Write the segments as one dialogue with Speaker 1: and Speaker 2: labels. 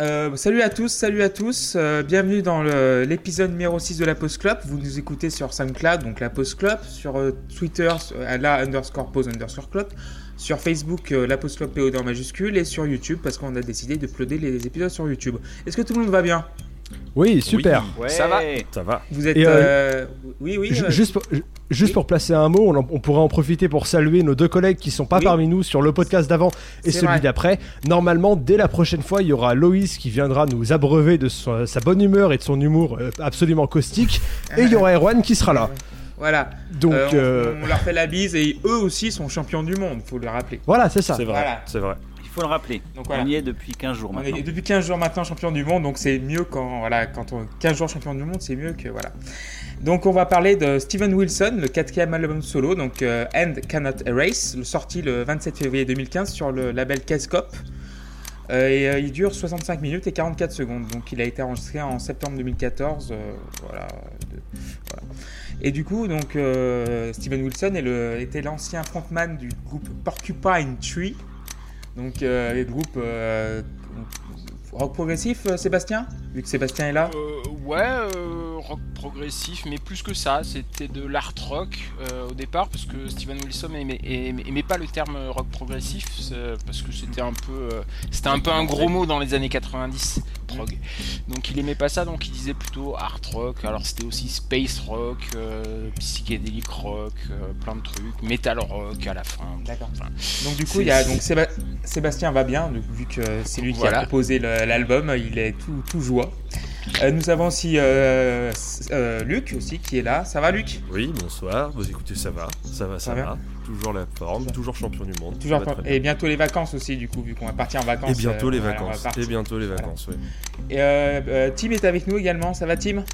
Speaker 1: Euh, salut à tous, salut à tous, euh, bienvenue dans l'épisode numéro 6 de la Post Club. Vous nous écoutez sur SoundCloud, donc la Post Club, sur euh, Twitter, la underscore pause underscore club, sur Facebook, la Post Club POD en majuscule, et sur YouTube, parce qu'on a décidé de uploader les épisodes sur YouTube. Est-ce que tout le monde va bien?
Speaker 2: Oui, super.
Speaker 3: Ouais.
Speaker 4: Ça va
Speaker 3: Ça va.
Speaker 1: Vous êtes.
Speaker 2: Euh,
Speaker 1: euh, Oui, oui. Euh,
Speaker 2: Juste, pour, ju- juste
Speaker 1: oui.
Speaker 2: pour placer un mot, on, en- on pourrait en profiter pour saluer nos deux collègues qui sont pas
Speaker 1: Oui.
Speaker 2: parmi nous sur le podcast d'avant et celui d'après. Normalement, dès la prochaine fois, il y aura Loïs qui viendra nous abreuver de son- sa bonne humeur et de son humour euh, absolument caustique. Et il y aura Erwan qui sera là.
Speaker 1: Voilà.
Speaker 2: Donc
Speaker 1: Euh, on,
Speaker 2: euh,
Speaker 1: on leur fait la bise, et eux aussi sont champions du monde, faut le rappeler.
Speaker 2: voilà, c'est ça.
Speaker 3: C'est vrai.
Speaker 1: Voilà.
Speaker 3: C'est vrai.
Speaker 4: Faut le rappeler.
Speaker 1: Donc voilà.
Speaker 4: On y est depuis 15 jours
Speaker 1: On
Speaker 4: maintenant.
Speaker 1: est depuis 15 jours maintenant champion du monde, donc c'est mieux quand voilà quand on 15 jours champion du monde, c'est mieux que voilà. Donc on va parler de Steven Wilson, le quatrième album solo, donc euh, End Cannot Erase, sorti le 27 février 2015 sur le label Cascop. Euh, et euh, il dure 65 minutes et 44 secondes, donc il a été enregistré en septembre 2014, euh, voilà, de- voilà. Et du coup, donc euh, Steven Wilson est le- était l'ancien frontman du groupe Porcupine Tree, donc euh, les groupes euh, rock progressif, euh, Sébastien Vu que Sébastien est là?
Speaker 5: Euh, ouais, euh, rock progressif, mais plus que ça, c'était de l'art rock euh, au départ, parce que Steven Wilson aimait, aimait- aimait pas le terme rock progressif, c'est- parce que c'était un peu, euh, c'était un peu un gros mot dans les années 90, prog. Donc il aimait pas ça, donc il disait plutôt art rock. Alors c'était aussi space rock, euh, psychédélique rock, euh, plein de trucs, metal rock à la fin.
Speaker 1: D'accord.
Speaker 5: Enfin,
Speaker 1: Donc du coup, il y a donc Séba- Sébastien va bien, vu que c'est lui qui a proposé l'album, il est tout, tout joie. Euh, nous avons aussi euh, euh, Luc aussi qui est là. Ça va Luc?
Speaker 3: Oui, bonsoir. Vous écoutez, ça va. Ça va, ça,
Speaker 1: Ça va
Speaker 3: va. Toujours la forme,
Speaker 1: Ça-
Speaker 3: toujours champion du monde.
Speaker 1: Toujours. Et bientôt les vacances aussi du coup, vu qu'on va partir en vacances.
Speaker 3: Et bientôt
Speaker 1: euh,
Speaker 3: les vacances. Et bientôt les
Speaker 1: Voilà.
Speaker 3: vacances, ouais.
Speaker 1: Et euh, euh, Tim est avec nous également. Ça va Tim?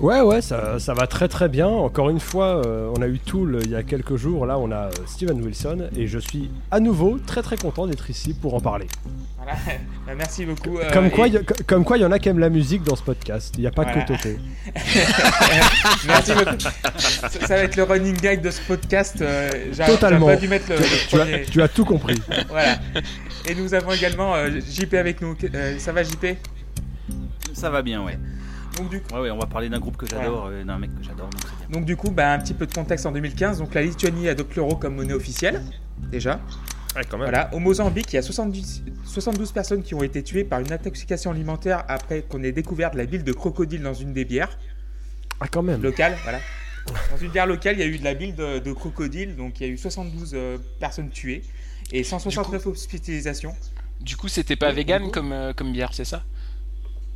Speaker 2: Ouais, ouais, ça, ça va très très bien. Encore une fois, euh, on a eu Tool il y a quelques jours. Là, on a Steven Wilson et je suis à nouveau très très content d'être ici pour en parler.
Speaker 1: Voilà. Bah, merci beaucoup. euh,
Speaker 2: comme, quoi,
Speaker 1: et-
Speaker 2: il y a- comme quoi, il y en a qui aiment la musique dans ce podcast. Il n'y a pas
Speaker 1: Voilà.
Speaker 2: que.
Speaker 1: Merci beaucoup. Ça, ça va être le running gag de ce podcast. euh,
Speaker 2: Totalement.
Speaker 1: J'aurais pas dû mettre le, le
Speaker 2: Tu as, tu as tout compris.
Speaker 1: Voilà. Et nous avons également euh, JP avec nous. Euh, ça va JP
Speaker 4: Ça va bien, ouais.
Speaker 1: Donc du coup,
Speaker 4: Ouais, ouais, on va parler d'un groupe que j'adore, euh, d'un mec que j'adore, donc
Speaker 1: du coup bah, un petit peu de contexte en 2015. Donc la Lituanie adopte l'euro comme monnaie officielle. Déjà.
Speaker 3: Ouais, quand même.
Speaker 1: Voilà. Au Mozambique, il y a 70 72 personnes qui ont été tuées par une intoxication alimentaire après qu'on ait découvert de la bile de crocodile dans une des bières
Speaker 2: Ah, quand même.
Speaker 1: locales. Voilà. Dans une bière locale, il y a eu de la bile de, de crocodile. Donc il y a eu 72 euh, personnes tuées et 169 hospitalisations.
Speaker 5: du coup, c'était pas vegan
Speaker 1: du coup.
Speaker 5: comme, euh, comme bière, c'est ça?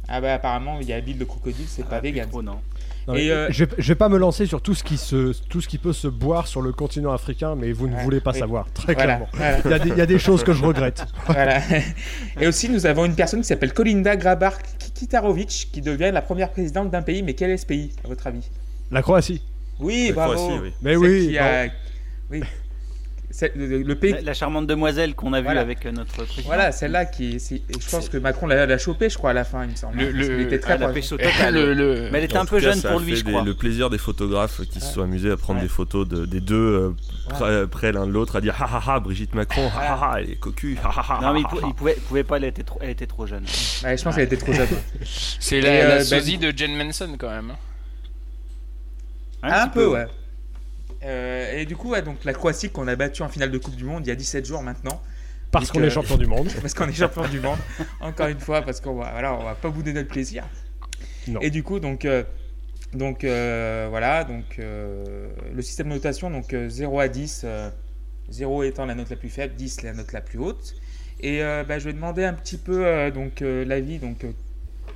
Speaker 1: Ah bah apparemment, il y a la bile de crocodile, c'est pas
Speaker 4: Ah, plus
Speaker 1: vegan.
Speaker 4: trop, non.
Speaker 2: Non,
Speaker 1: Et,
Speaker 2: mais
Speaker 1: euh,
Speaker 2: je, vais, je vais pas me lancer sur tout ce qui se, tout ce qui peut se boire sur le continent africain, mais vous ne
Speaker 1: Ouais,
Speaker 2: voulez pas
Speaker 1: oui.
Speaker 2: savoir, très
Speaker 1: Voilà,
Speaker 2: clairement.
Speaker 1: voilà.
Speaker 2: Il y, a des- il y a des choses que je regrette.
Speaker 1: Voilà. Et aussi, nous avons une personne qui s'appelle Kolinda Grabar Kitarovic, qui devient la première présidente d'un pays. Mais quel est ce pays, à votre avis?
Speaker 2: La Croatie.
Speaker 1: Oui,
Speaker 3: La
Speaker 1: bravo.
Speaker 3: Croatie, oui.
Speaker 2: Mais oui.
Speaker 1: qui a- Oui. Le, pays.
Speaker 4: La, la charmante demoiselle qu'on a vue
Speaker 1: Voilà.
Speaker 4: avec euh, notre président.
Speaker 1: Voilà, celle-là qui. je pense que Macron l'a chopée, je crois, à la fin, il me semble.
Speaker 5: Le- le-
Speaker 1: était très
Speaker 4: Ah, la totale.
Speaker 5: le, le-
Speaker 4: Mais elle était un peu
Speaker 3: cas,
Speaker 4: jeune pour lui, je
Speaker 3: des-
Speaker 4: crois.
Speaker 3: le plaisir des photographes qui se sont amusés à prendre
Speaker 1: Ouais.
Speaker 3: des photos de- des deux euh, près, près l'un de l'autre, à dire ha ha ha, Brigitte Macron, ha ha ha, elle est cocu, ha ha ha.
Speaker 4: Non, mais il, pou- il pouvait, pas, elle était trop, elle était trop jeune.
Speaker 1: Ouais, je pense qu'elle était trop jeune.
Speaker 5: C'est la,
Speaker 1: euh,
Speaker 5: la sosie de Jen Manson quand même. hein.
Speaker 1: Un, peu, ouais. Euh, et du coup, ouais, donc la Croatie qu'on a battue en finale de Coupe du Monde il y a 17 jours maintenant.
Speaker 2: Parce qu'on est champion du monde.
Speaker 1: parce qu'on est champion du monde. Encore une fois, parce qu'on va, voilà, on va pas bouder notre plaisir.
Speaker 2: Non.
Speaker 1: Et du coup, donc, euh, donc euh, voilà, donc euh, le système de notation, donc euh, 0 à 10, euh, 0 étant la note la plus faible, 10 la note la plus haute. Et euh, bah, je vais demander un petit peu euh, donc euh, l'avis, donc euh,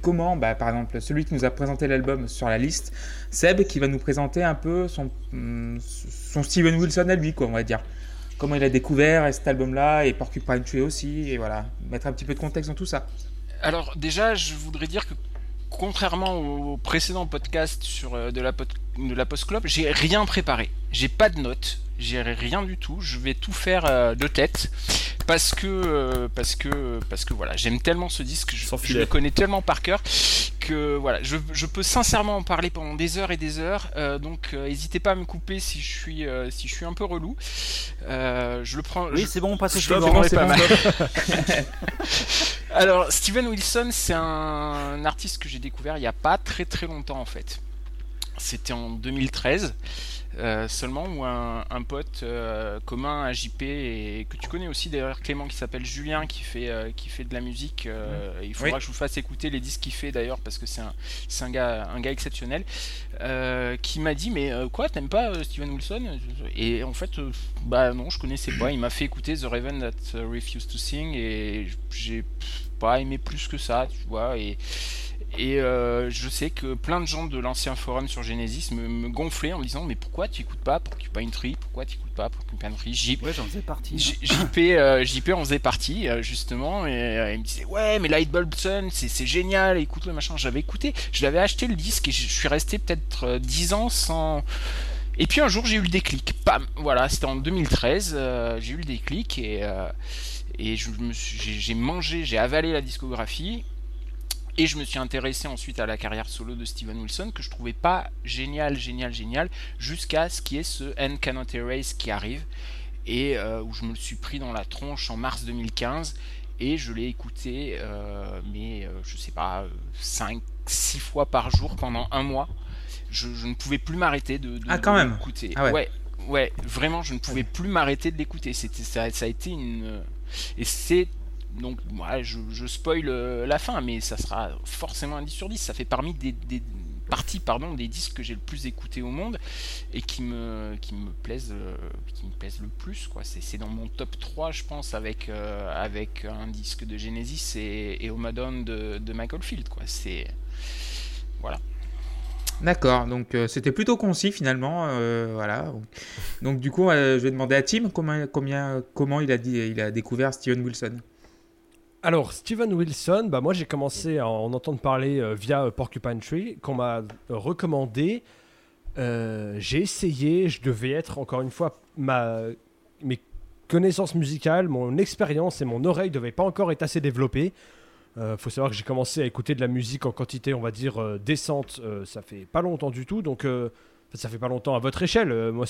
Speaker 1: comment, bah, par exemple, celui qui nous a présenté l'album sur la liste, Seb, qui va nous présenter un peu son, hum, son Steven Wilson à lui, quoi, on va dire comment il a découvert cet album-là et Porcupine Tree aussi, et voilà, mettre un petit peu de contexte dans tout ça.
Speaker 5: Alors déjà, je voudrais dire que contrairement au précédent podcast sur euh, de la, de la Post Club, j'ai rien préparé. J'ai pas de notes, j'ai rien du tout. Je vais tout faire euh, de tête parce que euh, parce que parce que voilà, j'aime tellement ce disque, je, le connais tellement par cœur que voilà, je, je peux sincèrement en parler pendant des heures et des heures. euh, donc euh, n'hésitez pas à me couper si je suis euh, si je suis un peu relou. Euh, je le prends.
Speaker 4: Oui,
Speaker 5: je-
Speaker 4: c'est bon, on passe au suivant.
Speaker 5: c'est
Speaker 1: c'est
Speaker 5: pas
Speaker 1: bon,
Speaker 5: mal. Alors, Steven Wilson, c'est un artiste que j'ai découvert il n'y a pas très très longtemps en fait. C'était en 2013. Euh, seulement où un, pote euh, commun à JP et que tu connais aussi d'ailleurs Clément qui s'appelle Julien qui fait euh, qui fait de la musique il faudra que je vous fasse écouter les disques qu'il fait d'ailleurs parce que c'est un, un gars un gars exceptionnel qui m'a dit mais quoi t'aimes pas Steven Wilson? Et en fait bah non je connaissais pas. Il m'a fait écouter The Raven That Refused to Sing et j'ai pas aimé plus que ça tu vois et et euh, je sais que plein de gens de l'ancien forum sur Genesis me, gonflaient en me disant Mais pourquoi tu écoutes pas Porcupine Tree Pourquoi tu écoutes pas Porcupine Tree
Speaker 4: JP, ouais, j'en faisais partie.
Speaker 5: JP, euh, JP en faisait partie, euh, justement. Et il me disait Ouais, mais Lightbulb Sun, c'est génial, écoute le machin. J'avais écouté, je l'avais acheté le disque et je suis resté peut-être 10 ans sans. Et puis un jour, j'ai eu le déclic. Pam Voilà, c'était en 2013. j'ai eu le déclic et, et j'ai mangé, j'ai avalé la discographie. Et je me suis intéressé ensuite à la carrière solo de Steven Wilson, que je trouvais pas génial, génial, génial, jusqu'à ce qui est ce End Cannot Erase qui arrive, et euh, où je me le suis pris dans la tronche en mars 2015, et je l'ai écouté, euh, mais euh, je sais pas, 5, 6 fois par jour pendant un mois. Je, ne pouvais plus m'arrêter de, de,
Speaker 1: ah, quand même.
Speaker 5: l'écouter. Ah ouais. ouais. vraiment, je ne pouvais plus m'arrêter de l'écouter. C'était ça, ça a été une et c'est donc ouais, je, je spoil euh, la fin, mais ça sera forcément un 10 sur 10. Ça fait parmi des, des parties pardon, des disques que j'ai le plus écouté au monde et qui me, qui me, plaisent, euh, qui me plaisent le plus. Quoi. C'est, dans mon top 3, je pense, avec, euh, avec un disque de Genesis et, et de, Michael Field. Quoi. C'est... Voilà.
Speaker 1: D'accord, donc c'était plutôt concis finalement, voilà. Donc du coup, je vais demander à Tim comment, combien, comment il, a il a découvert Steven Wilson.
Speaker 2: Alors, Steven Wilson, bah moi j'ai commencé à en entendre parler euh, via euh, Porcupine Tree, qu'on m'a euh, recommandé. j'ai essayé, je devais être encore une fois, ma, mes connaissances musicales, mon expérience et mon oreille devaient pas encore être assez développées. Il faut savoir que j'ai commencé à écouter de la musique en quantité, on va dire, décente, ça fait pas longtemps du tout, donc ça fait pas longtemps à votre échelle. moi,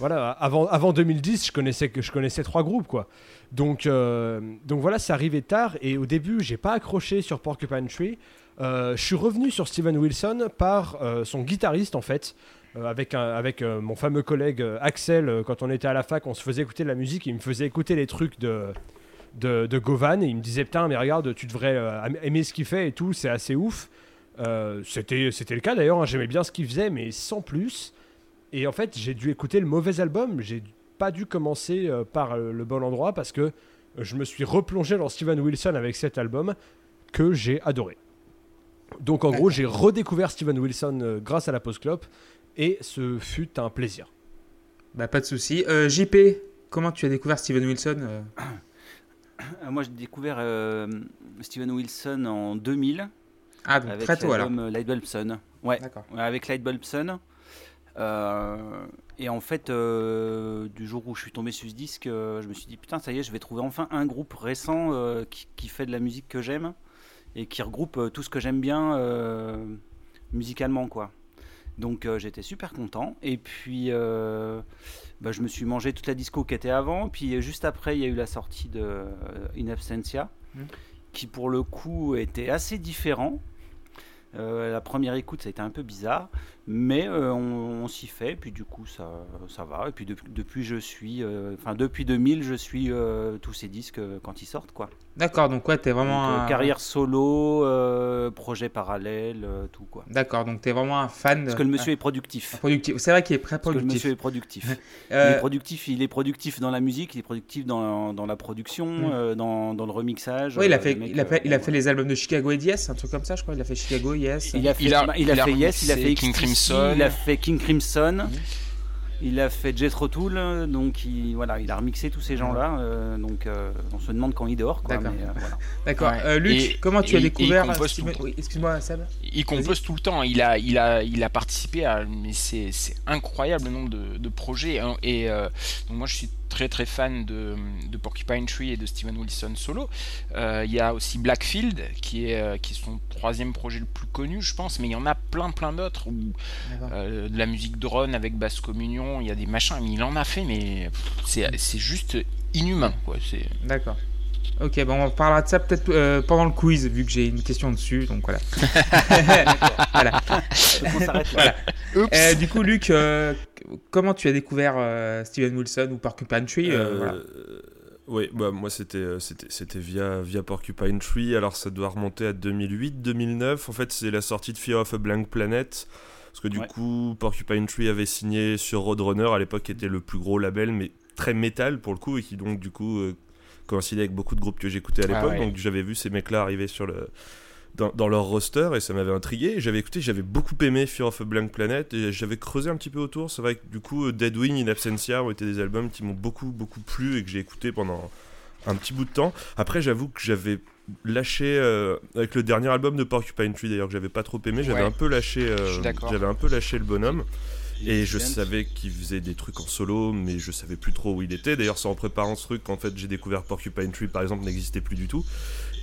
Speaker 2: voilà, avant, avant 2010, je connaissais, je connaissais trois groupes, quoi. Donc, euh, donc voilà, c'est arrivé tard et au début, j'ai pas accroché sur Porcupine Tree. Euh, je suis revenu sur Steven Wilson par euh, son guitariste en fait. avec, avec mon fameux collègue Axel, quand on était à la fac, on se faisait écouter de la musique, il me faisait écouter les trucs de, de, Govan et il me disait Putain, mais regarde, tu devrais aimer ce qu'il fait et tout, c'est assez ouf. C'était le cas d'ailleurs, hein, j'aimais bien ce qu'il faisait, mais sans plus. Et en fait, j'ai dû écouter le mauvais album, j'ai pas dû commencer euh, par euh, le bon endroit parce que je me suis replongé dans Steven Wilson avec cet album que j'ai adoré. Donc en gros, j'ai redécouvert Steven Wilson euh, grâce à la Post Club et ce fut un plaisir.
Speaker 1: Bah pas de souci. JP, comment tu as découvert Steven Wilson
Speaker 4: Moi, j'ai découvert Steven Wilson en 2000.
Speaker 1: Ah, donc très tôt alors.
Speaker 4: Lightbulb Sun. Ouais, avec Lightbulb Sun. Euh, et en fait, euh, du jour où je suis tombé sur ce disque, euh, je me suis dit putain, ça y est, je vais trouver enfin un groupe récent qui, fait de la musique que j'aime et qui regroupe tout ce que j'aime bien musicalement, quoi. Donc j'étais super content. Et puis bah, je me suis mangé toute la disco qui était avant. Puis juste après, il y a eu la sortie de In Absentia, mmh. qui pour le coup était assez différent. La première écoute, ça a été un peu bizarre. Mais euh, on, s'y fait, puis du coup ça, va. Et puis depuis je suis, euh, enfin depuis 2000, je suis euh, tous ces disques quand ils sortent quoi.
Speaker 1: D'accord, donc ouais, t'es vraiment
Speaker 4: carrière solo, projet parallèle, tout quoi.
Speaker 1: D'accord, donc t'es vraiment un fan.
Speaker 4: Parce que le monsieur est productif.
Speaker 1: productif. C'est vrai qu'il est très productif.
Speaker 4: Parce que le monsieur est productif. il est productif. Il est productif dans la musique, il est productif dans, dans la production, mm. dans, dans, le remixage.
Speaker 1: Oui, il a fait, il, a fait, il a fait les albums de Chicago et Yes, un truc comme ça, je crois. Il a fait Chicago Yes.
Speaker 4: Il a fait, il a, il a, fait Yes, il a fait King Crimson. Il a fait King Crimson. Il a fait Jethro Tull, donc il, voilà, il a remixé tous ces gens-là. Euh, donc euh, on se demande quand il dort.
Speaker 1: D'accord. Euh, Luc, comment tu as découvert Excuse-moi, Seb.
Speaker 5: Il compose tout le temps. Il a, il a, il a participé à, mais c'est incroyable le nombre de, de projets. Hein. Et donc moi, je suis très très fan de, de, Porcupine Tree et de Steven Wilson solo. Euh, il y a aussi Blackfield qui est, euh, qui est son troisième projet le plus connu, je pense, mais il y en a plein plein d'autres. Euh, de la musique drone avec basse communion, il y a des machins, il en a fait, mais c'est juste inhumain.
Speaker 1: D'accord. Ok, bon, on parlera de ça peut-être euh, pendant le quiz, vu que j'ai une question dessus, donc voilà. voilà. voilà. Euh, du coup, Luc, euh, comment tu as découvert Steven Wilson ou Porcupine Tree
Speaker 3: Oui, bah, moi c'était c'était via, via Porcupine Tree, alors ça doit remonter à 2008-2009. En fait, c'est la sortie de Fear of a Blank Planet. Parce que du coup, Porcupine Tree avait signé sur Roadrunner, à l'époque qui était le plus gros label, mais très métal pour le coup, et qui donc du coup coïncidait avec beaucoup de groupes que j'écoutais à ah l'époque. Donc j'avais vu ces mecs-là arriver sur le, dans, leur roster et ça m'avait intrigué. J'avais écouté, j'avais beaucoup aimé Fear of a Blank Planet et j'avais creusé un petit peu autour. C'est vrai que du coup, Dead Wing, In Absentia ont été des albums qui m'ont beaucoup, beaucoup plu et que j'ai écouté pendant un petit bout de temps. Après, j'avoue que j'avais lâché euh, avec le dernier album de Porcupine Tree d'ailleurs que j'avais pas trop aimé j'avais un peu lâché euh, j'avais un peu lâché le bonhomme et je savais qu'il faisait des trucs en solo, mais je savais plus trop où il était. D'ailleurs, c'est en préparant ce truc qu'en fait j'ai découvert Porcupine Tree, par exemple, n'existait plus du tout.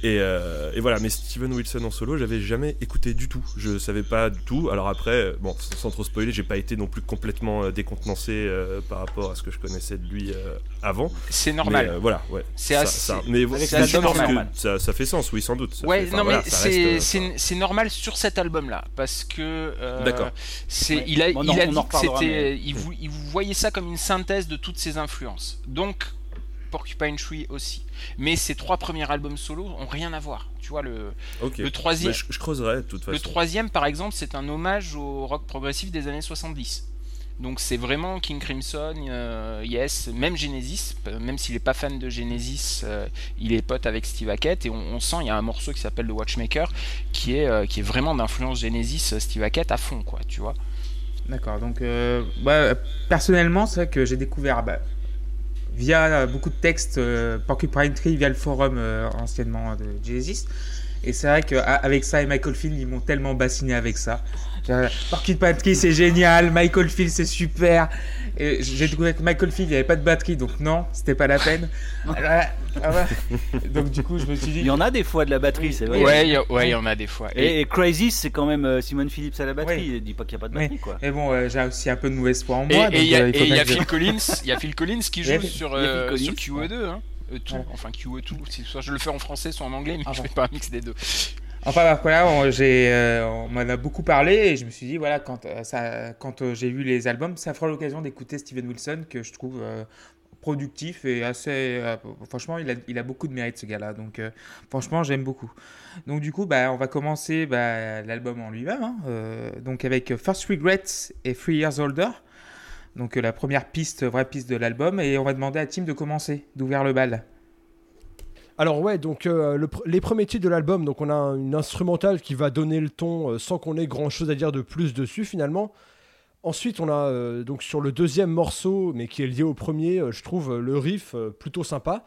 Speaker 3: Euh, et, voilà, mais Steven Wilson en solo, j'avais jamais écouté du tout. Je savais pas du tout. Alors après, bon, sans trop spoiler, j'ai pas été non plus complètement euh, décontenancé euh, par rapport à ce que je connaissais de lui avant.
Speaker 5: C'est normal.
Speaker 3: voilà, ouais.
Speaker 5: C'est assez.
Speaker 3: Mais je normal. Que ça, fait sens, oui, sans doute.
Speaker 5: ouais, non, mais c'est normal sur cet album-là parce que. D'accord. C'est, il a, il a dit que c'était, il, vous, il vous voyait ça comme une synthèse de toutes ses influences. Donc Porcupine Tree aussi. Mais ces trois premiers albums solo ont rien à voir. Tu vois, le, le troisième.
Speaker 3: je, creuserai de toute façon.
Speaker 5: Le troisième, par exemple, c'est un hommage au rock progressif des années 70. Donc c'est vraiment King Crimson, euh, Yes, même Genesis, euh, même s'il n'est pas fan de Genesis, euh, il est pote avec Steve Hackett et on, sent il y a un morceau qui s'appelle The Watchmaker qui est, qui est vraiment d'influence Genesis, Steve Hackett à fond, quoi, tu vois.
Speaker 1: D'accord, donc bah, personnellement c'est vrai que j'ai découvert bah, via beaucoup de textes euh, Porcupine Tree, via le forum euh, anciennement de Genesis. Et c'est vrai qu'avec ça et Michael Field, ils m'ont tellement bassiné avec ça. Porcupine Tree, c'est génial. Michael Field, c'est super. J'ai découvert que Michael Field, il n'y avait pas de batterie, donc non, c'était pas la peine. Ah donc du coup, je me suis dit.
Speaker 4: Il y en a des fois de la batterie, c'est vrai.
Speaker 5: Ouais, il y, en a des fois.
Speaker 4: Et, Crazy, c'est quand même euh, Simon Phillips à la batterie. Il dit pas qu'il n'y a pas de batterie, quoi.
Speaker 1: Et bon, j'ai aussi un peu de mauvaise foi en moi.
Speaker 5: Et il y a, Phil Collins, il y a Phil Collins qui joue sur, sur QE2. Hein. Euh, tout, enfin QE tout, soit je le fais en français, soit en anglais, mais ah je fais pas un mix des deux.
Speaker 1: Enfin voilà, euh, on m'en a beaucoup parlé et je me suis dit voilà quand euh, quand j'ai vu les albums, ça fera l'occasion d'écouter Steven Wilson que je trouve productif et assez. franchement, il a, il a, beaucoup de mérite ce gars-là. Donc, franchement, j'aime beaucoup. Donc, du coup, bah, on va commencer bah, l'album en lui-même. Hein, donc, avec First Regrets et Three Years Older. Donc la première piste, vraie piste de l'album, et on va demander à Tim de commencer, d'ouvrir le bal.
Speaker 2: Alors ouais, donc euh, les premiers titres de l'album, donc on a une instrumentale qui va donner le ton euh, sans qu'on ait grand chose à dire de plus dessus finalement. Ensuite, on a euh, donc sur le deuxième morceau, mais qui est lié au premier, je trouve le riff plutôt sympa.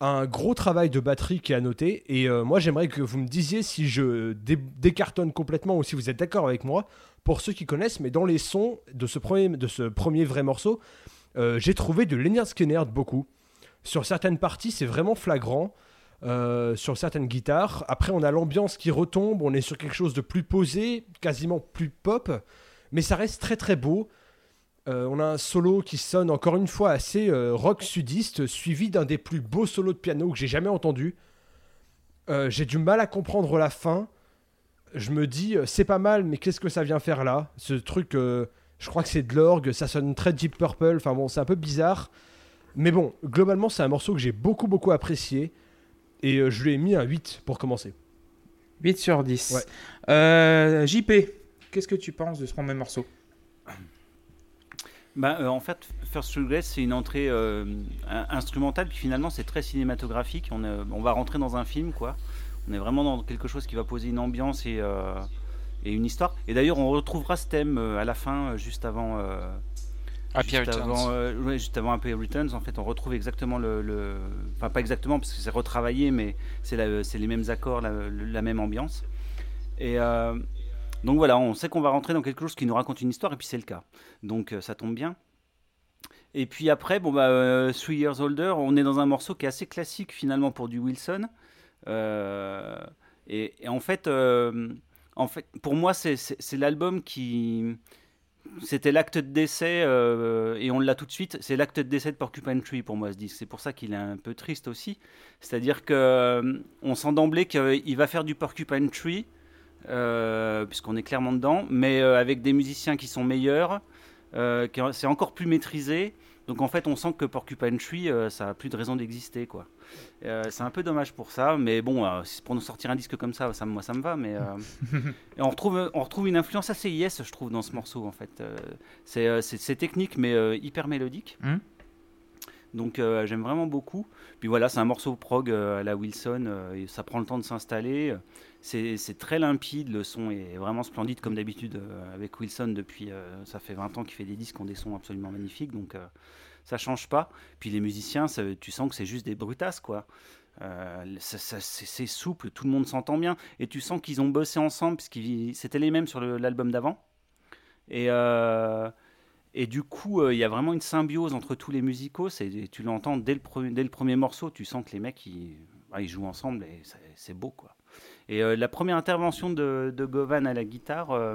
Speaker 2: Un gros travail de batterie qui est à noter. Et moi, j'aimerais que vous me disiez si je décartonne complètement ou si vous êtes d'accord avec moi pour ceux qui connaissent, mais dans les sons de ce premier, de ce premier vrai morceau, j'ai trouvé de Leonard Skinner beaucoup. Sur certaines parties, c'est vraiment flagrant. Euh, sur certaines guitares. Après, on a l'ambiance qui retombe, on est sur quelque chose de plus posé, quasiment plus pop, mais ça reste très très beau. Euh, on a un solo qui sonne encore une fois assez rock sudiste, suivi d'un des plus beaux solos de piano que j'ai jamais entendu. j'ai du mal à comprendre la fin je me dis, euh, c'est pas mal, mais qu'est-ce que ça vient faire là? Ce truc, euh, je crois que c'est de l'orgue, ça sonne très Deep Purple, enfin bon, c'est un peu bizarre. Mais bon, globalement, c'est un morceau que j'ai beaucoup, beaucoup apprécié. Et euh, je lui ai mis un 8 pour commencer.
Speaker 1: 8 sur 10. JP, qu'est-ce que tu penses de ce premier morceau?
Speaker 4: Bah, en fait, First Regret, c'est une entrée instrumentale, puis finalement, c'est très cinématographique. On, on, va rentrer dans un film, quoi. On est vraiment dans quelque chose qui va poser une ambiance et, euh, une histoire. Et d'ailleurs, on retrouvera ce thème euh, à la fin, euh, juste avant.
Speaker 5: Happy juste Returns.
Speaker 4: Avant, juste avant Happy Returns, en fait, on retrouve exactement le. Enfin, pas exactement, parce que c'est retravaillé, mais c'est les mêmes accords, la, même ambiance. Et. donc voilà, on sait qu'on va rentrer dans quelque chose qui nous raconte une histoire, et puis c'est le cas. Donc ça tombe bien. Et puis après, bon bah, Three Years Older, on est dans un morceau qui est assez classique finalement pour du Wilson. Euh, et, en fait, euh, en fait, pour moi, c'est l'album qui c'était l'acte de décès, et on l'a tout de suite, c'est l'acte de décès de Porcupine Tree pour moi ce disque. C'est pour ça qu'il est un peu triste aussi. C'est-à-dire que on sent d'emblée qu'il va faire du Porcupine Tree, puisqu'on est clairement dedans, mais avec des musiciens qui sont meilleurs, c'est encore plus maîtrisé. Donc en fait, on sent que Porcupine Tree, euh, ça a plus de raison d'exister, quoi. Euh, c'est un peu dommage pour ça, mais bon, euh, pour nous sortir un disque comme ça, ça moi ça me va. Mais et on retrouve, on retrouve une influence assez yes, je trouve, dans ce morceau en fait. c'est technique, mais hyper mélodique. Hmm. Donc j'aime vraiment beaucoup. Puis voilà, c'est un morceau prog à la Wilson, et ça prend le temps de s'installer. C'est très limpide, le son est vraiment splendide comme d'habitude avec Wilson depuis, ça fait 20 ans qu'il fait des disques ont des sons absolument magnifiques. Donc ça change pas. Puis les musiciens, tu sens que c'est juste des brutasses, quoi. Euh, c'est souple, tout le monde s'entend bien. Et tu sens qu'ils ont bossé ensemble, parce que c'était les mêmes sur l'album d'avant. Et, euh, du coup, euh, il y a vraiment une symbiose entre tous les musicaux. Tu l'entends dès, le dès le premier morceau, tu sens que les mecs, ils, ils jouent ensemble et c'est beau, quoi. Et la première intervention de, de, Govan à la guitare,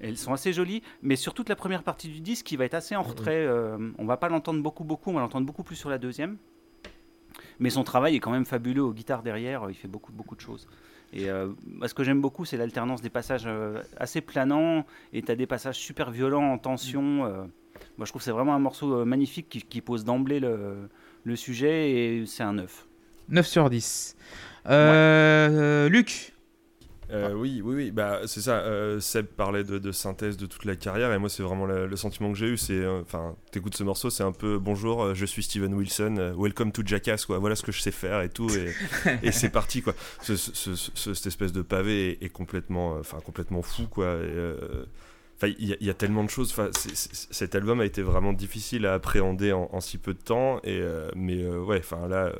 Speaker 4: elles sont assez jolies, mais sur toute la première partie du disque, qui va être assez en retrait. Euh, on va pas l'entendre beaucoup, beaucoup, on va l'entendre beaucoup plus sur la deuxième. Mais son travail est quand même fabuleux aux guitares derrière, il fait beaucoup, beaucoup de choses. Et euh, ce que j'aime beaucoup, c'est l'alternance des passages euh, assez planants, et tu as des passages super violents en tension. moi, je trouve que c'est vraiment un morceau magnifique qui, pose d'emblée le, le, sujet, et c'est un 9.
Speaker 1: 9 sur 10. Luc
Speaker 3: euh, oui, oui, oui, bah, c'est ça. Euh, Seb parlait de, synthèse de toute la carrière, et moi, c'est vraiment le, sentiment que j'ai eu. C'est, euh, enfin, t'écoutes ce morceau, c'est un peu bonjour, je suis Steven Wilson, welcome to Jackass, quoi. Voilà ce que je sais faire et tout, et, c'est parti, quoi. cette espèce de pavé est, complètement, enfin, complètement fou, quoi. Enfin, il y, a tellement de choses. Enfin, cet album a été vraiment difficile à appréhender en, en si peu de temps, et mais ouais, enfin là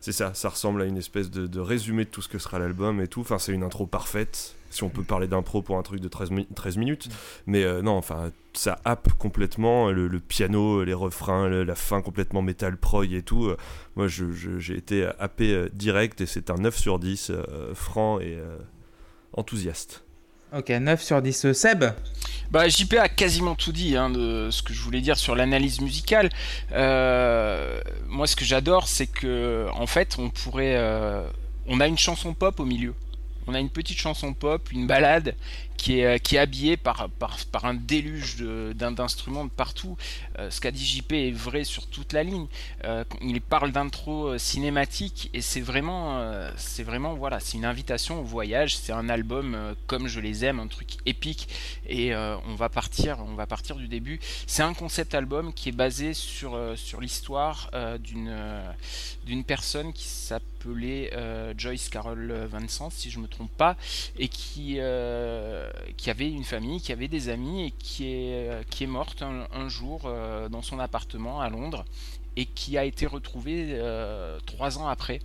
Speaker 3: c'est ça, ça ressemble à une espèce de, résumé de tout ce que sera l'album et tout. Enfin, c'est une intro parfaite, si on peut parler d'impro pour un truc de 13, 13 minutes. Mm. Mais euh, non, enfin, ça happe complètement le, piano, les refrains, la fin complètement metal prog et tout. moi, j'ai été happé euh, direct et c'est un 9 sur 10, euh, franc et enthousiaste.
Speaker 1: Ok, 9 sur 10. Seb
Speaker 5: bah, JP a quasiment tout dit hein, de ce que je voulais dire sur l'analyse musicale. Euh, moi, ce que j'adore, c'est que en fait, on pourrait, euh, on a une chanson pop au milieu. On a une petite chanson pop, une balade qui est, euh, qui est habillé par, un déluge d'instruments de, partout. Euh, ce qu'a dit JP est vrai sur toute la ligne. Euh, il parle d'intro cinématique et c'est vraiment, vraiment, voilà, une invitation au voyage. C'est un album comme je les aime, un truc épique. Et on va partir, on va partir du début. C'est un concept album qui est basé sur, l'histoire d'une, d'une personne qui s'appelait Joyce Carol Vincent, si je me trompe pas, et qui qui avait une famille, qui avait des amis et qui est, euh, qui est morte un, jour euh, dans son appartement à Londres et qui a été retrouvée euh, trois ans après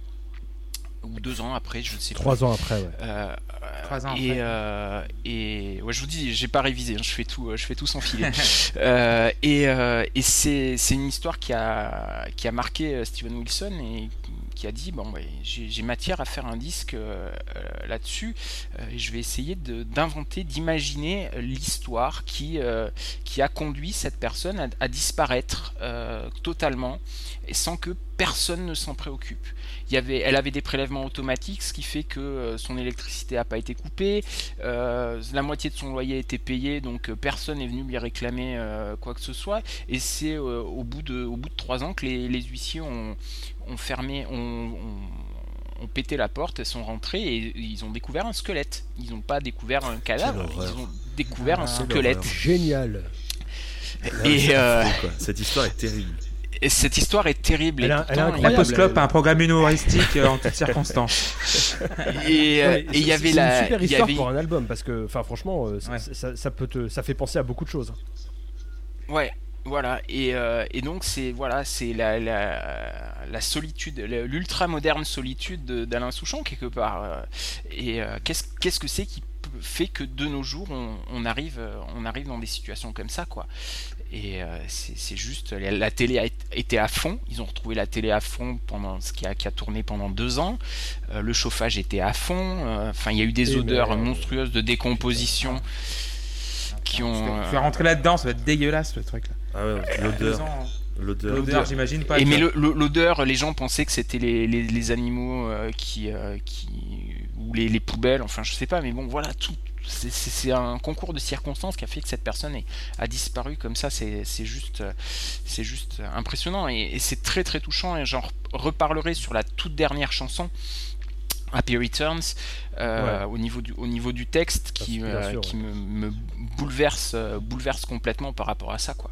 Speaker 5: ou deux ans après, je ne sais
Speaker 2: pas. Trois ans après, ouais.
Speaker 1: trois ans
Speaker 5: et, après. et ouais, je vous dis, j'ai pas révisé, hein, je fais tout, je fais tout sans filet. et, et c'est, c'est une histoire qui a, qui a marqué Steven Wilson et qui a dit bon j'ai matière à faire un disque euh, euh, là-dessus euh, et je vais essayer d'inventer, d'imaginer l'histoire qui, qui a conduit cette personne à, disparaître totalement et sans que personne ne s'en préoccupe. Il y avait, elle avait des prélèvements automatiques, ce qui fait que son électricité n'a pas été coupée, la moitié de son loyer a été payé, donc personne n'est venu lui réclamer quoi que ce soit. Et c'est au, bout de, au bout de trois ans que les, les huissiers ont, ont fermé, ont, pété la porte, sont rentrées et ils ont découvert un squelette. Ils n'ont pas découvert un cadavre, ils ont découvert un squelette.
Speaker 2: Génial.
Speaker 5: Et euh,
Speaker 3: cette histoire est terrible.
Speaker 5: Et cette histoire est terrible.
Speaker 1: Elle, a, la Post-Club, un programme humoristique euh, en toutes circonstances.
Speaker 5: Et euh, il y avait la.
Speaker 2: Une super histoire pour un album parce que, enfin, franchement, ça, ça, peut te, ça fait penser à beaucoup de choses.
Speaker 5: Ouais, voilà, et, euh, et donc c'est voilà, c'est la, la, la, solitude, l'ultra moderne solitude d'Alain Souchon quelque part. Euh, et euh, qu'est-ce qu'est-ce que c'est qui fait que de nos jours on, on, arrive on arrive dans des situations comme ça quoi. Et c'est juste la, télé a été à fond. Ils ont retrouvé la télé à fond pendant ce qui a, qui a tourné pendant deux ans. le chauffage était à fond. Enfin, il y a eu des odeurs monstrueuses de décomposition. qui ont.
Speaker 1: Tu vas rentrer là-dedans, ça va être dégueulasse le truc là.
Speaker 3: Ah ouais, l'odeur.
Speaker 1: L'odeur, j'imagine pas.
Speaker 5: Et mais l'odeur, les gens pensaient que c'était les, les, les, animaux qui, qui. ou les, les, poubelles, enfin je sais pas, mais bon voilà, tout, c'est un concours de circonstances qui a fait que cette personne a disparu comme ça. C'est juste, impressionnant et, c'est très très touchant. Et j'en reparlerai sur la toute dernière chanson. Happy Returns euh, au, niveau du, au niveau du texte qui, euh, qui me, bouleverse, euh, bouleverse complètement par rapport à ça. Quoi.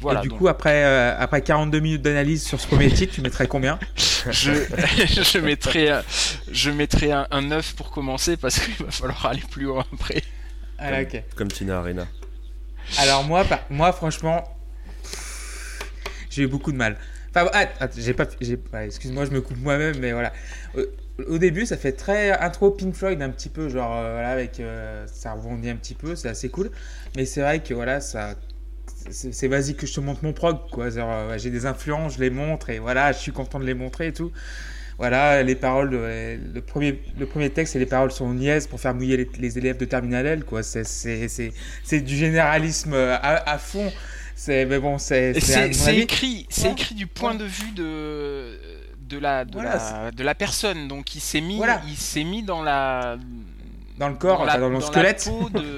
Speaker 1: Voilà, et du coup, après, après 42 minutes d'analyse sur ce premier titre, tu mettrais combien
Speaker 5: je, je mettrais, je mettrais un, un, 9 pour commencer parce qu'il va falloir aller plus loin après.
Speaker 1: Ah,
Speaker 3: comme, comme Tina Arena.
Speaker 1: Alors moi, moi franchement, j'ai eu beaucoup de mal. Enfin, ah, j'ai pas, excuse-moi, je me coupe moi-même, mais voilà au début, ça fait très intro Pink Floyd un petit peu, genre euh, voilà, avec euh, ça rebondit un petit peu, c'est assez cool. Mais c'est vrai que voilà, ça, c'est vas-y que je te montre mon prog, quoi. Euh, j'ai des influences, je les montre et voilà, je suis content de les montrer et tout. Voilà, les paroles, le premier, le premier texte et les paroles sont niaises pour faire mouiller les, élèves de Terminal L, quoi. C'est du généralisme à, fond. C'est mais bon, c'est
Speaker 5: écrit, c'est écrit du point de vue de de la de, la, de la personne. Donc il s'est mis il s'est mis dans la
Speaker 1: dans le corps, dans, le squelette,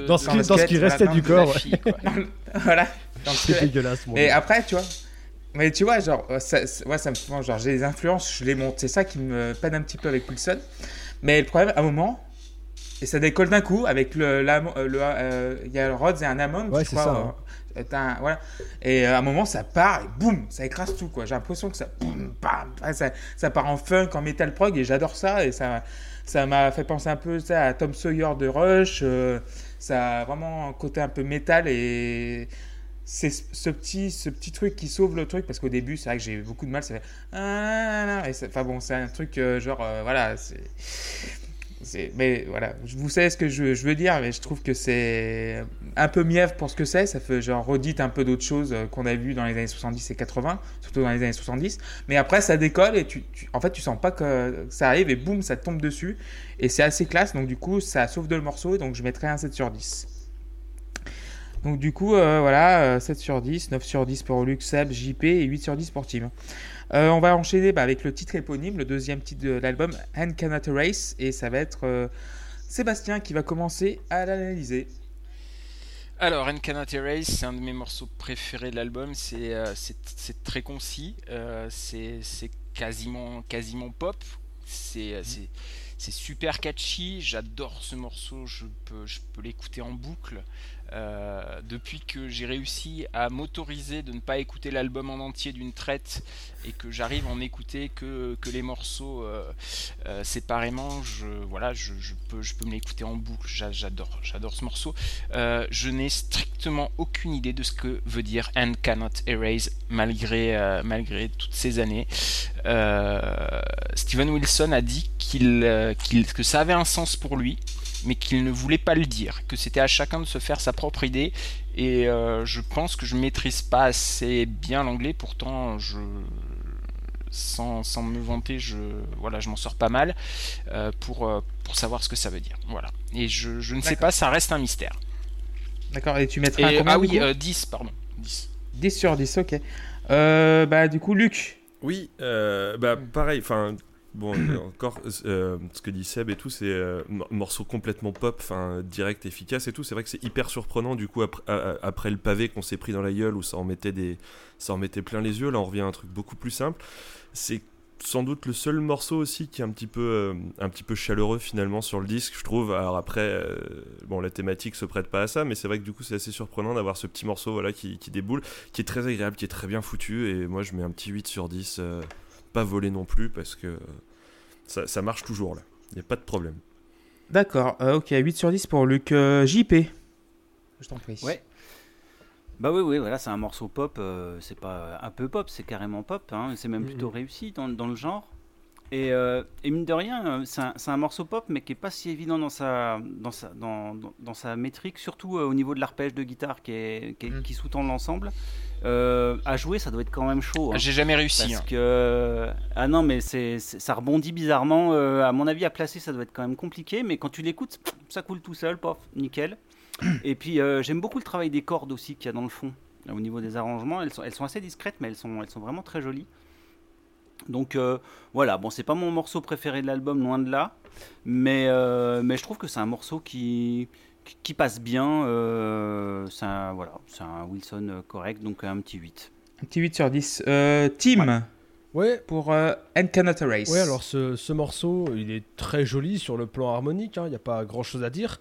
Speaker 2: dans, ce, qui, dans ce qui restait du corps.
Speaker 1: voilà.
Speaker 2: C'est dégueulasse.
Speaker 1: Et après, tu vois. Mais tu vois, genre, ça, ça me genre, j'ai des influences, je les monte. C'est ça qui me peine un petit peu avec Wilson. Mais le problème, à un moment, et ça décolle d'un coup avec le, le, euh, il y a le Rhodes et un Amon,
Speaker 2: ouais, c'est ça. Hein.
Speaker 1: Voilà. Et euh, à un moment, ça part et boum, ça écrase tout. quoi. J'ai l'impression que ça, ça, part en funk, en metal prog et j'adore ça. Et ça ça m'a fait penser un peu ça, à Tom Sawyer de Rush. Euh, ça a vraiment un côté un peu métal et c'est ce petit, ce petit truc qui sauve le truc parce qu'au début, c'est vrai que j'ai beaucoup de mal. Ça fait. Ah, enfin bon, c'est un truc genre, voilà, mais voilà, vous savez ce que je, veux dire, mais je trouve que c'est un peu mièvre pour ce que c'est. Ça fait genre redite un peu d'autres choses euh, qu'on a vues dans les années 70 et 80, surtout dans les années 70. Mais après, ça décolle et tu, en fait, tu sens pas que ça arrive et boum, ça tombe dessus. Et c'est assez classe, donc du coup, ça sauve de le morceau. Donc je mettrais un 7 sur 10. Donc du coup, euh, voilà, 7 euh, sur 10, 9 sur 10 pour Lux, Seb, JP et 8 sur 10 pour Tim. Euh, on va enchaîner bah, avec le titre éponyme, le deuxième titre de l'album, And Cannot Erase, et ça va être euh, Sébastien qui va commencer à l'analyser.
Speaker 5: Alors, And Cannot Erase, c'est un de mes morceaux préférés de l'album, c'est euh, très concis, c'est quasiment, pop, c'est super catchy, j'adore ce morceau, je peux l'écouter en boucle. Euh, depuis que j'ai réussi à m'autoriser de ne pas écouter l'album en entier d'une traite et que j'arrive à en écouter que, que les morceaux euh, euh, séparément, je, voilà, je, peux, je peux me l'écouter en boucle. J'adore, j'adore ce morceau. je n'ai strictement aucune idée de ce que veut dire And Cannot Erase malgré, malgré toutes ces années. Steven Wilson a dit qu'il, qu'il, que ça avait un sens pour lui mais qu'il ne voulait pas le dire, que c'était à chacun de se faire sa propre idée. Et euh, je pense que je maîtrise pas assez bien l'anglais, pourtant je sans, sans, me vanter, je voilà, je m'en sors pas mal euh, pour, euh, pour savoir ce que ça veut dire. Voilà. Et je, je ne sais pas, ça reste un mystère.
Speaker 1: D'accord, et tu mettrais combien
Speaker 5: Ah oui, 10, pardon. 10.
Speaker 1: 10 sur 10, ok. bah du coup, Luc.
Speaker 3: Oui, bah pareil, enfin Bon, encore, euh, ce que dit Seb et tout, c'est euh, morceau complètement pop, enfin direct, efficace et tout. C'est vrai que c'est hyper surprenant du coup après, après le pavé qu'on s'est pris dans la gueule où ça en mettait des, ça en mettait plein les yeux. Là, on revient à un truc beaucoup plus simple. C'est sans doute le seul morceau aussi qui est un petit peu, euh, un petit peu chaleureux finalement sur le disque, je trouve. Alors après, bon, la thématique se prête pas à ça, mais c'est vrai que du coup, c'est assez surprenant d'avoir ce petit morceau voilà qui, qui, déboule, qui est très agréable, qui est très bien foutu. Et moi, je mets un petit 8 sur 10 pas voler non plus parce que ça, marche toujours là. Il n'y a pas de problème.
Speaker 1: D'accord, euh, ok, 8 sur 10 pour Luc euh, JP. Je t'en prie.
Speaker 4: Ouais. Bah oui, oui, voilà, c'est un morceau pop, euh, c'est pas un peu pop, c'est carrément pop, hein, c'est même plutôt réussi dans, dans, le genre. Et, et, mine de rien, c'est un, un, morceau pop, mais qui est pas si évident dans sa, dans sa, dans, dans, sa métrique, surtout au niveau de l'arpège de guitare qui, est, qui, mm. qui sous-tend l'ensemble. Euh, à jouer, ça doit être quand même chaud. Hein.
Speaker 5: J'ai jamais réussi.
Speaker 4: Parce hein. que ah non, mais c'est ça rebondit bizarrement. Euh, à mon avis, à placer, ça doit être quand même compliqué. Mais quand tu l'écoutes, ça coule tout seul, pof, nickel. Et puis j'aime beaucoup le travail des cordes aussi qu'il y a dans le fond, au niveau des arrangements. Elles sont, elles sont assez discrètes, mais elles sont, elles sont vraiment très jolies. Donc voilà, bon, c'est pas mon morceau préféré de l'album, loin de là, mais, mais je trouve que c'est un morceau qui, qui passe bien. c'est un, voilà, un Wilson correct, donc un petit 8.
Speaker 1: Un petit 8 sur 10. Team
Speaker 2: Ouais.
Speaker 1: Pour euh, And Cannot Erase.
Speaker 2: Ouais, alors ce, ce, morceau, il est très joli sur le plan harmonique, il hein, n'y a pas grand chose à dire.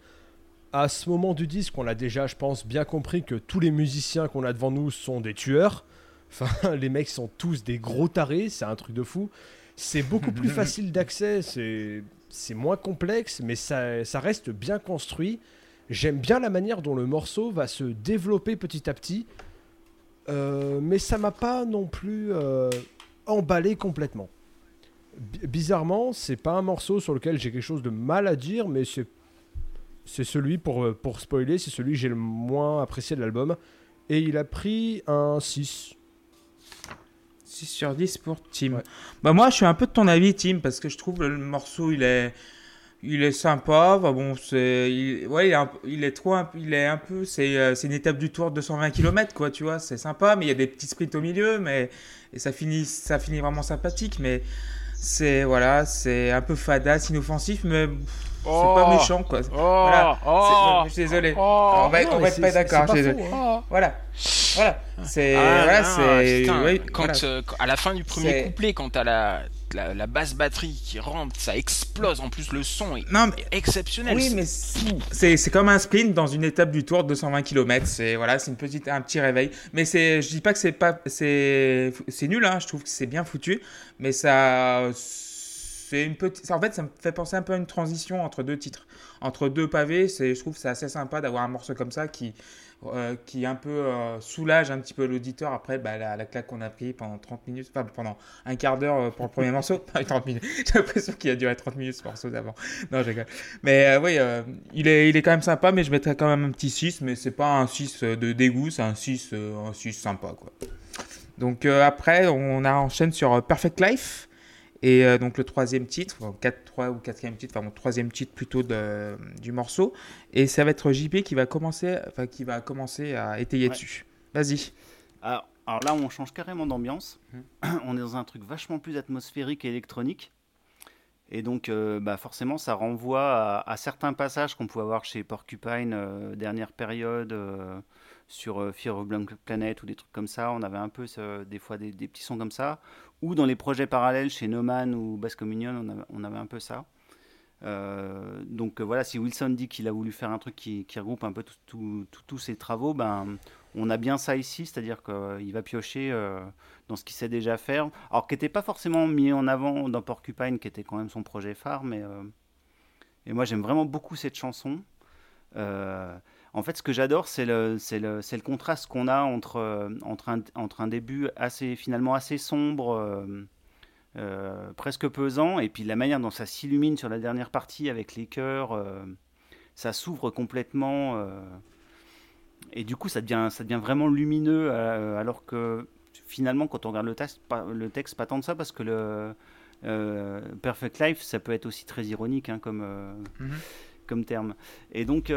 Speaker 2: À ce moment du disque, on a déjà, je pense, bien compris que tous les musiciens qu'on a devant nous sont des tueurs. Enfin, les mecs sont tous des gros tarés, c'est un truc de fou. C'est beaucoup plus facile d'accès, c'est moins complexe, mais ça, ça reste bien construit. J'aime bien la manière dont le morceau va se développer petit à petit. Euh, mais ça m'a pas non plus euh, emballé complètement. bizarrement, c'est pas un morceau sur lequel j'ai quelque chose de mal à dire, mais c'est c'est celui pour pour spoiler, c'est celui que j'ai le moins apprécié de l'album et il a pris un 6.
Speaker 1: 6 sur 10 pour Tim. Bah moi je suis un peu de ton avis Tim parce que je trouve le morceau il est il est sympa. bon, c'est, il, ouais, il est, il est trop, il est un peu, c'est, euh, c'est une étape du tour de 220 km, quoi, tu vois. C'est sympa, mais il y a des petits sprints au milieu, mais et ça finit, ça finit vraiment sympathique, mais c'est voilà, c'est un peu fadasse, inoffensif, mais c'est pas oh. méchant, quoi.
Speaker 5: Oh. voilà.
Speaker 1: Oh. je suis désolé. on va, on va être pas d'accord. Hein. Voilà. Voilà. C'est,
Speaker 5: ah,
Speaker 1: voilà, c'est.
Speaker 5: quand, euh, à la fin du premier couplet, quand t'as la la, basse batterie qui rentre, ça explose. En plus, le son est exceptionnel.
Speaker 1: Oui, mais c'est comme un sprint dans une étape du tour de 220 km. C'est voilà, c'est une petite un petit réveil. Mais c'est, je dis pas que c'est pas c'est c'est nul. Hein. Je trouve que c'est bien foutu, mais ça une petite. En fait, ça me fait penser un peu à une transition entre deux titres, entre deux pavés. C'est, je trouve, c'est assez sympa d'avoir un morceau comme ça qui euh, qui un peu euh, soulage un petit peu l'auditeur après bah, la, claque qu'on a pris pendant 30 minutes, enfin pendant un quart d'heure euh, pour le premier morceau. 30 minutes, j'ai l'impression qu'il a duré 30 minutes ce morceau d'avant. Non, j'ai Mais oui, il, est, il est quand même sympa, mais je mettrais quand même un petit 6, mais c'est pas un 6 de dégoût, c'est un 6, un 6 sympa quoi. Donc après, on a enchaîne sur Perfect Life. Et euh, donc le troisième titre, 4, 3 ou quatrième titre, enfin mon troisième titre plutôt de, du morceau. Et ça va être JP qui va commencer, enfin, qui va commencer à étayer dessus. Vas-y.
Speaker 4: Alors, alors, là, on change carrément d'ambiance. Hum. On est dans un truc vachement plus atmosphérique et électronique. Et donc, euh, bah forcément, ça renvoie à, certains passages qu'on pouvait avoir chez Porcupine, euh, dernière période, sur Fear of Blank Planet ou des trucs comme ça. On avait un peu des fois des, petits sons comme ça ou dans les projets parallèles chez Noman ou Bass Communion, on avait, un peu ça. Euh, donc euh, voilà, si Wilson dit qu'il a voulu faire un truc qui, regroupe un peu tous ses travaux, ben, on a bien ça ici, c'est-à-dire qu'il va piocher euh, dans ce qu'il sait déjà faire. Alors, qui n'était pas forcément mis en avant dans Porcupine, qui était quand même son projet phare, mais. et moi, j'aime vraiment beaucoup cette chanson. En fait, ce que j'adore, c'est le, le, le, contraste qu'on a entre, euh, entre, un, entre un début assez, finalement assez sombre, euh, euh, presque pesant, et puis la manière dont ça s'illumine sur la dernière partie avec les chœurs, ça s'ouvre complètement, et du coup, ça devient, ça devient vraiment lumineux, alors que finalement, quand on regarde le texte, pas, le texte, pas tant de ça, parce que le Perfect Life, ça peut être aussi très ironique hein, comme, mm-hmm. comme terme. Et donc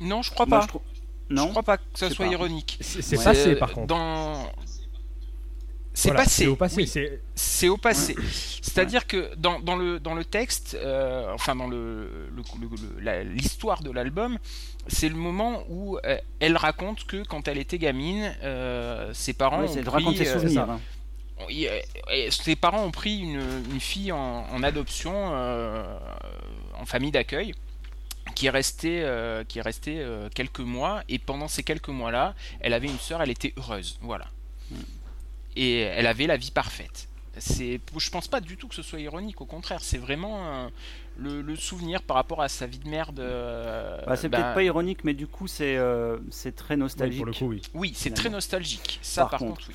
Speaker 5: non, je crois pas. je, Non crois pas que ça soit ironique.
Speaker 2: C'est passé par contre.
Speaker 5: Dans... C'est passé. C'est au passé. C'est au passé. C'est-à-dire que dans, dans, le, dans le texte, euh, enfin dans le, l'histoire de l'album, c'est le moment où euh, elle raconte que quand elle était gamine, euh, ses parents ont pris,
Speaker 4: ses souvenirs.
Speaker 5: Hein. ses parents ont pris une, une fille en, en adoption en famille d'accueil qui est restée, euh, qui est resté euh, quelques mois, et pendant ces quelques mois-là, elle avait une sœur, elle était heureuse, voilà. Et elle avait la vie parfaite. C'est, je pense pas du tout que ce soit ironique, au contraire, c'est vraiment le, souvenir par rapport à sa vie de merde.
Speaker 4: Euh, bah, c'est peut-être bah pas ironique, mais du coup, c'est, c'est très nostalgique.
Speaker 5: Oui,
Speaker 4: pour le coup,
Speaker 5: oui. Oui, c'est très nostalgique, ça par, contre,
Speaker 4: oui.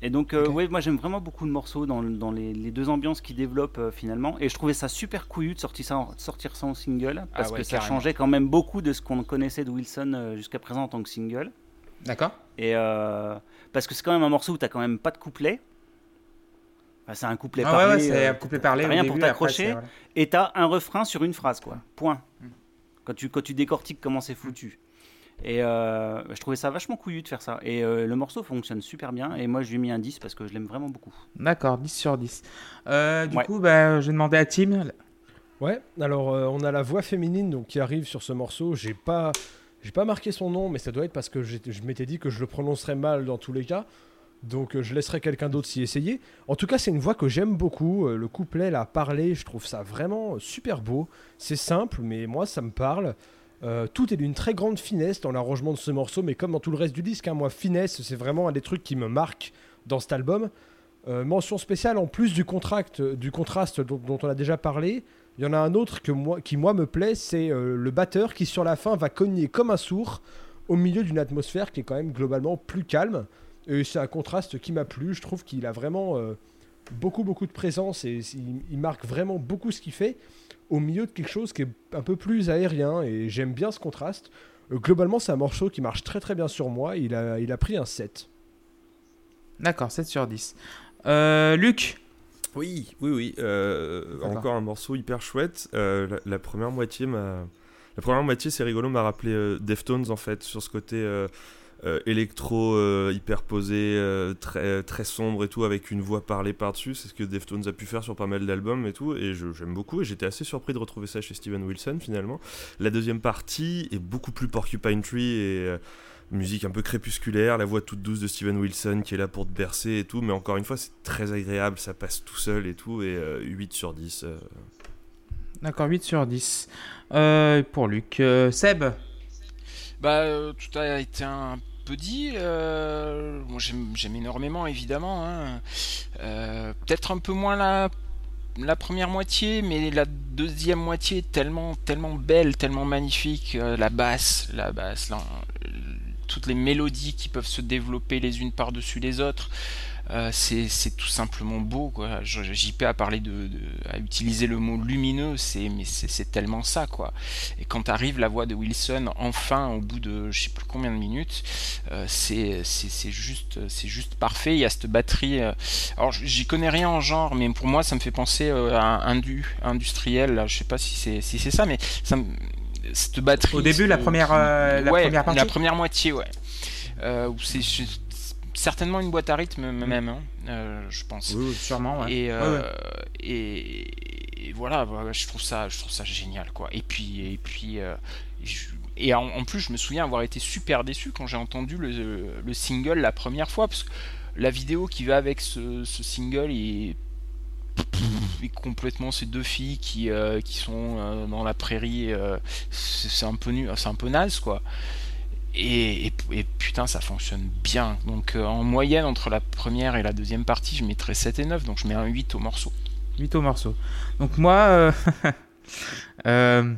Speaker 4: Et donc, euh, ouais, moi j'aime vraiment beaucoup le morceau dans, dans les, deux ambiances qu'il développe euh, finalement. Et je trouvais ça super couillu de sortir ça en, sortir ça en single, ah parce que ça changeait quand même beaucoup de ce qu'on connaissait de Wilson euh, jusqu'à présent en tant que single.
Speaker 1: D'accord.
Speaker 4: Et parce que c'est quand même un morceau où t'as quand même pas de couplet. c'est un couplet
Speaker 1: ah
Speaker 4: parlé.
Speaker 1: Ouais, c'est un couplet parlé.
Speaker 4: Rien pour t'accrocher. Et t'as un refrain sur une phrase, quoi. Point. Hmm. quand tu, quand tu décortiques comment c'est foutu. Et euh, je trouvais ça vachement couillu de faire ça. Et euh, le morceau fonctionne super bien. Et moi, je lui ai mis un 10 parce que je l'aime vraiment beaucoup.
Speaker 1: D'accord, 10 sur 10. Euh, du coup, bah, je vais demander à Tim.
Speaker 2: Ouais, alors on a la voix féminine donc, qui arrive sur ce morceau. J'ai pas, j'ai pas marqué son nom, mais ça doit être parce que je m'étais dit que je le prononcerais mal dans tous les cas. Donc je laisserai quelqu'un d'autre s'y essayer. En tout cas, c'est une voix que j'aime beaucoup. Le couplet, la parler, je trouve ça vraiment super beau. C'est simple, mais moi, ça me parle. Euh, tout est d'une très grande finesse dans l'arrangement de ce morceau, mais comme dans tout le reste du disque, hein, moi, finesse, c'est vraiment un des trucs qui me marque dans cet album. Euh, mention spéciale, en plus du, contraste dont, on a déjà parlé, il y en a un autre qui, moi, me plaît, c'est euh, le batteur qui, sur la fin, va cogner comme un sourd au milieu d'une atmosphère qui est quand même globalement plus calme. Et c'est un contraste qui m'a plu. Je trouve qu'il a vraiment beaucoup, beaucoup de présence et il marque vraiment beaucoup ce qu'il fait au milieu de quelque chose qui est un peu plus aérien et j'aime bien ce contraste. Euh, globalement, c'est un morceau qui marche très très bien sur moi. Il a, il a pris un 7.
Speaker 1: D'accord, 7 sur 10. Euh, Luc
Speaker 3: Oui, oui, oui. Euh, encore un morceau hyper chouette. la, première moitié m'a. La première moitié, c'est rigolo, m'a rappelé Deftones en fait, sur ce côté euh, électro euh, hyper posé, euh, très, très sombre et tout, avec une voix parlée par-dessus. C'est ce que Deftones a pu faire sur pas mal d'albums et tout. Et j'aime beaucoup. Et j'étais assez surpris de retrouver ça chez Steven Wilson finalement. La deuxième partie est beaucoup plus Porcupine Tree et musique un peu crépusculaire, la voix toute douce de Steven Wilson qui est là pour te bercer et tout, mais encore une fois c'est très agréable, ça passe tout seul et tout, et 8 sur 10.
Speaker 1: D'accord, 8 sur 10. pour Luc. Seb
Speaker 5: bah, tout a été un dit. Euh, j'aime énormément, évidemment. Hein. Euh, peut-être un peu moins la, première moitié, mais la deuxième moitié tellement, tellement belle, tellement magnifique. Euh, la basse, la basse, toutes les mélodies qui peuvent se développer les unes par-dessus les autres. Euh, c'est tout simplement beau. Quoi. JP a parlé de, à utiliser le mot lumineux, c'est mais c'est tellement ça quoi. Et quand arrive la voix de Wilson, enfin au bout de je sais plus combien de minutes, euh, c'est juste c'est juste parfait. Il y a cette batterie. Euh, alors j'y connais rien en genre, mais pour moi ça me fait penser à un du industriel. Là, je sais pas si c'est si c'est ça, mais ça cette batterie.
Speaker 1: Au début, la première la première partie?
Speaker 5: La première moitié, ouais. où c'est certainement une boîte à rythme même, hein, euh, je pense.
Speaker 1: Oui, sûrement.
Speaker 5: Euh, et, et, voilà, je trouve ça, je trouve ça génial, quoi. Et puis, et puis, euh, et en, plus, je me souviens avoir été super déçu quand j'ai entendu le, single la première fois, parce que la vidéo qui va avec ce, single est complètement ces deux filles qui, qui sont dans la prairie c'est un peu c'est un peu naze quoi et, putain, ça fonctionne bien. Donc euh, en moyenne, entre la première et la deuxième partie, je mettrais 7 et 9. Donc je mets un 8 au morceau.
Speaker 1: 8 au morceau. Donc moi, euh, euh,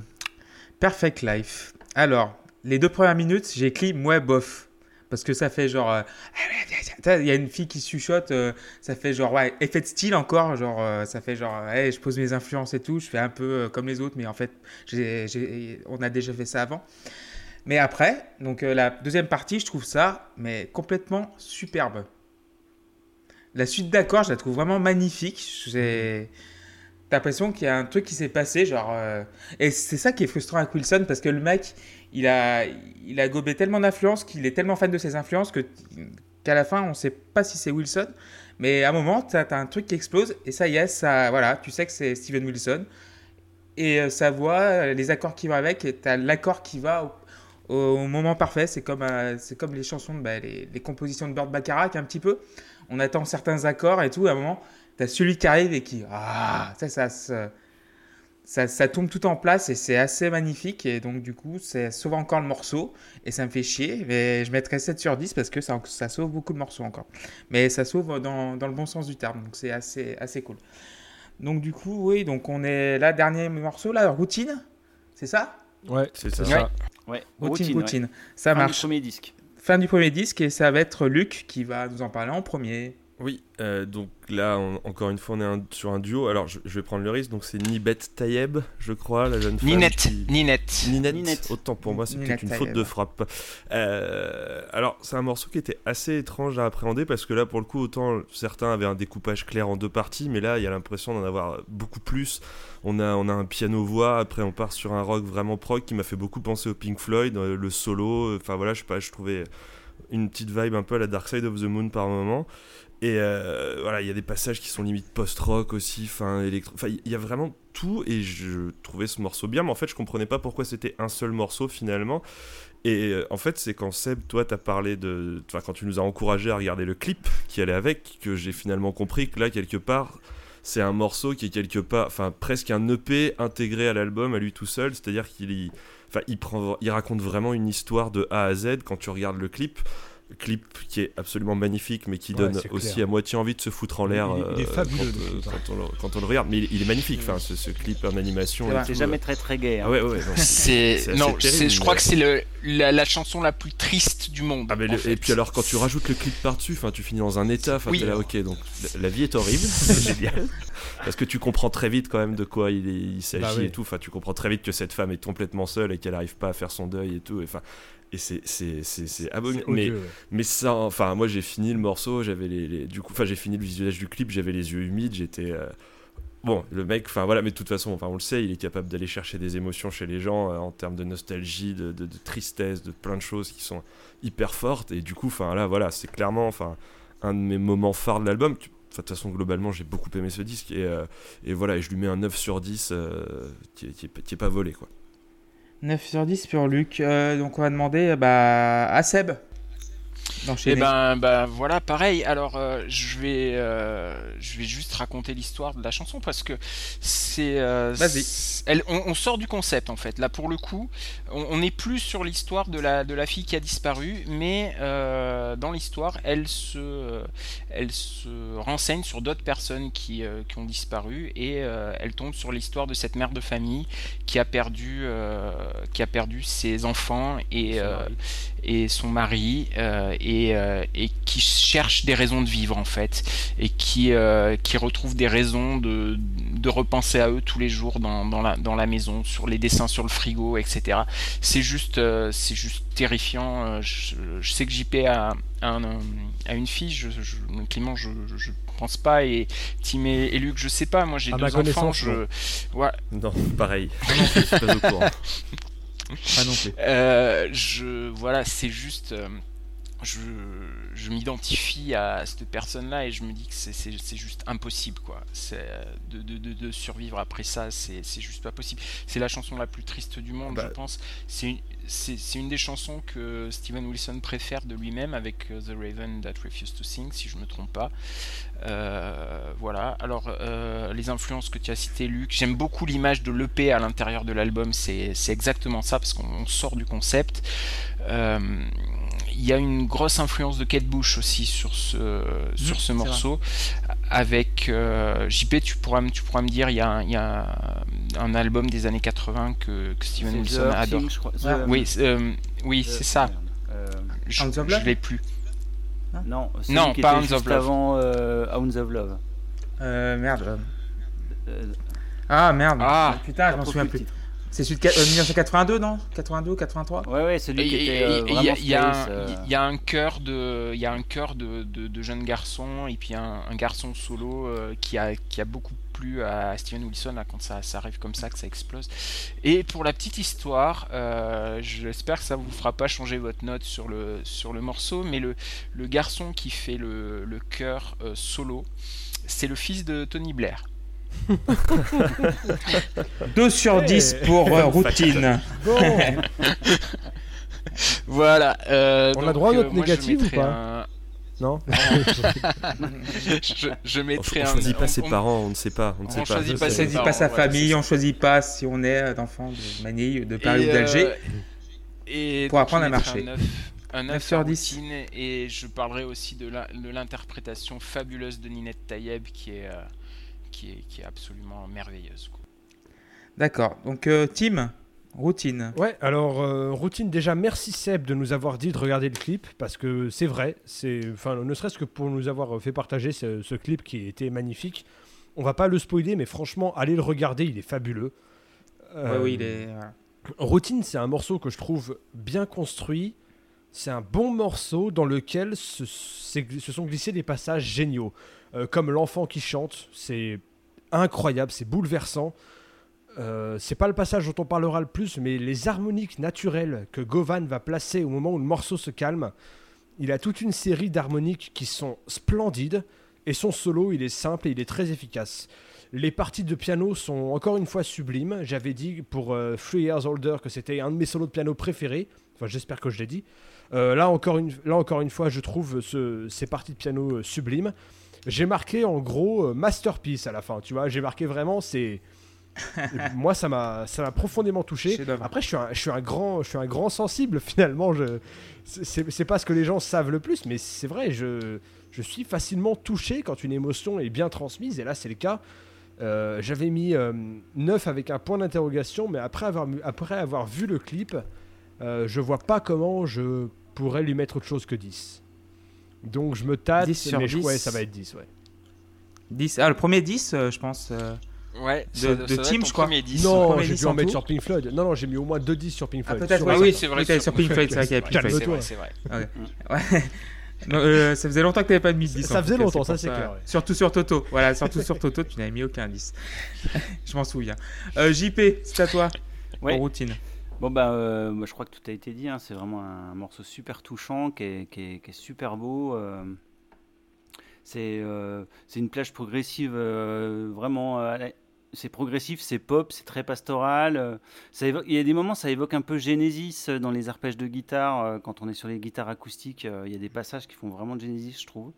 Speaker 1: Perfect Life. Alors, les deux premières minutes, j'ai écrit bof. Parce que ça fait genre. Il y a une fille qui chuchote, ça fait genre, ouais, effet de style encore. Genre, ça fait genre, je pose mes influences et tout, je fais un peu comme les autres, mais en fait, on a déjà fait ça avant. Mais après, donc euh, la deuxième partie, je trouve ça mais complètement superbe. La suite d'accords, je la trouve vraiment magnifique. J'ai l'impression qu'il y a un truc qui s'est passé, genre. Euh, et c'est ça qui est frustrant avec Wilson parce que le mec, il a, il a gobé tellement d'influences qu'il est tellement fan de ses influences que qu'à la fin, on ne sait pas si c'est Wilson. Mais à un moment, tu as, un truc qui explose et ça y est, ça, voilà, tu sais que c'est Steven Wilson. Et euh, sa voix, les accords qui vont avec, et tu as l'accord qui va au moment parfait. C'est comme, euh, c'est comme les chansons, bah, les, compositions de Burt Bacharach un petit peu. On attend certains accords et tout. à un moment, tu as celui qui arrive et qui. Ah, ça, ça, ça, ça, tombe tout en place et c'est assez magnifique. Et donc, du coup, ça sauve encore le morceau. Et ça me fait chier. Mais je mettrais 7 sur 10 parce que ça, ça sauve beaucoup de morceaux encore. Mais ça sauve dans, dans le bon sens du terme. Donc, c'est assez, assez cool. Donc, du coup, oui, donc on est là, dernier morceau, là, routine. C'est ça?
Speaker 2: Ouais, c'est ça.
Speaker 4: Ouais,
Speaker 1: routine, routine. Ça marche.
Speaker 4: Fin du premier disque.
Speaker 1: Fin du premier disque et ça va être Luc qui va nous en parler en premier.
Speaker 3: Oui, euh, donc là, encore une fois, on est sur un duo. Alors, je, vais prendre le risque. Donc, c'est Nibet Tayeb, je crois, la jeune femme.
Speaker 5: Ninette. Ninette.
Speaker 3: Ninette. Autant pour moi, c'est peut-être une faute de frappe. Euh, alors, c'est un morceau qui était assez étrange à appréhender parce que là, pour le coup, autant certains avaient un découpage clair en deux parties, mais là, il y a l'impression d'en avoir beaucoup plus. On a, on a un piano-voix, après, on part sur un rock vraiment prog qui m'a fait beaucoup penser au Pink Floyd, euh, le solo. Enfin, voilà, je sais pas, je trouvais une petite vibe un peu à la Dark Side of the Moon par moment. Et euh, voilà, il y a des passages qui sont limite post-rock aussi, enfin, électro. Enfin, il y a vraiment tout et je trouvais ce morceau bien, mais en fait, je comprenais pas pourquoi c'était un seul morceau finalement. Et euh, en fait, c'est quand Seb, toi, t'as parlé de. Enfin, quand tu nous as encouragé à regarder le clip qui allait avec, que j'ai finalement compris que là, quelque part, c'est un morceau qui est quelque part. Enfin, presque un EP intégré à l'album à lui tout seul, c'est-à-dire qu'il y. Enfin, il, prend, il raconte vraiment une histoire de A à Z quand tu regardes le clip clip qui est absolument magnifique, mais qui donne aussi à moitié envie de se foutre en l'air.
Speaker 2: Il, est euh, fabuleux
Speaker 3: quand, euh, quand, on le, regarde. Mais il, est magnifique, enfin, ce, clip en animation.
Speaker 4: C'est jamais très très gay. Hein.
Speaker 3: Ah ouais, ouais,
Speaker 5: c'est non, je crois que c'est le, la, chanson la plus triste du monde.
Speaker 3: Ah, et puis alors, quand tu rajoutes le clip par-dessus, enfin, tu finis dans un état. Enfin, là, ok, donc la, vie est horrible, c'est génial. Parce que tu comprends très vite quand même de quoi il, il s'agit bah et tout. Enfin, tu comprends très vite que cette femme est complètement seule et qu'elle n'arrive pas à faire son deuil et tout. Enfin, et c'est c'est abominable. Mais mais ça enfin moi j'ai fini le morceau j'avais les, du coup enfin j'ai fini le visuel du clip j'avais les yeux humides j'étais euh, bon le mec enfin voilà mais de toute façon enfin on le sait il est capable d'aller chercher des émotions chez les gens euh, en termes de nostalgie de, de, tristesse de plein de choses qui sont hyper fortes. Et du coup enfin là voilà c'est clairement enfin un de mes moments phares de l'album. De toute façon globalement j'ai beaucoup aimé ce disque. Et, euh, et voilà et je lui mets un 9 sur 10 qui, est, qui, qui est pas volé quoi
Speaker 1: 9 sur 10 pour Luc. Euh, donc on va demander bah, à Seb
Speaker 5: et eh ben, ben voilà, pareil. Alors euh, je vais euh, je vais juste raconter l'histoire de la chanson parce que c'est euh, elle, on, sort du concept en fait. Là pour le coup, on n'est plus sur l'histoire de la de la fille qui a disparu, mais dans l'histoire, elle se elle se renseigne sur d'autres personnes qui, qui ont disparu et elle tombe sur l'histoire de cette mère de famille qui a perdu qui a perdu ses enfants et et son mari euh, et, euh, et, qui cherche des raisons de vivre en fait et qui, euh, qui retrouve des raisons de, de repenser à eux tous les jours dans, dans, la, dans la maison, sur les dessins sur le frigo, etc. C'est juste, c'est juste terrifiant. Je, sais que JP a, a, a une fille, je, je, Clément, je, je pense pas et Tim et, Luc, je sais pas. Moi, j'ai deux enfants. Je...
Speaker 3: Ouais. Non, pareil.
Speaker 1: Ah non plus.
Speaker 5: Euh, je, voilà, c'est juste. Je, je m'identifie à cette personne-là et je me dis que c'est juste impossible, quoi. De, de, de, de, survivre après ça, c'est juste pas possible. C'est la chanson la plus triste du monde, je bah. pense. C'est une des chansons que Steven Wilson préfère de lui-même avec euh, The Raven That Refused to Sing, si je me trompe pas. Euh, voilà. Alors, euh, les influences que tu as citées, Luc, j'aime beaucoup l'image de l'EP à l'intérieur de l'album. C'est exactement ça, parce qu'on sort du concept. Il y a une grosse influence de Kate Bush aussi sur ce, sur ce morceau. Avec JP, tu pourras, tu pourras me dire, il y a, il y a un album des années 80 que, que Steven Wilson adore. oui, euh, oui c'est ça.
Speaker 1: Euh, je ne l'ai
Speaker 5: plus.
Speaker 4: Non, non pas Hounds of Love. avant euh, Hounds of Love.
Speaker 1: Euh, merde. ah merde. Ah, putain, je m'en souviens plus. C'est celui de 1982, non? 82, 83
Speaker 4: Ouais, ouais, celui qui était Il
Speaker 5: y, a un cœur de, il y a un cœur de, de, jeunes garçons et puis un, un garçon solo qui a qui a beaucoup à Steven Wilson quand ça, arrive comme ça, que ça explose. Et pour la petite histoire, euh, j'espère que ça vous fera pas changer votre note sur le, sur le morceau, mais le, le garçon qui fait le, le chœur euh, solo, c'est le fils de Tony Blair.
Speaker 1: 2 sur 10 pour euh, routine.
Speaker 5: voilà.
Speaker 2: On a droit à note négative ou pas non
Speaker 5: je, je mettrai
Speaker 3: on, on choisit pas ses parents, on ne sait pas. On ne sait
Speaker 1: pas. choisit pas, choisit pas sa famille, on choisit pas si on est d'enfant de Manille, de Paris ou d'Alger. Euh,
Speaker 5: et pour apprendre à marcher. Un 9, sur 10. Et je parlerai aussi de l'interprétation fabuleuse de Ninette Tayeb qui est, euh, qui est, qui est absolument merveilleuse.
Speaker 1: D'accord. Donc, euh, Tim Routine.
Speaker 2: Ouais, alors euh, routine déjà merci Seb de nous avoir dit de regarder le clip parce que c'est vrai, c'est enfin ne serait-ce que pour nous avoir fait partager ce, clip qui était magnifique. On va pas le spoiler mais franchement allez le regarder, il est fabuleux.
Speaker 1: oui, il est
Speaker 2: Routine, c'est un morceau que je trouve bien construit. C'est un bon morceau dans lequel se, se sont glissés des passages géniaux. Euh, comme l'enfant qui chante, c'est incroyable, c'est bouleversant. Euh, c'est pas le passage dont on parlera le plus, mais les harmoniques naturelles que Govan va placer au moment où le morceau se calme. Il a toute une série d'harmoniques qui sont splendides et son solo, il est simple et il est très efficace. Les parties de piano sont encore une fois sublimes. J'avais dit pour euh, Three Years Older que c'était un de mes solos de piano préférés. Enfin, j'espère que je l'ai dit. Euh, là, encore une, là, encore une fois, je trouve ces parties de piano sublimes. J'ai marqué en gros masterpiece à la fin. Tu vois, j'ai marqué vraiment c'est. moi, ça m'a, ça m'a profondément touché. Après, je suis, un, je suis un grand, je suis un grand sensible finalement. Je, c'est, pas ce que les gens savent le plus, mais c'est vrai. Je, je suis facilement touché quand une émotion est bien transmise, et là, c'est le cas. Euh, j'avais mis 9 euh, avec un point d'interrogation, mais après avoir, après avoir vu le clip, euh, je vois pas comment je pourrais lui mettre autre chose que 10. Donc je me tâte, mais je, ouais, ça va être 10, ouais.
Speaker 1: 10. Ah, le premier 10, je pense.
Speaker 5: Ouais,
Speaker 1: de, de team, je crois.
Speaker 2: 10. Non, j'ai dû en mettre sur Pink Floyd. Non, non, j'ai mis au moins 2 10 sur Pink ah, Floyd.
Speaker 1: Ah, peut-être, oui, c'est vrai. Sur, Pink Floyd, c'est vrai qu'il y a Pink
Speaker 5: Floyd. C'est vrai, c'est vrai.
Speaker 1: Ouais. Euh, ça faisait longtemps que tu n'avais pas mis 10.
Speaker 2: Ça faisait longtemps, ça c'est clair.
Speaker 1: Surtout sur Toto. Voilà, surtout sur Toto, tu n'avais mis aucun 10. je m'en souviens. Euh, JP, c'est à toi. En routine.
Speaker 4: Bon bah euh, je crois que tout a été dit, hein. c'est vraiment un morceau super touchant qui est, super beau. c'est une plage progressive vraiment c'est progressif, c'est pop, c'est très pastoral. Euh, il y a des moments, ça évoque un peu Genesis euh, dans les arpèges de guitare. Euh, quand on est sur les guitares acoustiques, il y a des passages qui font vraiment Genesis, je trouve.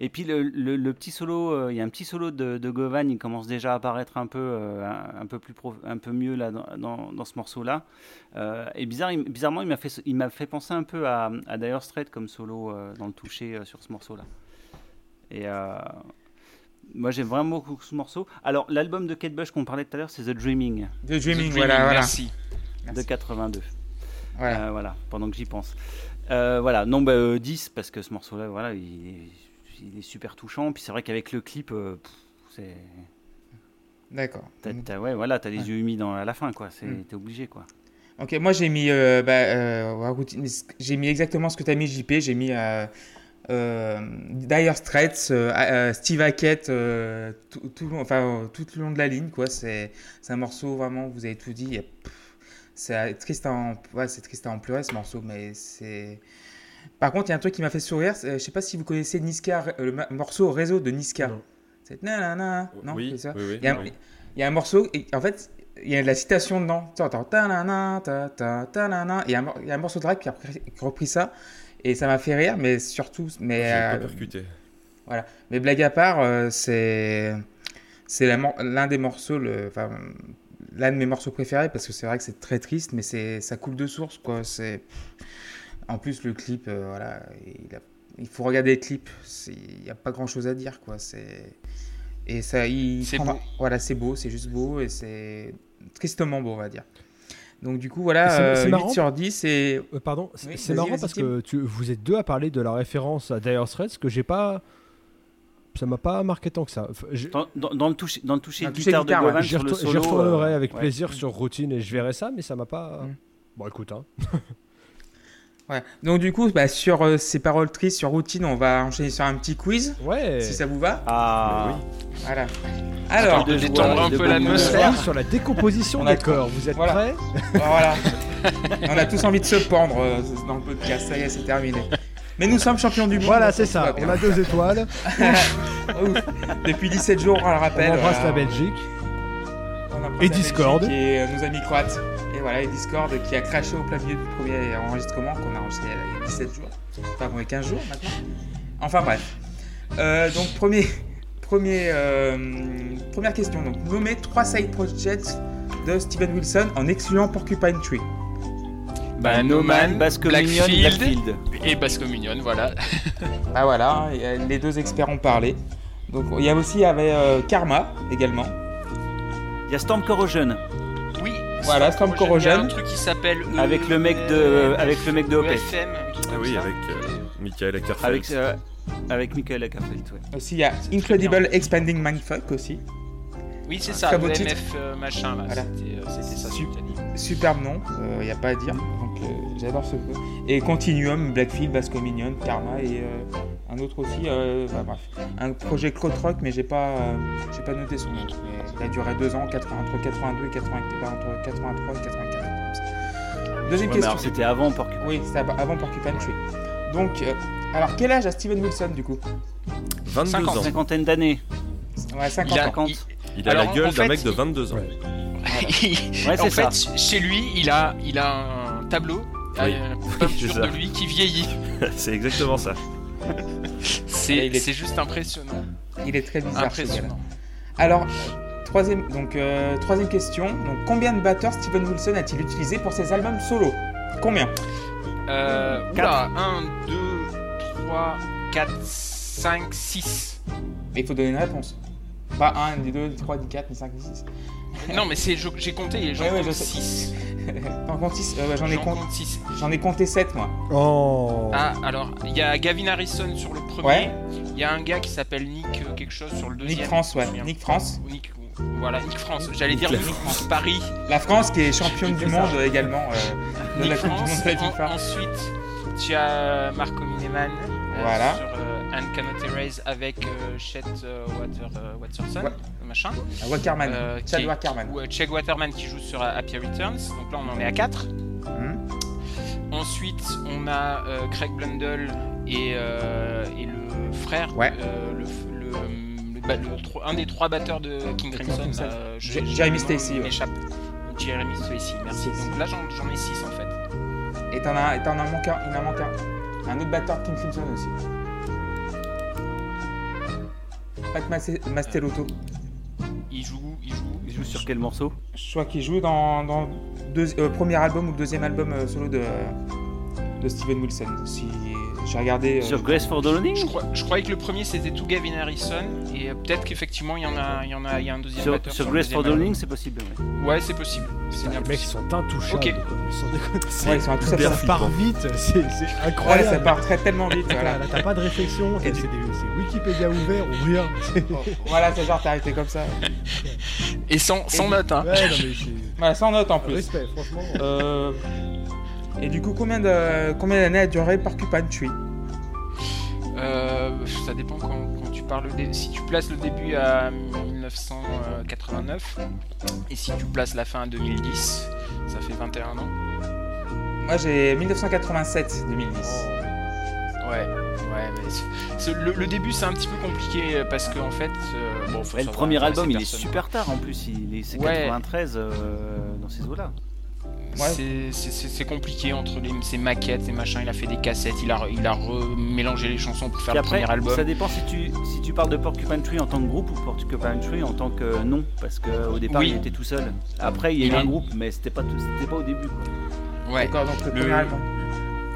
Speaker 4: Et puis le, petit solo, il y a un petit solo de, Govan, il commence déjà à apparaître un peu, un, peu plus un peu mieux là dans, ce morceau-là. et bizarre, bizarrement, il m'a fait, il m'a fait penser un peu à, à Dire Straits comme solo dans le toucher sur ce morceau-là. Et moi, j'aime vraiment beaucoup ce morceau. Alors, l'album de Kate Bush qu'on parlait tout à l'heure, c'est The Dreaming.
Speaker 1: The Dreaming, voilà,
Speaker 5: Merci.
Speaker 4: De 82. Euh, voilà, pendant que j'y pense. Euh, voilà, non, bah, 10, euh, parce que ce morceau-là, voilà, il est, super touchant. Puis c'est vrai qu'avec le clip, c'est.
Speaker 1: D'accord.
Speaker 4: T'as, ouais, voilà, t'as les yeux humides à la fin, quoi. C'est, mm. T'es obligé, quoi.
Speaker 1: Ok, moi j'ai mis, bah, j'ai mis exactement ce que t'as mis, JP. J'ai mis euh, Dire Straits, euh, euh, Steve Hackett, euh, tout, tout, enfin, tout le long de la ligne, quoi. C'est un morceau vraiment, vous avez tout dit. C'est triste, à en, ouais, triste à en pleurer ce morceau, mais c'est. Par contre, il y a un truc qui m'a fait sourire. Je sais pas si vous connaissez Niska, le morceau Réseau de Niska. C'est nanana. Non,
Speaker 3: oui,
Speaker 1: ça.
Speaker 3: Oui,
Speaker 1: il, y a, il, y a, un morceau, et, en fait, il y a de la citation dedans. Tu entends ta ta ta Il y a un, morceau de rap qui a repris ça. Et ça m'a fait rire, mais surtout. Mais,
Speaker 3: euh, percuté.
Speaker 1: Voilà. Mais blague à part, euh, c'est c'est l'un des morceaux, le, enfin, l'un de mes morceaux préférés parce que c'est vrai que c'est très triste, mais c'est ça coule de source quoi. C'est en plus le clip, euh, voilà, il, il, faut regarder le clip. Il n'y a pas grand chose à dire quoi. C'est et ça, il
Speaker 5: beau.
Speaker 1: voilà, c'est beau, c'est juste beau et c'est tristement beau on va dire. Donc du coup voilà, c'est, 8 euh, sur 10 et...
Speaker 2: Euh, pardon, c'est marrant parce que tu, vous êtes deux à parler de la référence à Dire Straits que j'ai pas... Ça m'a pas marqué tant que ça.
Speaker 4: Dans, le toucher, dans le toucher guitare, de Govan
Speaker 2: j'y, retournerai euh, avec plaisir sur Routine et je verrai ça, mais ça m'a pas... Mm. Bon écoute, hein.
Speaker 1: Ouais. Donc du coup, bah, sur euh, ces paroles tristes, sur routine, on va enchaîner sur un petit quiz.
Speaker 2: Ouais.
Speaker 1: Si ça vous va.
Speaker 4: Ah oui.
Speaker 1: Voilà. Alors,
Speaker 5: de détendre un peu l'atmosphère
Speaker 2: sur la décomposition des corps. Vous êtes prêts
Speaker 1: Voilà. on a tous envie de se pendre euh, dans le podcast. Ça y est, c'est terminé. Mais nous sommes champions du monde.
Speaker 2: Voilà, c'est ça. On a deux étoiles.
Speaker 1: Depuis 17 jours, on le rappelle.
Speaker 2: On embrasse la Belgique. et Discord.
Speaker 1: et euh, nos amis croates voilà, et Discord qui a craché au plein milieu du premier enregistrement qu'on a enregistré il y a 17 jours. Enfin, bon, 15 jours maintenant. Enfin, bref. Euh, donc, premier, premier, euh, première question. Donc, nommer trois side projects de Steven Wilson en excluant Porcupine Tree.
Speaker 5: Bah, No Man, Blackfield, et Basque Minion, voilà.
Speaker 1: ah voilà, les deux experts ont parlé. Donc il y a aussi il y avait, euh, Karma également.
Speaker 4: Il y a Storm Corrosion.
Speaker 1: Voilà, Storm Corrosion.
Speaker 5: un truc qui s'appelle.
Speaker 4: Avec le mec de, avec le mec de OPEC.
Speaker 3: Ah oui, avec Michael Ackerfeld. Avec,
Speaker 4: avec Michael Ackerfeld, ouais.
Speaker 1: Aussi, il y a Incredible Expanding Mindfuck aussi.
Speaker 5: Oui, c'est ça, le MF machin là. C'était ça.
Speaker 1: Superbe nom, il n'y a pas à dire. Donc j'adore ce jeu. Et Continuum, Blackfield, Basco Minion, Karma et un autre aussi. Bah, bref, un projet Cloud Rock, mais j'ai pas, j'ai pas noté son nom. il a duré deux ans, 80, entre 82 et 84, entre 83 et 84. Deuxième question.
Speaker 4: C'était avant Porcupine.
Speaker 1: Oui, c'était avant Porcupine Tree. Donc, alors quel âge a Steven Wilson du coup?
Speaker 3: 22
Speaker 4: 50,
Speaker 3: ans.
Speaker 4: Cinquantaine d'années.
Speaker 1: Ouais, 50 ans.
Speaker 3: Il a la gueule d'un mec de 22 ans.
Speaker 5: Ouais. en fait, chez lui, il a, il a un tableau oui. de lui qui vieillit.
Speaker 3: c'est exactement ça.
Speaker 5: c'est juste impressionnant.
Speaker 1: Il est très bizarre. Impressionnant. Alors, troisième, donc, euh, troisième question. Donc, combien de batteurs Steven Wilson a-t-il utilisé pour ses albums solo? Combien?
Speaker 5: Euh, 1, 2, 3, 4, 5, 6.
Speaker 1: Mais il faut donner une réponse. Pas 1, ni 2, ni 3, ni 4, ni 5, ni 6.
Speaker 5: non, mais c'est, j'ai compté, j'en ouais, compte 6.
Speaker 1: T'en comptes 6 euh, J'en ai, compte... J'en ai compté 7 moi.
Speaker 2: Oh
Speaker 5: Ah, alors, il y a Gavin Harrison sur le premier. Il y a un gars qui s'appelle Nick euh, quelque chose sur le deuxième.
Speaker 1: Nick France, ouais. Nick France.
Speaker 5: Nick, voilà, Nick France. J'allais dire Nick France. Paris.
Speaker 1: La France qui est championne du monde également. Euh,
Speaker 5: Nick France. ensuite, tu as Marco Mineman.
Speaker 1: voilà.
Speaker 5: Sur, and Cannot Erase avec euh, Chet euh, Water, euh, Waterson, machin.
Speaker 1: Ah, Waterman, Chad Waterman.
Speaker 5: Ou Chad Waterman qui joue sur Happy Returns. Donc là, on en est à 4. Hmm. Ensuite, on a Craig Blundell et, et le frère,
Speaker 1: ouais.
Speaker 5: le, le, le, un des trois batteurs de King Crimson.
Speaker 1: Jeremy Stacy.
Speaker 5: Jeremy Stacy, merci. Donc là, j'en ai 6 en fait.
Speaker 1: Et t'en as, as manqué un, il en manque un. Un autre batteur King Crimson aussi. Pat Mastelotto.
Speaker 5: Il joue, il joue.
Speaker 4: Il joue sur quel morceau?
Speaker 1: Je crois qu'il joue dans, dans deux, euh, premier album ou deuxième album euh, solo de, de Steven Wilson. Si j'ai regardé.
Speaker 4: Euh, sur Grace for the Loading
Speaker 5: je, je, croyais que le premier c'était tout Gavin Harrison et peut-être qu'effectivement il y en a, il y en a, il y a un deuxième
Speaker 4: sur. Sur, Grace for the Loading, c'est possible.
Speaker 5: Ouais, ouais c'est possible.
Speaker 2: C'est les mecs sont intouchables.
Speaker 1: Ok.
Speaker 2: Ouais, ils sont ça part vite, c'est incroyable.
Speaker 1: Ouais, ça part très tellement vite. Voilà.
Speaker 2: T'as pas de réflexion, c'est Wikipédia ouvert ou rien.
Speaker 1: voilà, c'est genre t'as arrêté comme ça.
Speaker 5: Et sans, sans note, hein.
Speaker 2: Ouais, non, mais
Speaker 1: voilà, sans note en plus.
Speaker 2: Respect, franchement.
Speaker 1: Euh... Et du coup, combien de combien d'années a duré Porcupine Tree
Speaker 5: euh, Ça dépend quand, quand tu parles. Si tu places le début à 1989 et si tu places la fin à 2010, ça fait 21 ans.
Speaker 1: Moi, j'ai 1987-2010.
Speaker 5: Ouais, ouais, mais le, début c'est un petit peu compliqué parce qu'en en fait, euh, bon,
Speaker 4: le premier album il est super tard en plus, il est c'est 93 euh, dans ces
Speaker 5: C'est compliqué entre les, ses maquettes et machin. Il a fait des cassettes, il a, il a remélangé les chansons pour faire le premier album.
Speaker 4: Ça dépend si tu, si tu parles de Porcupine Tree en tant que groupe ou Porcupine Tree en tant que nom. Parce qu'au départ, il était tout seul. Après, il y a eu un groupe, mais c'était pas, pas au début.
Speaker 5: Ouais.
Speaker 1: donc le, premier album.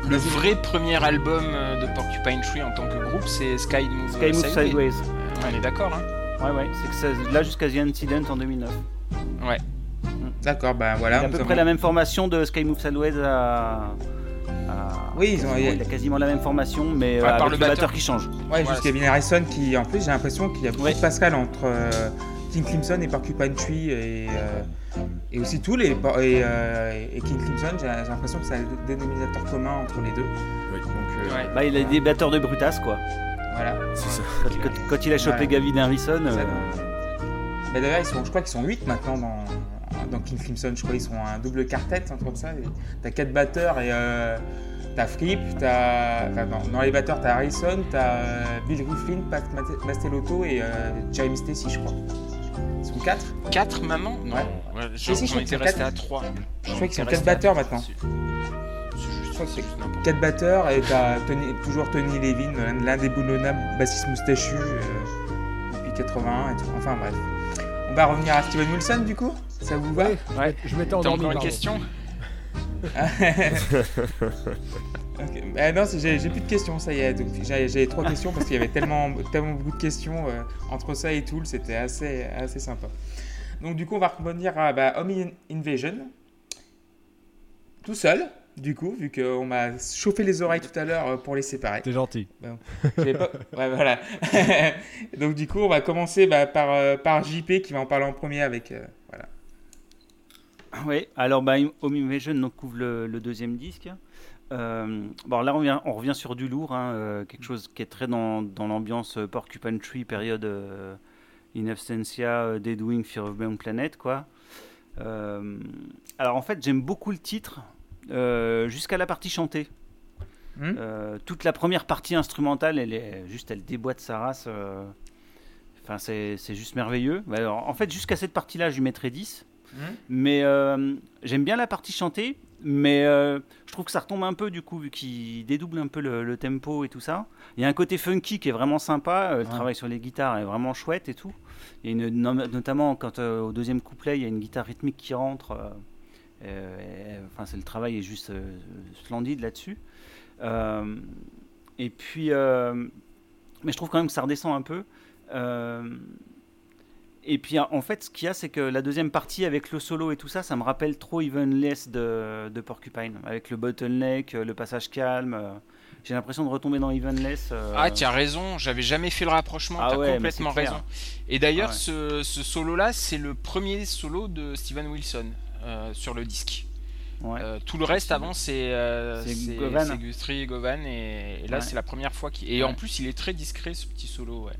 Speaker 5: Le vrai premier album de Porcupine Tree en tant que groupe, c'est Sky Move,
Speaker 4: Sky Move Sideways.
Speaker 5: on est d'accord, hein
Speaker 4: Ouais, ouais. C'est que là jusqu'à The Incident en 2009.
Speaker 5: Ouais.
Speaker 1: D'accord, ben voilà.
Speaker 4: Il a à peu près la même formation de Sky Move Sideways à.
Speaker 1: Oui, ils ont.
Speaker 4: Il a quasiment la même formation, mais ouais, avec le batteur qui change.
Speaker 1: Ouais, voilà, jusqu'à Harrison qui, en plus, j'ai l'impression qu'il y a beaucoup de Pascal entre euh, King Crimson et Porcupine Tree et, euh, et aussi tous les. Et, euh, et King Crimson, j'ai l'impression que c'est un dénominateur commun entre les deux.
Speaker 3: Oui.
Speaker 1: Donc,
Speaker 4: ouais. Bah, il a des batteurs de Brutas, quoi.
Speaker 1: Voilà.
Speaker 4: Quand, quand, quand, il a chopé voilà. Gavin Harrison.
Speaker 1: Bah, D'ailleurs, je crois qu'ils sont 8 maintenant dans dans King Crimson, je crois qu'ils sont un double quartet, un truc comme ça. T'as quatre batteurs et euh, t'as Fripp, t'as. Enfin, dans, les batteurs, t'as Harrison, t'as euh, Bill Griffin, Pat Mastelotto et euh, Jeremy Stacy, je crois. Ils sont quatre?
Speaker 5: 4 maintenant?
Speaker 1: Non.
Speaker 5: Ouais. ouais je, si, resté quatre... à 3.
Speaker 1: Je crois qu'ils sont 4 batteurs maintenant. Je c'est 4 batteurs et t'as toujours Tony Levin, l'un des boulonnables bassistes moustachus euh, depuis 81 et tout. Enfin bref. On va revenir à Steven Wilson du coup ça vous va
Speaker 2: Ouais, je m'étais endormi.
Speaker 5: encore une question
Speaker 1: okay. bah non, j'ai plus de questions, ça y est. J'avais trois questions parce qu'il y avait tellement, tellement beaucoup de questions euh, entre ça et tout, c'était assez, assez sympa. Donc du coup, on va revenir à bah, Home Invasion. tout seul, du coup, vu qu'on m'a chauffé les oreilles tout à l'heure euh, pour les séparer.
Speaker 2: T'es gentil.
Speaker 1: ouais, voilà. Donc du coup, on va commencer bah, par, euh, par JP qui va en parler en premier avec... Euh, voilà.
Speaker 4: Oui, alors bah, Home Invasion donc, couvre le, deuxième disque. bon, là, on, vient, on revient sur du lourd, hein, quelque chose qui est très dans, dans l'ambiance Porcupine Tree, période In Absentia, Deadwing, Fear of Beyond Planet, quoi. alors en fait, j'aime beaucoup le titre. Euh, jusqu'à la partie chantée. Hmm. Euh, toute la première partie instrumentale, elle est juste, elle déboîte sa race. Euh, enfin, c'est juste merveilleux. Bah, en fait, jusqu'à cette partie-là, je lui mettrais 10. Hmm. Mais j'aime bien la partie chantée, mais je trouve que ça retombe un peu du coup, vu qu'il dédouble un peu le, tempo et tout ça. Il y a un côté funky qui est vraiment sympa. Le travail sur les guitares est vraiment chouette et tout. Et notamment quand au deuxième couplet, il y a une guitare rythmique qui rentre. Euh, enfin, c'est le travail est juste euh, splendide là-dessus. Euh, et puis, mais je trouve quand même que ça redescend un peu. Et puis en fait, ce qu'il y a, c'est que la deuxième partie avec le solo et tout ça, ça me rappelle trop Evenless de, de Porcupine, avec le bottleneck, le passage calme. J'ai l'impression de retomber dans Evenless.
Speaker 5: Ah, tu as raison, j'avais jamais fait le rapprochement, ah tu as complètement raison. Et d'ailleurs, ah ce, ce solo-là, c'est le premier solo de Steven Wilson. Euh, sur le disque. Euh, tout le reste avant c'est euh, Govan. Gustri, Govan et, là c'est la première fois qu'il et en plus il est très discret ce petit solo ouais.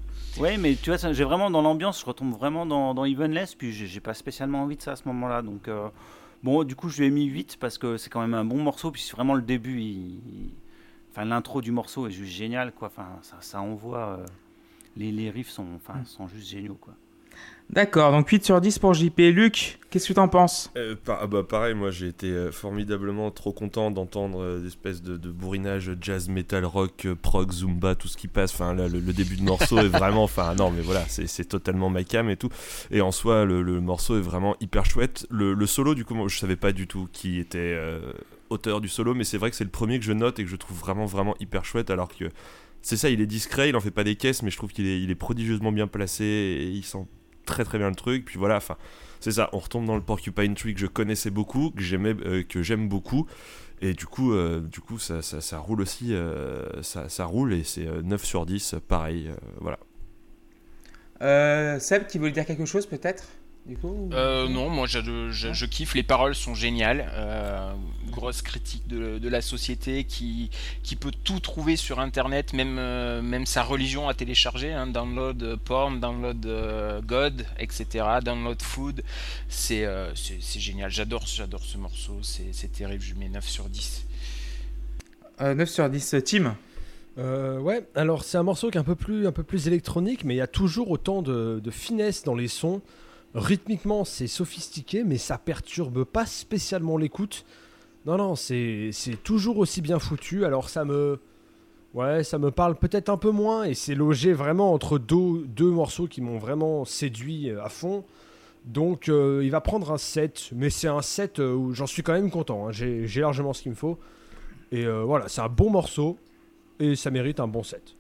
Speaker 4: Ouais mais tu vois j'ai vraiment dans l'ambiance je retombe vraiment dans, dans Evenless puis j'ai pas spécialement envie de ça à ce moment-là donc bon du coup je lui ai mis 8 parce que c'est quand même un bon morceau puis c'est vraiment le début enfin l'intro du morceau est juste génial quoi enfin ça, ça envoie les, les riffs sont enfin sont juste géniaux quoi.
Speaker 1: D'accord, donc 8 sur 10 pour JP. Luc, qu'est-ce que tu en penses?
Speaker 3: Euh, ah bah Pareil, moi j'ai été euh, formidablement trop content d'entendre euh, des espèces de, bourrinage jazz, metal, rock, prog, zumba, tout ce qui passe. Enfin, là, le, début de morceau est vraiment. Enfin, non, mais voilà, c'est totalement ma cam et tout. Et en soi, le, morceau est vraiment hyper chouette. Le, solo, du coup, moi je savais pas du tout qui était auteur du solo, mais c'est vrai que c'est le premier que je note et que je trouve vraiment, vraiment hyper chouette alors que. C'est ça, il est discret, il en fait pas des caisses, mais je trouve qu'il est, il est prodigieusement bien placé et il sent très très bien le truc. Puis voilà, enfin, c'est ça, on retombe dans le Porcupine Tree que je connaissais beaucoup, que j'aimais, euh, que j'aime beaucoup. Et du coup, euh, du coup ça, ça, roule aussi, euh, ça, ça, roule et c'est 9 sur 10, pareil, voilà.
Speaker 1: Seb, qui veut dire quelque chose peut-être?
Speaker 5: Euh, non, moi je, je, kiffe, les paroles sont géniales. Euh, grosse critique de, la société qui, qui peut tout trouver sur internet, même, euh, même sa religion à télécharger. Hein. download porn, download God, etc. Download food. C'est génial, j'adore j'adore ce morceau, c'est terrible, je mets 9 sur 10.
Speaker 1: 9 sur 10, Tim
Speaker 2: ouais, alors c'est un morceau qui est un peu plus, un peu plus électronique, mais il y a toujours autant de, de finesse dans les sons. Rythmiquement, c'est sophistiqué, mais ça perturbe pas spécialement l'écoute. Non, non, c'est toujours aussi bien foutu. Alors ça me... Ouais, ça me parle peut-être un peu moins, et c'est logé vraiment entre deux, deux morceaux qui m'ont vraiment séduit euh, à fond. Donc euh, il va prendre un 7, mais c'est un 7 euh, où j'en suis quand même content. Hein. J'ai largement ce qu'il me faut. Et voilà, c'est un bon morceau, et ça mérite un bon 7.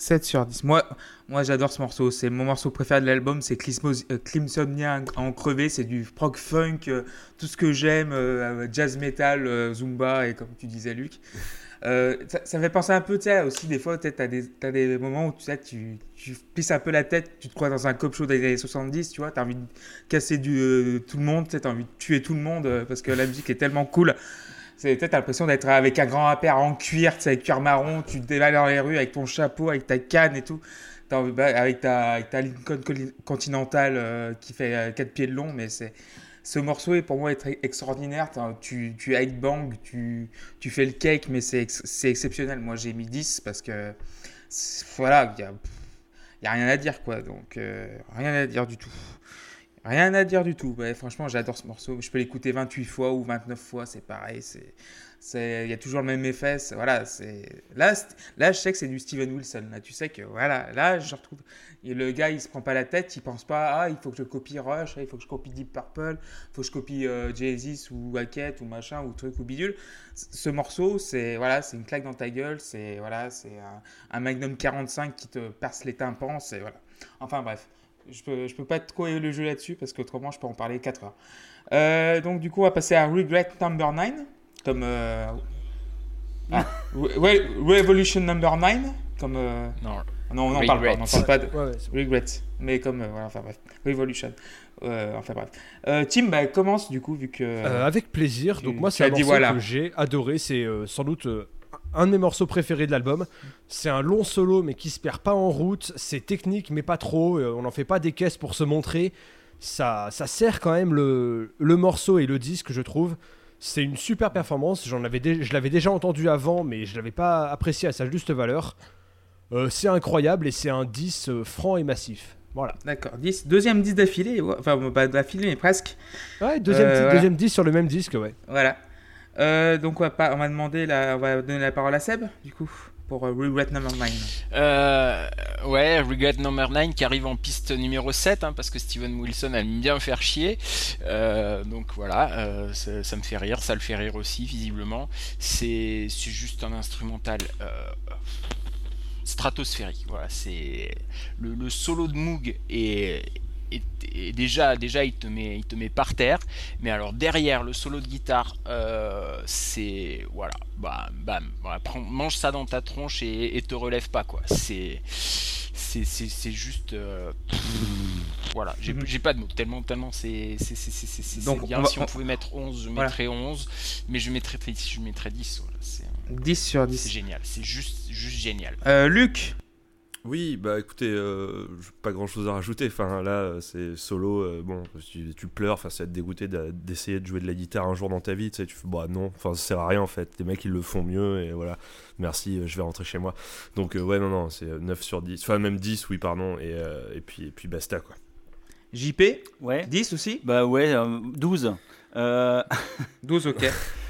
Speaker 1: 7 sur 10. Moi, moi j'adore ce morceau. C'est mon morceau préféré de l'album. C'est Climsonia euh, en crevé. C'est du prog funk, euh, tout ce que j'aime, euh, jazz metal, zumba et comme tu disais, Luc. ça, me fait penser un peu, tu sais, aussi des fois, tu as des, moments où tu sais, tu, tu plisses un peu la tête, tu te crois dans un cop show des années 70, tu vois, as envie de casser du, tout le monde, tu as envie de tuer tout le monde parce que la musique est tellement cool. C'est peut-être l'impression d'être avec un grand appert en cuir, tu sais, cuir marron, tu te dévales dans les rues avec ton chapeau, avec ta canne et tout, bah, avec ta, avec ta Lincoln Continental euh, qui fait 4 euh, pieds de long, mais c'est ce morceau est pour moi extraordinaire. Tu, tu bang, tu, tu fais le cake, mais c'est exceptionnel. Moi, j'ai mis 10 parce que voilà, il n'y a, y a rien à dire, quoi. Donc, euh, rien à dire du tout. Rien à dire du tout. franchement, j'adore ce morceau. Je peux l'écouter 28 fois ou 29 fois, c'est pareil. C'est, il y a toujours le même effet. Voilà, c'est là, là, je sais que c'est du Steven Wilson. Là, tu sais que voilà, là, je retrouve. Et le gars, il se prend pas la tête. Il pense pas, ah, il faut que je copie Rush, il faut que je copie Deep Purple, il faut que je copie euh, Jay-Z ou Hackett ou machin ou truc ou bidule. Ce morceau, c'est voilà, c'est une claque dans ta gueule. C'est voilà, c'est un, un Magnum 45 qui te perce les tympans. C'est voilà. Enfin bref. Je peux, je peux pas trop le jeu là-dessus parce qu'autrement, je peux en parler 4 heures. donc, du coup, on va passer à Regret Number 9. Comme. Ah, Revolution Number 9. Comme. non. Non, on n'en parle pas. On n'en parle pas de Regret. Mais comme. voilà, enfin bref. Revolution. Euh, enfin bref. Euh, Tim, bah, commence du coup, vu que.
Speaker 2: Euh, avec plaisir. Donc, moi, c'est un morceau que j'ai adoré. C'est sans doute un de mes morceaux préférés de l'album. C'est un long solo, mais qui se perd pas en route. C'est technique, mais pas trop. on n'en fait pas des caisses pour se montrer. Ça, ça sert quand même le, le morceau et le disque, je trouve. C'est une super performance. J'en avais je l'avais déjà entendu avant, mais je l'avais pas apprécié à sa juste valeur. c'est incroyable et c'est un 10 franc et massif. Voilà.
Speaker 1: D'accord. Deuxième 10 d'affilée. Enfin, pas d'affilée, mais presque.
Speaker 2: Ouais, deuxième, euh, deuxième 10 sur le même disque, ouais.
Speaker 1: Voilà. Euh, donc, on va, demander la, on va donner la parole à Seb, du coup, pour euh, Regret Number
Speaker 5: 9. ouais, Regret Number 9 qui arrive en piste numéro 7, hein, parce que Steven Wilson aime bien faire chier. donc voilà, ça, me fait rire, ça le fait rire aussi, visiblement. C'est juste un instrumental stratosphérique. Voilà, c'est le, solo de Moog et déjà, déjà il te met, il te met par terre. Mais alors derrière le solo de guitare, euh, c'est voilà, bam, bam, mange ça dans ta tronche et, te relève pas quoi. C'est c'est juste euh, voilà j'ai mhm. pas de mots tellement tellement c'est donc bien si on pouvait mettre 11 je mettrais 11 mais je mettrais je mettrais 10 voilà,
Speaker 1: 10 sur 10.
Speaker 5: C'est génial, c'est juste, juste génial.
Speaker 1: Euh, Luc
Speaker 3: oui, bah écoutez, euh, pas grand chose à rajouter. Enfin là, c'est solo. Euh, bon, tu, tu, pleures, enfin, ça va te dégoûter d'essayer de jouer de la guitare un jour dans ta vie. Tu sais, tu fais, bah non, enfin, ça sert à rien en fait. Les mecs, ils le font mieux et voilà. Merci, je vais rentrer chez moi. Donc, ouais, non, non, c'est 9 sur 10. Enfin, même 10, oui, pardon. Et, et, puis, et puis basta quoi.
Speaker 1: JP
Speaker 4: Ouais.
Speaker 1: 10 aussi?
Speaker 4: Bah ouais, 12.
Speaker 1: 12, ok.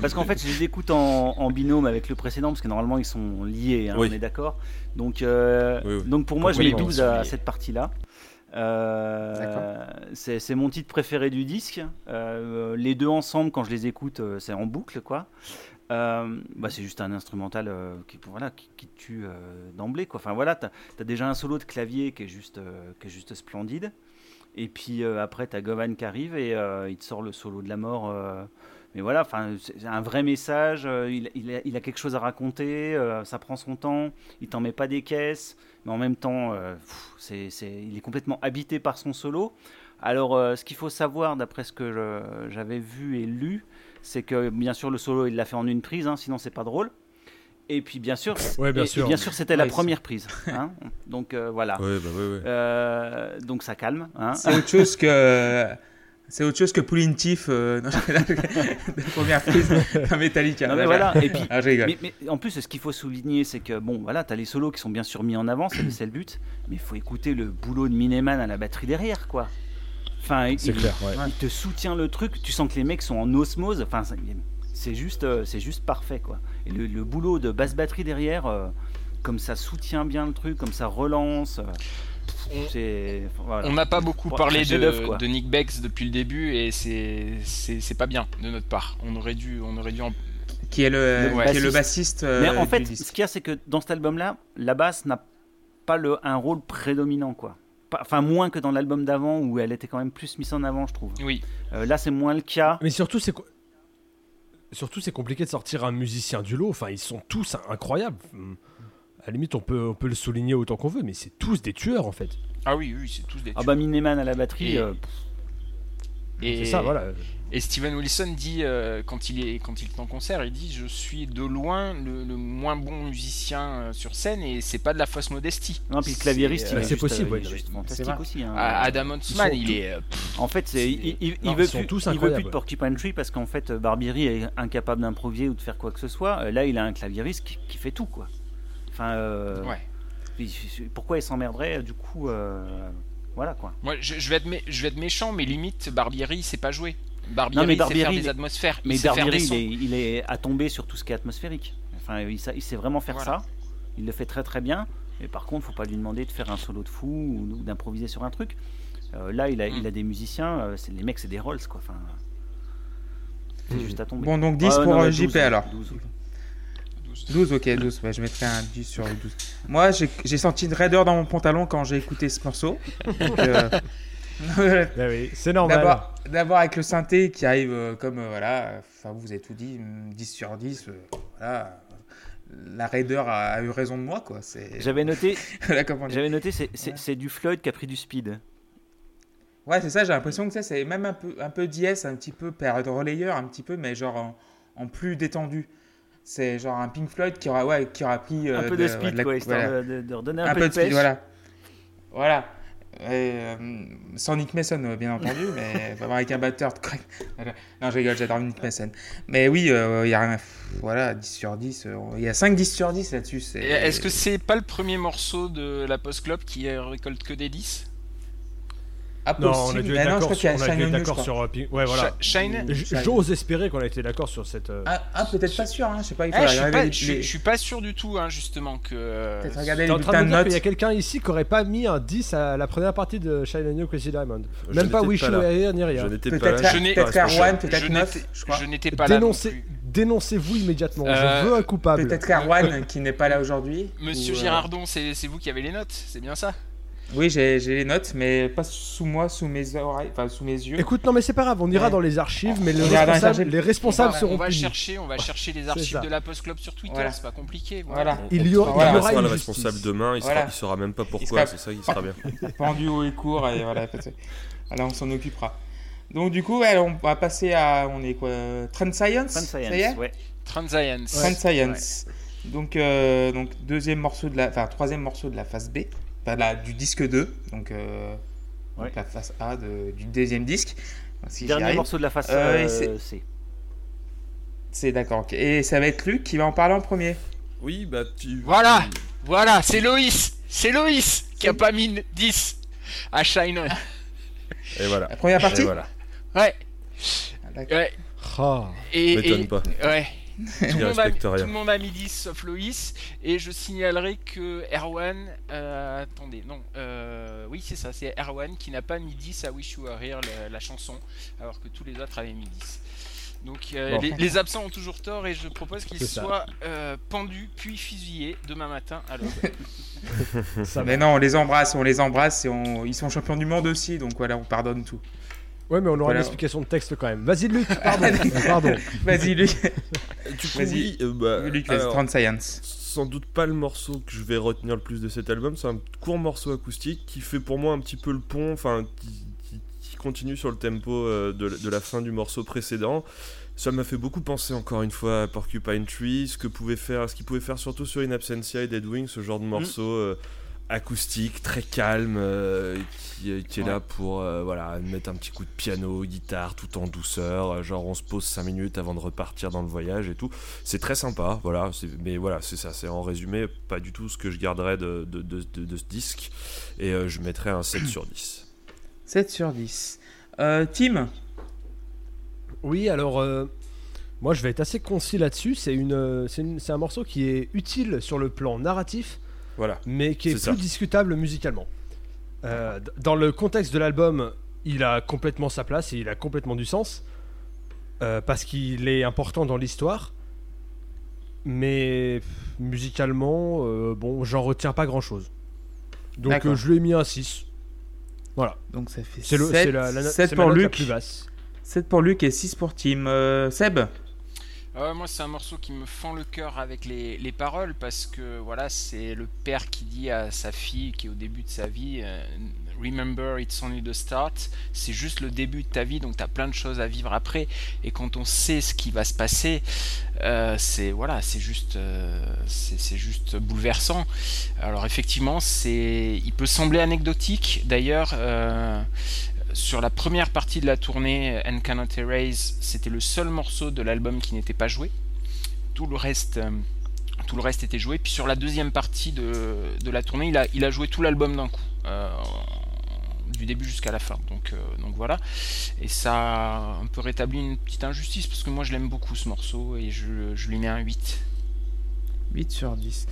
Speaker 4: Parce qu'en fait, je les écoute en, binôme avec le précédent, parce que normalement, ils sont liés, hein, on est d'accord. Donc, euh, donc pour moi, je mets 12 à cette partie-là. Euh, c'est mon titre préféré du disque. Euh, les deux ensemble, quand je les écoute, c'est en boucle, quoi. bah, c'est juste un instrumental qui, voilà, qui, tue d'emblée, quoi. Enfin voilà, t'as as déjà un solo de clavier qui est juste, qui est juste splendide. Et puis après, t'as Govan qui arrive et il te sort le solo de la mort mais voilà, enfin, c'est un vrai message. Euh, il, a, quelque chose à raconter. Euh, ça prend son temps. Il t'en met pas des caisses, mais en même temps, euh, c'est, il est complètement habité par son solo. Alors, ce qu'il faut savoir, d'après ce que j'avais vu et lu, c'est que bien sûr le solo il l'a fait en une prise, hein, sinon c'est pas drôle. Et puis bien sûr,
Speaker 2: bien, sûr.
Speaker 4: bien sûr, c'était la première prise. Hein. donc voilà.
Speaker 3: Bah
Speaker 4: donc ça calme. Hein.
Speaker 1: C'est autre chose que c'est autre chose que Pulling Tiff euh, la première prise d'un Metallica.
Speaker 4: mais voilà. Et puis, ah, mais, en plus, ce qu'il faut souligner, c'est que bon, voilà, as les solos qui sont bien sûr mis en avant, c'est le but, mais il faut écouter le boulot de Mineman à la batterie derrière, quoi. Enfin, il,
Speaker 2: clair,
Speaker 4: il, te soutient le truc, tu sens que les mecs sont en osmose, enfin, c'est juste, euh, c'est juste parfait, quoi. Et le, boulot de basse batterie derrière, euh, comme ça soutient bien le truc, comme ça relance
Speaker 5: on n'a pas beaucoup parlé de, Nick Bex depuis le début et c'est pas bien de notre part. On aurait dû, on aurait dû
Speaker 1: Qui est le, le bassiste.
Speaker 4: Mais en euh, fait, ce qu'il y a, c'est que dans cet album-là, la basse n'a pas le, un rôle prédominant, quoi. enfin, moins que dans l'album d'avant où elle était quand même plus mise en avant, je trouve.
Speaker 5: Oui.
Speaker 4: Euh, là, c'est moins le cas.
Speaker 2: Mais surtout, c'est surtout c'est compliqué de sortir un musicien du lot. Enfin, ils sont tous incroyables la limite, on peut, on peut le souligner autant qu'on veut, mais c'est tous des tueurs en fait.
Speaker 5: Ah oui, oui, c'est tous des tueurs.
Speaker 4: Ah bah Mineman à la batterie. Et, euh,
Speaker 2: c'est ça, voilà.
Speaker 5: Et Steven Wilson dit, euh, quand, il est, quand il est en concert, il dit Je suis de loin le, moins bon musicien euh, sur scène et c'est pas de la fausse modestie.
Speaker 4: Non, puis le claviériste,
Speaker 2: c'est possible,
Speaker 4: juste fantastique aussi. Hein.
Speaker 5: Adam Huntsman, il est.
Speaker 4: en fait, il, il, veut plus, tous il veut plus de Porcupine Tree parce qu'en fait, Barbieri est incapable d'improviser ou de faire quoi que ce soit. Là, il a un claviériste qui, qui fait tout, quoi. Enfin, euh, Pourquoi il s'emmerderait du coup euh, Voilà quoi.
Speaker 5: Moi, je, vais être je vais être méchant, mais limite, Barbieri, c'est pas joué. Barbieri, il sait faire des atmosphères.
Speaker 4: Mais Barbieri, il, est, il est à tomber sur tout ce qui est atmosphérique. Enfin, il, il sait vraiment faire ça. Il le fait très très bien. Mais par contre, faut pas lui demander de faire un solo de fou ou, d'improviser sur un truc. Euh, là, il a, il a mm. des musiciens. c'est les mecs, c'est des Rolls quoi. Enfin, c'est mm. juste à tomber.
Speaker 1: Bon, donc 10 pour JP alors. 12, ok, 12. je mettrais un 10 sur 12. Moi, j'ai senti une raideur dans mon pantalon quand j'ai écouté ce morceau. Euh,
Speaker 2: ben oui, c'est normal.
Speaker 1: D'abord avec le synthé qui arrive euh, comme, euh, voilà, enfin, vous avez tout dit, 10 sur 10, voilà la raideur a, eu raison de moi quoi.
Speaker 4: J'avais noté. J'avais noté c'est du Floyd qui a pris du speed.
Speaker 1: Ouais, c'est ça, j'ai l'impression que ça, c'est même un peu, un peu DS, un petit peu période relayeur, un petit peu, mais genre en, plus détendu. C'est genre un Pink Floyd qui aura, ouais, qui aura pris.
Speaker 4: un
Speaker 1: euh,
Speaker 4: peu de, speed, quoi, histoire de, redonner un, peu, de,
Speaker 1: speed, voilà. Voilà. Euh, sans Nick Mason, euh, bien entendu, mais avec un batteur. non, je rigole, j'adore Nick Mason. Mais oui, il y a rien. Voilà, 10 sur 10. Il y a 5 10 sur 10 là-dessus.
Speaker 5: Est-ce que c'est pas le premier morceau de la Post Club qui récolte que des 10
Speaker 2: ah, non, on a dû être d'accord sur, d'accord sur euh, Ouais, voilà.
Speaker 5: Shine.
Speaker 2: J'ose espérer qu'on a été d'accord sur cette. Euh,
Speaker 1: ah, ah peut-être pas sûr, hein. je sais pas. Il
Speaker 5: faut eh, je, suis pas je, suis pas sûr du tout, hein, justement que.
Speaker 1: Peut-être regarder les en train de
Speaker 2: dire qu'il y a quelqu'un ici qui aurait pas mis un 10 à la première partie de Shine and New Crazy Diamond. Même pas Wish You Here ni rien.
Speaker 1: Peut-être Erwan, peut-être 9, je crois.
Speaker 5: Je n'étais pas là.
Speaker 2: Dénoncez-vous immédiatement. Je euh, veux un coupable.
Speaker 1: Peut-être Erwan qui n'est pas là aujourd'hui.
Speaker 5: Monsieur Girardon, c'est vous qui avez les notes, c'est bien ça?
Speaker 1: Oui, j'ai les notes, mais pas sous moi, sous mes oreilles, enfin sous mes yeux.
Speaker 2: Écoute, non, mais c'est pas grave, on ira dans les archives, mais les responsables, les responsables seront
Speaker 5: on va chercher, on va chercher les archives de la Post Club sur Twitter, c'est pas compliqué.
Speaker 1: Voilà.
Speaker 2: Il y aura, il y aura
Speaker 3: le responsable demain, il, sera, il saura même pas pourquoi, c'est ça, il sera bien.
Speaker 1: Pendu haut et court, et voilà, voilà, on s'en occupera. Donc du coup, on va passer à, on est quoi, Trend Science,
Speaker 4: Trend Science, ouais.
Speaker 5: Trend Science.
Speaker 1: Trend Science. Donc, euh, donc deuxième morceau de la, enfin troisième morceau de la phase B du disque 2, donc, euh, la face A du deuxième disque.
Speaker 4: Dernier morceau de la face euh, euh, C.
Speaker 1: C'est d'accord. Et ça va être Luc qui va en parler en premier.
Speaker 3: Oui, bah tu.
Speaker 5: Voilà, voilà, c'est Loïs, c'est Loïs qui a pas mis 10 à Shine.
Speaker 3: Et voilà.
Speaker 1: La première partie.
Speaker 3: voilà.
Speaker 5: Ouais. Ah, ouais.
Speaker 2: Oh.
Speaker 3: Et, pas.
Speaker 5: Ouais tout, le monde a, mis 10 sauf Loïs. Et je signalerai que Erwan. Euh, attendez, non. Euh, oui, c'est ça, c'est Erwan qui n'a pas mis 10 à Wish You Were Here, la, chanson, alors que tous les autres avaient mis 10. Donc euh, les, absents ont toujours tort et je propose qu'ils soient pendus puis fusillés demain matin à
Speaker 1: Mais non, on les embrasse, on les embrasse et ils sont champions du monde aussi, donc voilà, on pardonne tout.
Speaker 2: Ouais, mais on aura une explication de texte quand même. Vas-y, Luc, pardon. pardon.
Speaker 1: Vas-y, Luc.
Speaker 3: Vas-y, euh, bah,
Speaker 1: Luc, Science.
Speaker 3: Sans doute pas le morceau que je vais retenir le plus de cet album. C'est un court morceau acoustique qui fait pour moi un petit peu le pont, enfin, qui, continue sur le tempo euh, de, la fin du morceau précédent. Ça m'a fait beaucoup penser encore une fois à Porcupine Tree, ce que pouvait faire, ce qu'il pouvait faire surtout sur In Absentia et Dead Wing, ce genre de mm. morceau. Euh, acoustique, très calme, euh, qui, est là pour euh, voilà, mettre un petit coup de piano, guitare, tout en douceur. Euh, genre, on se pose 5 minutes avant de repartir dans le voyage et tout. C'est très sympa, voilà. Mais voilà, c'est ça. C'est en résumé pas du tout ce que je garderais de, de, de, ce disque. Et je mettrais un 7 sur 10.
Speaker 1: 7 sur 10. Tim?
Speaker 2: Oui, alors. Moi, je vais être assez concis là-dessus. C'est une, c'est un morceau qui est utile sur le plan narratif, mais qui est, plus discutable musicalement. Euh, dans le contexte de l'album, il a complètement sa place et il a complètement du sens. Euh, parce qu'il est important dans l'histoire. Mais musicalement, euh, bon, j'en retiens pas grand chose. Donc je lui ai mis un 6. Voilà.
Speaker 1: Donc ça fait 7, pour Luc. 7 pour Luc et 6 pour Tim. Seb
Speaker 5: ah moi, c'est un morceau qui me fend le cœur avec les, paroles parce que voilà, c'est le père qui dit à sa fille qui est au début de sa vie euh, Remember, it's only the start. C'est juste le début de ta vie, donc tu as plein de choses à vivre après. Et quand on sait ce qui va se passer, euh, c'est voilà, c'est juste, euh, c'est juste bouleversant. Alors effectivement, c'est, il peut sembler anecdotique. D'ailleurs, sur la première partie de la tournée, And Cannot Erase, c'était le seul morceau de l'album qui n'était pas joué. Tout le reste, euh, tout le reste était joué. Puis sur la deuxième partie de, la tournée, il a, il a joué tout l'album d'un coup. Euh, du début jusqu'à la fin. Donc, euh, donc voilà. Et ça a un peu rétabli une petite injustice parce que moi je l'aime beaucoup ce morceau et je, je, lui mets un 8.
Speaker 1: 8 sur 10.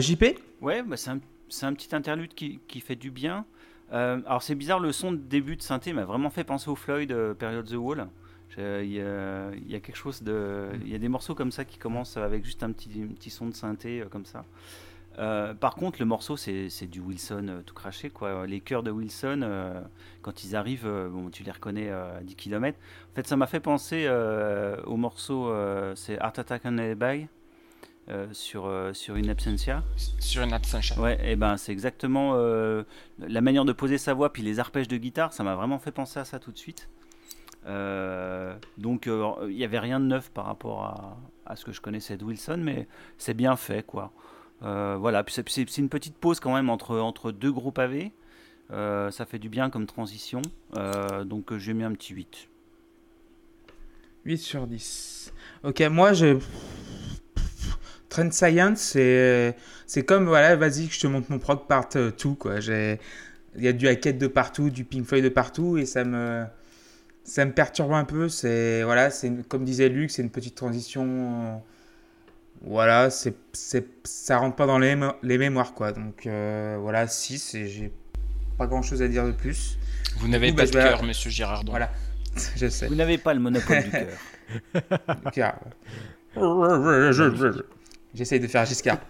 Speaker 1: JP
Speaker 4: Ouais, bah c'est un, un, petit interlude qui, qui fait du bien. Euh, alors c'est bizarre, le son de début de synthé m'a vraiment fait penser au Floyd euh, période The Wall. Il y, a, quelque chose de. Il y a des morceaux comme ça qui commencent avec juste un petit, petit son de synthé comme ça. Euh, par contre, le morceau, c'est du Wilson euh, tout craché. Quoi. Les chœurs de Wilson, euh, quand ils arrivent, bon, tu les reconnais à 10 km. En fait, ça m'a fait penser au morceau, c'est Art Attack on Alibi. sur, sur une absentia.
Speaker 5: Sur une absentia.
Speaker 4: Ouais, et ben c'est exactement la manière de poser sa voix, puis les arpèges de guitare, ça m'a vraiment fait penser à ça tout de suite. donc il n'y avait rien de neuf par rapport à, à, ce que je connaissais de Wilson, mais c'est bien fait quoi. Euh, voilà, c'est une petite pause quand même entre, entre deux gros pavés. Euh, ça fait du bien comme transition. Euh, donc j'ai mis un petit 8.
Speaker 1: 8 sur 10. Ok, moi je. Trend Science, c'est comme, voilà, vas-y que je te montre mon prog part tout, quoi. Il y a du hackett de partout, du Pink Floyd de partout, et ça me, ça me perturbe un peu. C'est, voilà, comme disait Luc, c'est une petite transition voilà, c'est, c'est, ça rentre pas dans les, les mémoires, quoi. Donc euh, voilà, 6 et j'ai pas grand chose à dire de plus.
Speaker 5: Vous n'avez pas bah, de cœur, monsieur Girardon.
Speaker 1: Voilà, je sais.
Speaker 4: Vous n'avez pas le monopole du cœur.
Speaker 1: J'essaye de faire Giscard.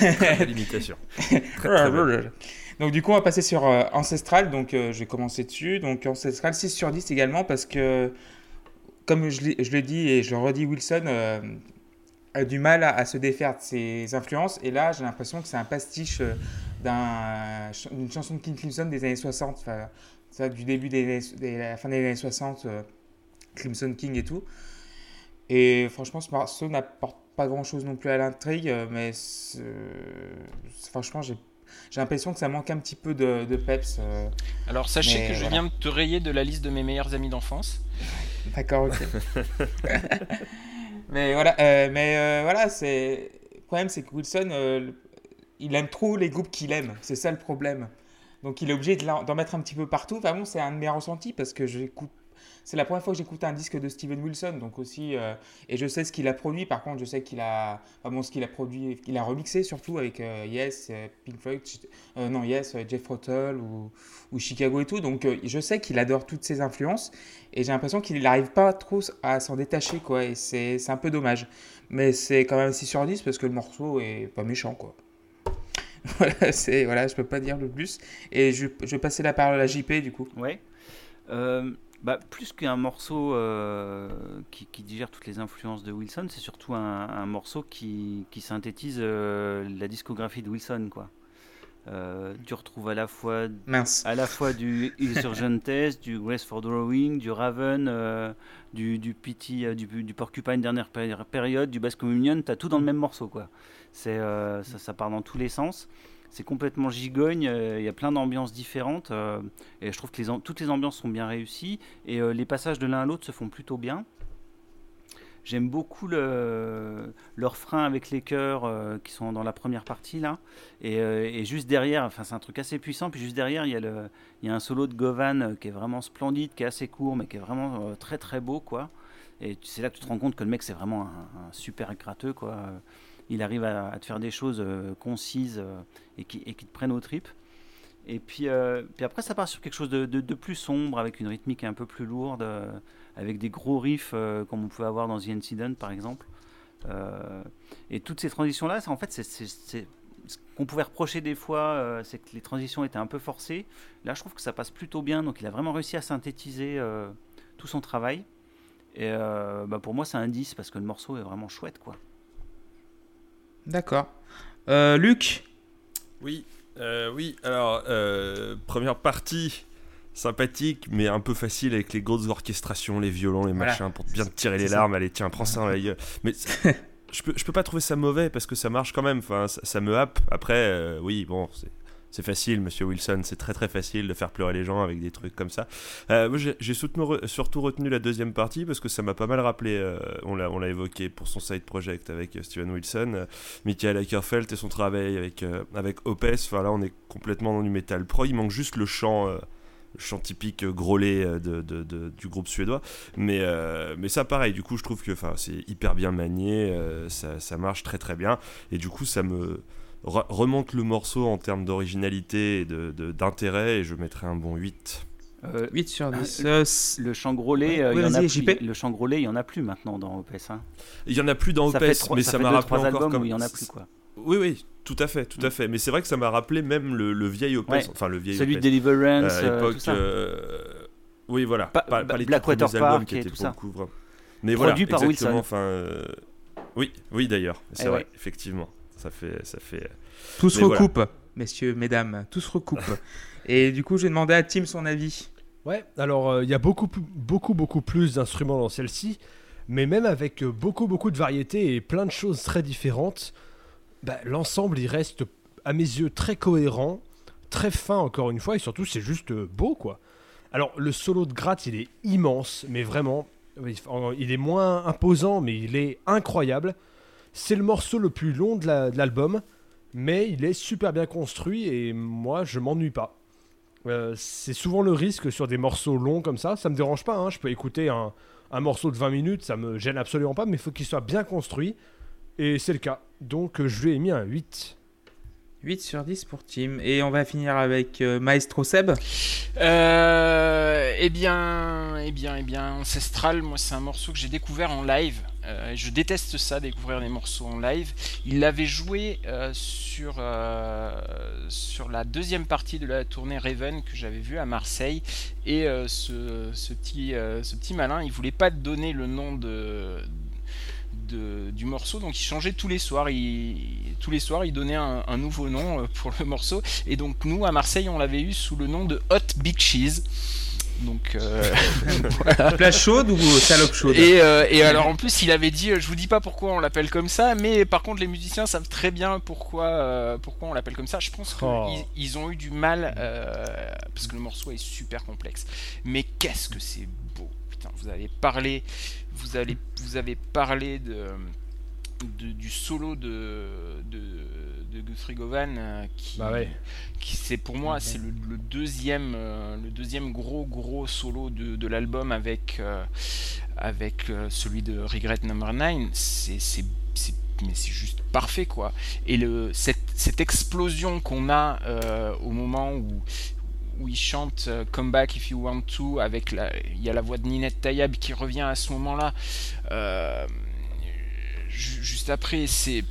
Speaker 3: L'imitation.
Speaker 1: donc du coup, on va passer sur euh, Ancestral. Donc euh, je vais commencer dessus. Donc Ancestral 6 sur 10 également parce que, comme je, je le dis et je le redis, Wilson, a du mal à, se défaire de ses influences. Et là, j'ai l'impression que c'est un pastiche euh, d'une chanson de King Crimson des années 60, ça, du début des, la fin des années 60, euh, Crimson King et tout. Et franchement, ce morceau n'apporte pas grand chose non plus à l'intrigue, euh, mais franchement, j'ai j'ai l'impression que ça manque un petit peu de, de peps.
Speaker 5: Alors sachez que je viens de te rayer de la liste de mes meilleurs amis d'enfance.
Speaker 1: D'accord, ok. Mais voilà, euh, mais euh, voilà, c'est le problème, c'est que Wilson, euh, il aime trop les groupes qu'il aime. C'est ça le problème. Donc il est obligé d'en mettre un petit peu partout. Enfin bon, c'est un de mes ressentis parce que j'écoute c'est la première fois que j'écoute un disque de Steven Wilson, donc aussi, euh, et je sais ce qu'il a produit. Par contre, je sais qu'il a, bon, ce qu'il a produit, qu'il a remixé surtout avec euh, Yes, euh, Pink Floyd, non Yes, Jeff Rottle ou, Chicago et tout. Donc, je sais qu'il adore toutes ces influences, et j'ai l'impression qu'il n'arrive pas trop à s'en détacher, quoi. Et c'est un peu dommage, mais c'est quand même 6 sur 10 parce que le morceau est pas méchant, quoi. voilà, c'est voilà, je peux pas dire le plus. Et je, je vais passer la parole à JP du coup.
Speaker 4: Ouais. Bah, plus qu'un morceau euh, qui, digère toutes les influences de Wilson, c'est surtout un, morceau qui, synthétise euh, la discographie de Wilson. Quoi. Euh, tu retrouves à la fois, à la fois du Insurgentes, du Grace for Drawing, du Raven, du, du PT, du, du, Porcupine dernière période, du Bass Communion, tu as tout dans le même morceau. Quoi. C'est, ça, ça part dans tous les sens c'est complètement gigogne, euh, il y a plein d'ambiances différentes, euh, et je trouve que toutes les ambiances sont bien réussies, et euh, les passages de l'un à l'autre se font plutôt bien. J'aime beaucoup le, leur frein avec les chœurs qui sont dans la première partie là. Et, juste derrière, enfin c'est un truc assez puissant. Puis juste derrière, il y, a le, il y a un solo de Govan qui est vraiment splendide, qui est assez court, mais qui est vraiment très très beau quoi. Et c'est là que tu te rends compte que le mec c'est vraiment un, un super gratteux quoi il arrive à, te faire des choses euh, concises euh, et, qui, te prennent aux tripes. Et puis, euh, puis après, ça part sur quelque chose de, de, plus sombre, avec une rythmique un peu plus lourde, avec des gros riffs comme on pouvait avoir dans The Incident, par exemple. et toutes ces transitions-là, en fait, c'est ce qu'on pouvait reprocher des fois, c'est que les transitions étaient un peu forcées. Là, je trouve que ça passe plutôt bien. Donc, il a vraiment réussi à synthétiser tout son travail. Et bah, pour moi, c'est un 10 parce que le morceau est vraiment chouette, quoi.
Speaker 1: D'accord. Euh, Luc
Speaker 3: Oui, euh, oui. Alors, euh, première partie sympathique, mais un peu facile avec les grosses orchestrations, les violons, les machins, pour bien te tirer les larmes. Allez, tiens, prends ça. mais je peux, je peux pas trouver ça mauvais parce que ça marche quand même. Enfin, ça, ça me happe. Après, oui, bon, c'est c'est facile, monsieur Wilson, c'est très très facile de faire pleurer les gens avec des trucs comme ça. Euh, j'ai surtout retenu la deuxième partie parce que ça m'a pas mal rappelé, euh, on l'a évoqué pour son side project avec euh, Steven Wilson, Michael Ackerfeld et son travail avec, avec Opes. Enfin là, on est complètement dans du metal pro. Il manque juste le chant. chant typique grôlé de, du groupe suédois mais, mais ça pareil du coup je trouve que c'est hyper bien manié ça, marche très très bien et du coup ça me remonte le morceau en termes d'originalité et d'intérêt, de, et je mettrai un bon 8.
Speaker 1: 8 sur 10.
Speaker 4: le chant grelé, il y en a plus, le chant il y en a plus maintenant dans OPS. Hein.
Speaker 3: Il y en a plus dans OPS, mais ça, m'a rappelé encore comme
Speaker 4: il y en a plus quoi.
Speaker 3: Oui, oui, tout à fait, tout à mm. fait. Mais c'est vrai que ça m'a rappelé même le, vieil OPS, enfin le vieil
Speaker 4: Celui de Deliverance,
Speaker 3: à l'époque. oui, voilà. pas, les Blackwater Park qui étaient pour le Mais Produit voilà, par Wilson. Enfin, oui, oui d'ailleurs, c'est eh vrai, effectivement. Ça fait, ça fait.
Speaker 1: Tout se recoupe, messieurs, mesdames, tout se recoupe. Et du coup, j'ai demandé à Tim son avis.
Speaker 2: Ouais, alors euh, il y a beaucoup, beaucoup, beaucoup plus d'instruments dans celle-ci, mais même avec euh, beaucoup, beaucoup de variétés et plein de choses très différentes, bah, l'ensemble il reste à mes yeux très cohérent, très fin encore une fois, et surtout c'est juste euh, beau quoi. Alors le solo de gratte il est immense, mais vraiment, il est moins imposant, mais il est incroyable. C'est le morceau le plus long de l'album, mais il est super bien construit et moi je m'ennuie pas. Euh, c'est souvent le risque sur des morceaux longs comme ça. Ça me dérange pas. Hein. Je peux écouter un, morceau de 20 minutes, ça me gêne absolument pas, mais il faut qu'il soit bien construit. Et c'est le cas. Donc je lui ai mis un 8.
Speaker 1: 8 sur 10 pour Tim. Et on va finir avec euh, Maestro Seb.
Speaker 5: Euh, eh bien, eh bien, eh bien, Ancestral, moi c'est un morceau que j'ai découvert en live. Euh, je déteste ça, découvrir des morceaux en live. Il l'avait joué euh, sur, euh, sur la deuxième partie de la tournée Raven que j'avais vu à Marseille. Et ce, petit, malin, il voulait pas donner le nom de, du morceau, donc il changeait tous les soirs. Il, tous les soirs, il donnait un, nouveau nom pour le morceau. Et donc nous, à Marseille, on l'avait eu sous le nom de Hot Big Cheese. Donc euh,
Speaker 1: Plage chaude ou salope chaude
Speaker 5: et, euh, et, alors en plus il avait dit, je vous dis pas pourquoi on l'appelle comme ça, mais par contre les musiciens savent très bien pourquoi, euh, pourquoi on l'appelle comme ça. Je pense qu'ils oh. ils ont eu du mal parce que le morceau est super complexe. Mais qu'est-ce que c'est beau Putain, vous avez parlé, vous allez, vous avez parlé de, du solo de, de de Guthrie Govan euh, qui,
Speaker 2: bah
Speaker 5: qui c'est pour moi c'est le, deuxième euh, le deuxième gros gros solo de, l'album avec euh, avec celui de Regret Number 9 c'est c'est mais c'est juste parfait quoi. Et le cette, cette explosion qu'on a au moment où où il chante Come Back If You Want To avec la il y a la voix de Ninette Tayab qui revient à ce moment là juste après c'est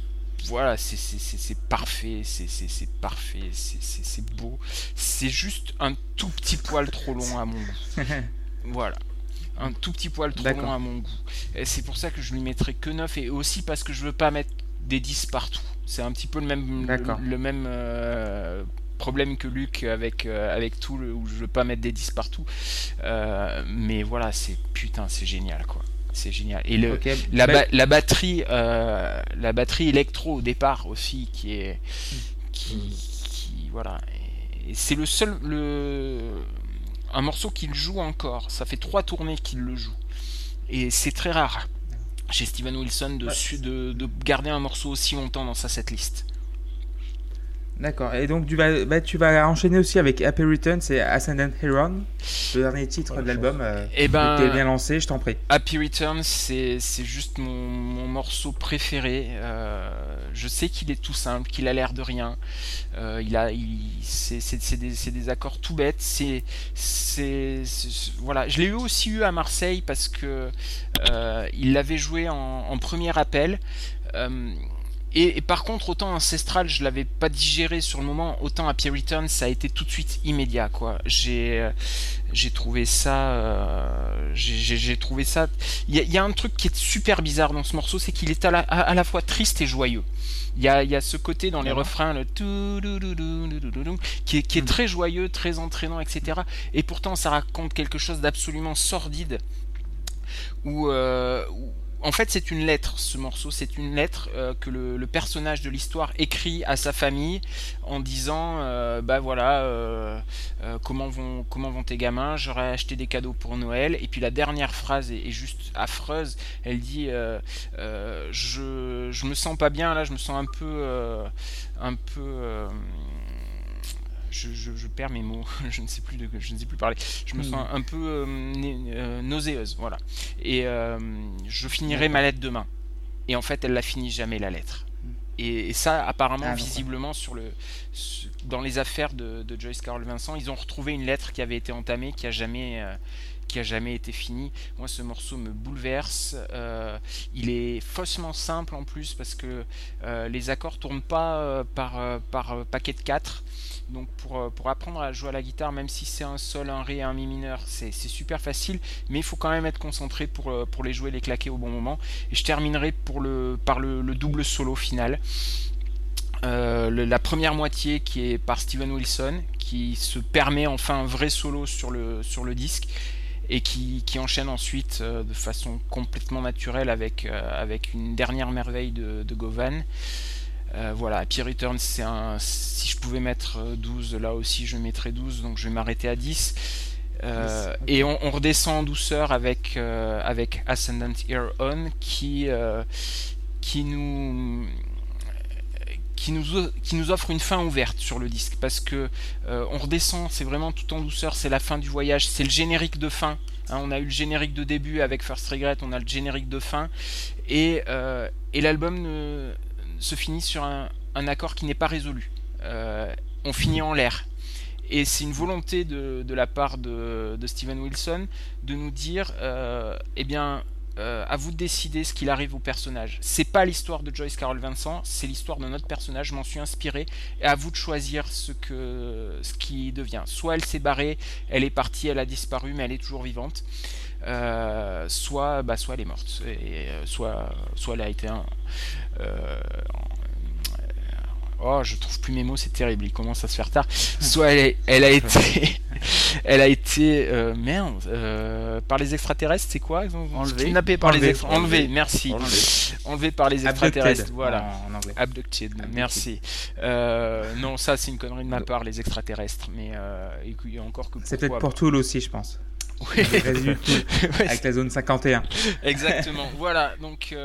Speaker 5: voilà, c'est parfait, c'est parfait, c'est beau. C'est juste un tout petit poil trop long à mon goût. voilà. Un tout petit poil trop long à mon goût. C'est pour ça que je lui mettrai que 9 et aussi parce que je veux pas mettre des 10 partout. C'est un petit peu le même, le, même euh, problème que Luc avec, euh, avec tout, où je veux pas mettre des 10 partout. Euh, mais voilà, c'est putain, c'est génial quoi c'est génial. Et le, la, la, batterie, euh, la batterie électro au départ aussi, qui est, qui, voilà, et c'est le seul, le, un morceau qu'il joue encore. Ça fait trois tournées qu'il le joue, et c'est très rare chez Steven Wilson de, de, de, garder un morceau aussi longtemps dans sa setlist.
Speaker 1: D'accord. Et donc tu vas, bah, tu vas enchaîner aussi avec Happy Returns et Ascendant Heron, le dernier titre de l'album. Euh, et eh ben, t'es bien lancé, je t'en prie.
Speaker 5: Happy Returns, c'est, c'est juste mon, mon, morceau préféré. Euh, je sais qu'il est tout simple, qu'il a l'air de rien. Euh, il a, il, c'est, c'est, c'est, des, c'est des accords tout bêtes. C'est, c'est, voilà. Je l'ai eu aussi eu à Marseille parce que euh, il l'avait joué en, en premier appel. Euh, et, par contre, autant Ancestral, je l'avais pas digéré sur le moment, autant Happy Return, ça a été tout de suite immédiat, quoi. J'ai, euh, j'ai trouvé ça, euh, j'ai trouvé ça. Il y, a un truc qui est super bizarre dans ce morceau, c'est qu'il est à la, à, la, fois triste et joyeux. Il y a, y a, ce côté dans les refrains, le qui est, qui est très joyeux, très entraînant, etc. Et pourtant, ça raconte quelque chose d'absolument sordide. Où, euh, où en fait, c'est une lettre, ce morceau. C'est une lettre euh, que le, personnage de l'histoire écrit à sa famille en disant euh, Bah voilà, euh, comment, vont, tes gamins? J'aurais acheté des cadeaux pour Noël. Et puis la dernière phrase est, juste affreuse. Elle dit je, je me sens pas bien là, je me sens un peu je, perds mes mots, je ne sais plus de, je ne sais plus parler. Je me hmm. sens un peu euh, euh, nauséeuse, voilà. Et euh, je finirai ma lettre demain. Et en fait, elle la finit jamais la lettre. et, ça, apparemment, ah, visiblement, sur le, dans les affaires de, Joyce Carol Vincent, ils ont retrouvé une lettre qui avait été entamée, qui a jamais, qui a jamais été fini. Moi, ce morceau me bouleverse. Euh, il est faussement simple en plus parce que euh, les accords tournent pas euh, par, par paquet de 4. Donc pour, pour, apprendre à jouer à la guitare, même si c'est un sol, un ré et un mi mineur, c'est super facile, mais il faut quand même être concentré pour, pour les jouer, les claquer au bon moment. Et je terminerai pour le, par le, double solo final. la première moitié qui est par Steven Wilson, qui se permet enfin un vrai solo sur le, sur le disque et qui, enchaîne ensuite euh, de façon complètement naturelle avec, euh, avec une dernière merveille de, Govan. Euh, voilà, Happy Return, c'est un. Si je pouvais mettre 12, là aussi je mettrais 12, donc je vais m'arrêter à 10. Et on, redescend en douceur avec, avec Ascendant Ear On qui, qui nous qui nous, qui nous offre une fin ouverte sur le disque parce que euh, on redescend, c'est vraiment tout en douceur, c'est la fin du voyage, c'est le générique de fin. Hein. on a eu le générique de début avec First Regret, on a le générique de fin et, euh, et l'album se finit sur un, accord qui n'est pas résolu. Euh, on finit en l'air. Et c'est une volonté de, la part de, de, Steven Wilson de nous dire, eh bien, euh, à vous de décider ce qu'il arrive au personnage. C'est pas l'histoire de Joyce Carol Vincent, c'est l'histoire de notre personnage. Je m'en suis inspiré. Et à vous de choisir ce que ce qui devient. Soit elle s'est barrée, elle est partie, elle a disparu, mais elle est toujours vivante. Euh, soit, bah, soit elle est morte, et, euh, soit, soit elle a été un, Oh, je trouve plus mes mots, c'est terrible, il commence à se faire tard. Soit elle, elle a été, elle a été, euh, merde, euh, par les extraterrestres, c'est quoi?
Speaker 4: Enlevé.
Speaker 5: Kidnappé par les extraterrestres. Enlevé, merci. Enlevé. par les extraterrestres, voilà.
Speaker 1: En.
Speaker 5: Abducted, merci. Euh, non, ça c'est une connerie de ma part, les extraterrestres, mais a encore que.
Speaker 1: C'est peut-être pour Toul aussi, je pense. Oui. avec la zone 51.
Speaker 5: Exactement. voilà. Donc,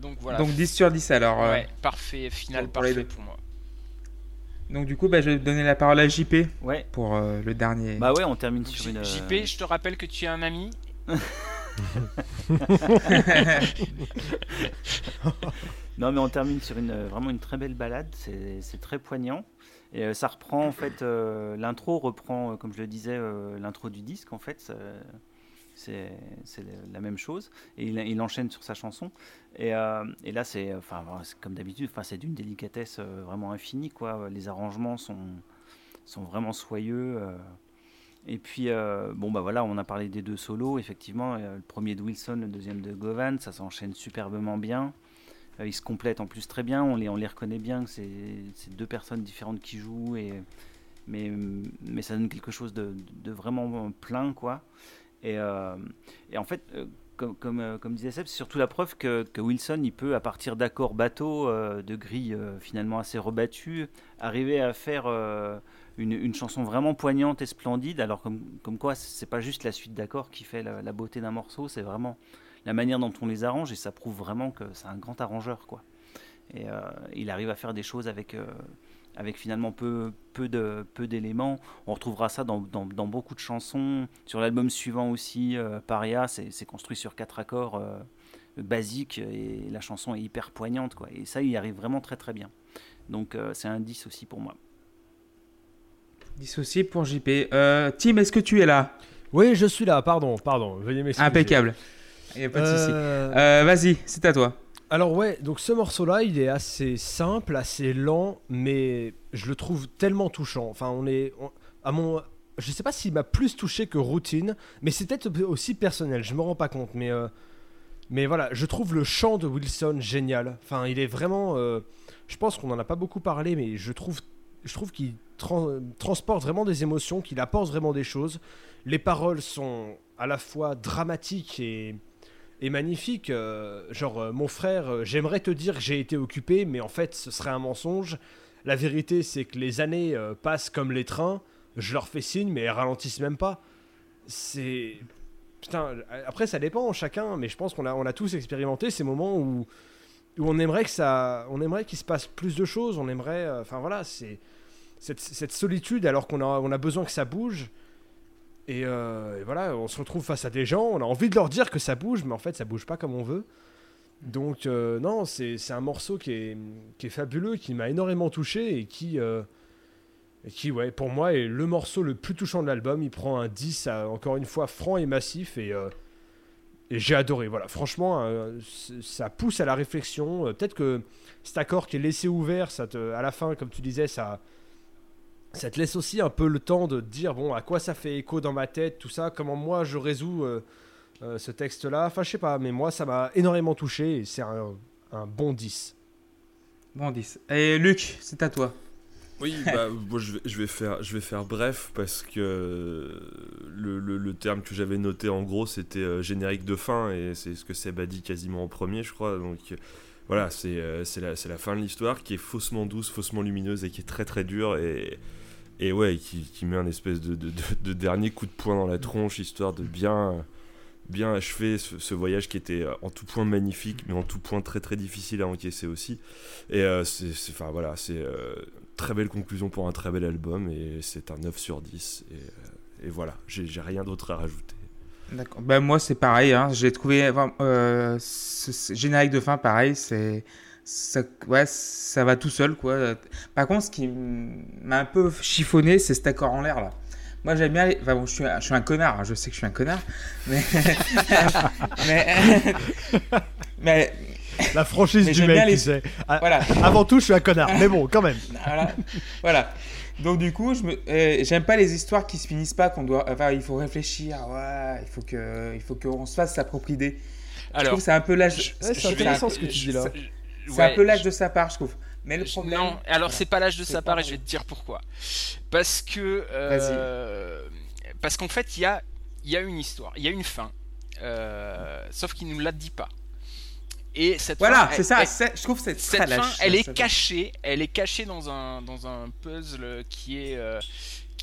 Speaker 5: donc voilà.
Speaker 1: Donc 10 sur 10 alors.
Speaker 5: Ouais, parfait. Final parfait pour moi.
Speaker 1: Donc du coup, bah, je vais donner la parole à JP ouais. pour euh, le dernier.
Speaker 4: Bah ouais, on termine sur une.
Speaker 5: JP, je te rappelle que tu es un ami.
Speaker 4: non, mais on termine sur une vraiment une très belle balade. C'est très poignant. Et euh, ça reprend en fait euh, l'intro reprend, comme je le disais, l'intro du disque en fait c'est la même chose. Et il, enchaîne sur sa chanson. Et, euh, là, c'est enfin, comme d'habitude, enfin, c'est d'une délicatesse euh, vraiment infinie. Quoi. Les arrangements sont, sont vraiment soyeux. Euh. Et puis, bon, bah voilà, on a parlé des deux solos. Effectivement, le premier de Wilson, le deuxième de Govan, ça s'enchaîne superbement bien. Ils se complètent en plus très bien. On les, on les reconnaît bien. C'est deux personnes différentes qui jouent. Et, mais, mais ça donne quelque chose de, de vraiment plein, quoi. Et, euh, et en fait, euh, comme, comme, euh, disait Seb, c'est surtout la preuve que, que, Wilson, il peut, à partir d'accords bateaux, de grilles finalement assez rebattues, arriver à faire une, une, chanson vraiment poignante et splendide. Alors, comme, comme quoi, c'est pas juste la suite d'accords qui fait la, beauté d'un morceau, c'est vraiment la manière dont on les arrange, et ça prouve vraiment que c'est un grand arrangeur, quoi. Et il arrive à faire des choses avec avec finalement peu, peu, de, peu d'éléments. On retrouvera ça dans, dans, beaucoup de chansons. Sur l'album suivant aussi, euh, Paria, c'est, construit sur quatre accords euh, basiques et la chanson est hyper poignante. Quoi. Et ça, il arrive vraiment très très bien. Donc euh, c'est un 10 aussi pour moi.
Speaker 1: 10 aussi pour JP. Tim, est-ce que tu es là?
Speaker 2: Oui, je suis là, pardon, pardon, veuillez m'excuser.
Speaker 1: Impeccable. Il n'y a pas de souci. vas-y, c'est à toi.
Speaker 2: Alors ouais, donc ce morceau-là, il est assez simple, assez lent, mais je le trouve tellement touchant. Enfin, on est à mon, je sais pas s'il m'a plus touché que Routine, mais c'est peut-être aussi personnel. Je me rends pas compte, mais euh, mais voilà, je trouve le chant de Wilson génial. Enfin, il est vraiment, euh, je pense qu'on en a pas beaucoup parlé, mais je trouve, je trouve qu'il transporte vraiment des émotions, qu'il apporte vraiment des choses. Les paroles sont à la fois dramatiques et est magnifique. Euh, genre, euh, mon frère, euh, j'aimerais te dire que j'ai été occupé, mais en fait, ce serait un mensonge. La vérité, c'est que les années passent comme les trains. Je leur fais signe, mais elles ralentissent même pas. C'est. Putain, après, ça dépend chacun, mais je pense qu'on a, on a tous expérimenté ces moments où, où on aimerait que ça. On aimerait qu'il se passe plus de choses, on aimerait. Enfin voilà, c'est. Cette, solitude alors qu'on a, on a besoin que ça bouge euh, et, voilà, on se retrouve face à des gens, on a envie de leur dire que ça bouge, mais en fait ça bouge pas comme on veut. Donc, non, c'est un morceau qui est, qui est fabuleux, qui m'a énormément touché et qui, et qui, ouais, pour moi, est le morceau le plus touchant de l'album. Il prend un 10, encore une fois, franc et massif. Et, et j'ai adoré. Voilà, franchement, ça pousse à la réflexion. Peut-être que cet accord qui est laissé ouvert, ça te, à la fin, comme tu disais, ça, ça te laisse aussi un peu le temps de te dire bon, à quoi ça fait écho dans ma tête, tout ça, comment moi je résous euh, euh, ce texte-là. Enfin, je sais pas, mais moi, ça m'a énormément touché et c'est un, bon 10.
Speaker 1: Bon 10. Et Luc, c'est à toi.
Speaker 3: Oui, bah, je, vais, je, vais, faire, je vais faire bref parce que le, le, terme que j'avais noté en gros c'était euh, générique de fin et c'est ce que Seb a dit quasiment en premier, je crois. Donc voilà, c'est euh, la, la, fin de l'histoire qui est faussement douce, faussement lumineuse et qui est très très dure et, et ouais, qui, qui met un espèce de, de, de, dernier coup de poing dans la tronche histoire de bien, bien achever ce, voyage qui était euh, en tout point magnifique mais en tout point très très difficile à encaisser aussi. Et euh, c'est enfin voilà, c'est très belle conclusion pour un très bel album et c'est un 9 sur 10 et, et voilà, j'ai rien d'autre à rajouter.
Speaker 1: D'accord. Ben, moi, c'est pareil. Hein. J'ai trouvé euh, ce, générique de fin, pareil. C'est ça, ouais, ça va tout seul, quoi. Par contre, ce qui m'a un peu chiffonné, c'est cet accord en l'air là. Moi, j'aime bien. Enfin, bon, je suis, je suis un connard. Hein. Je sais que je suis un connard, mais
Speaker 2: mais, la franchise du mec, tu sais. Ah, voilà. Avant tout, je suis un connard, mais bon, quand même.
Speaker 1: Voilà. voilà. Donc du coup, je me, euh, j'aime pas les histoires qui se finissent pas, qu'on doit, enfin, il faut réfléchir, ouais, il faut que, il faut qu'on se fasse sa propre idée. Alors, je trouve c'est un peu l'âge.
Speaker 2: c'est intéressant ce que tu dis là.
Speaker 1: C'est un peu l'âge de sa part, je trouve. Mais le problème.
Speaker 5: Non, alors c'est pas l'âge de sa part et je vais te dire pourquoi. Parce que, euh, parce qu'en fait, il y a, y a une histoire, il y a une fin, euh, sauf qu'il nous la dit pas.
Speaker 1: Et cette voilà, c'est ça. je trouve cette,
Speaker 5: cette fin, elle est cachée. Elle est cachée dans un dans un puzzle qui est euh,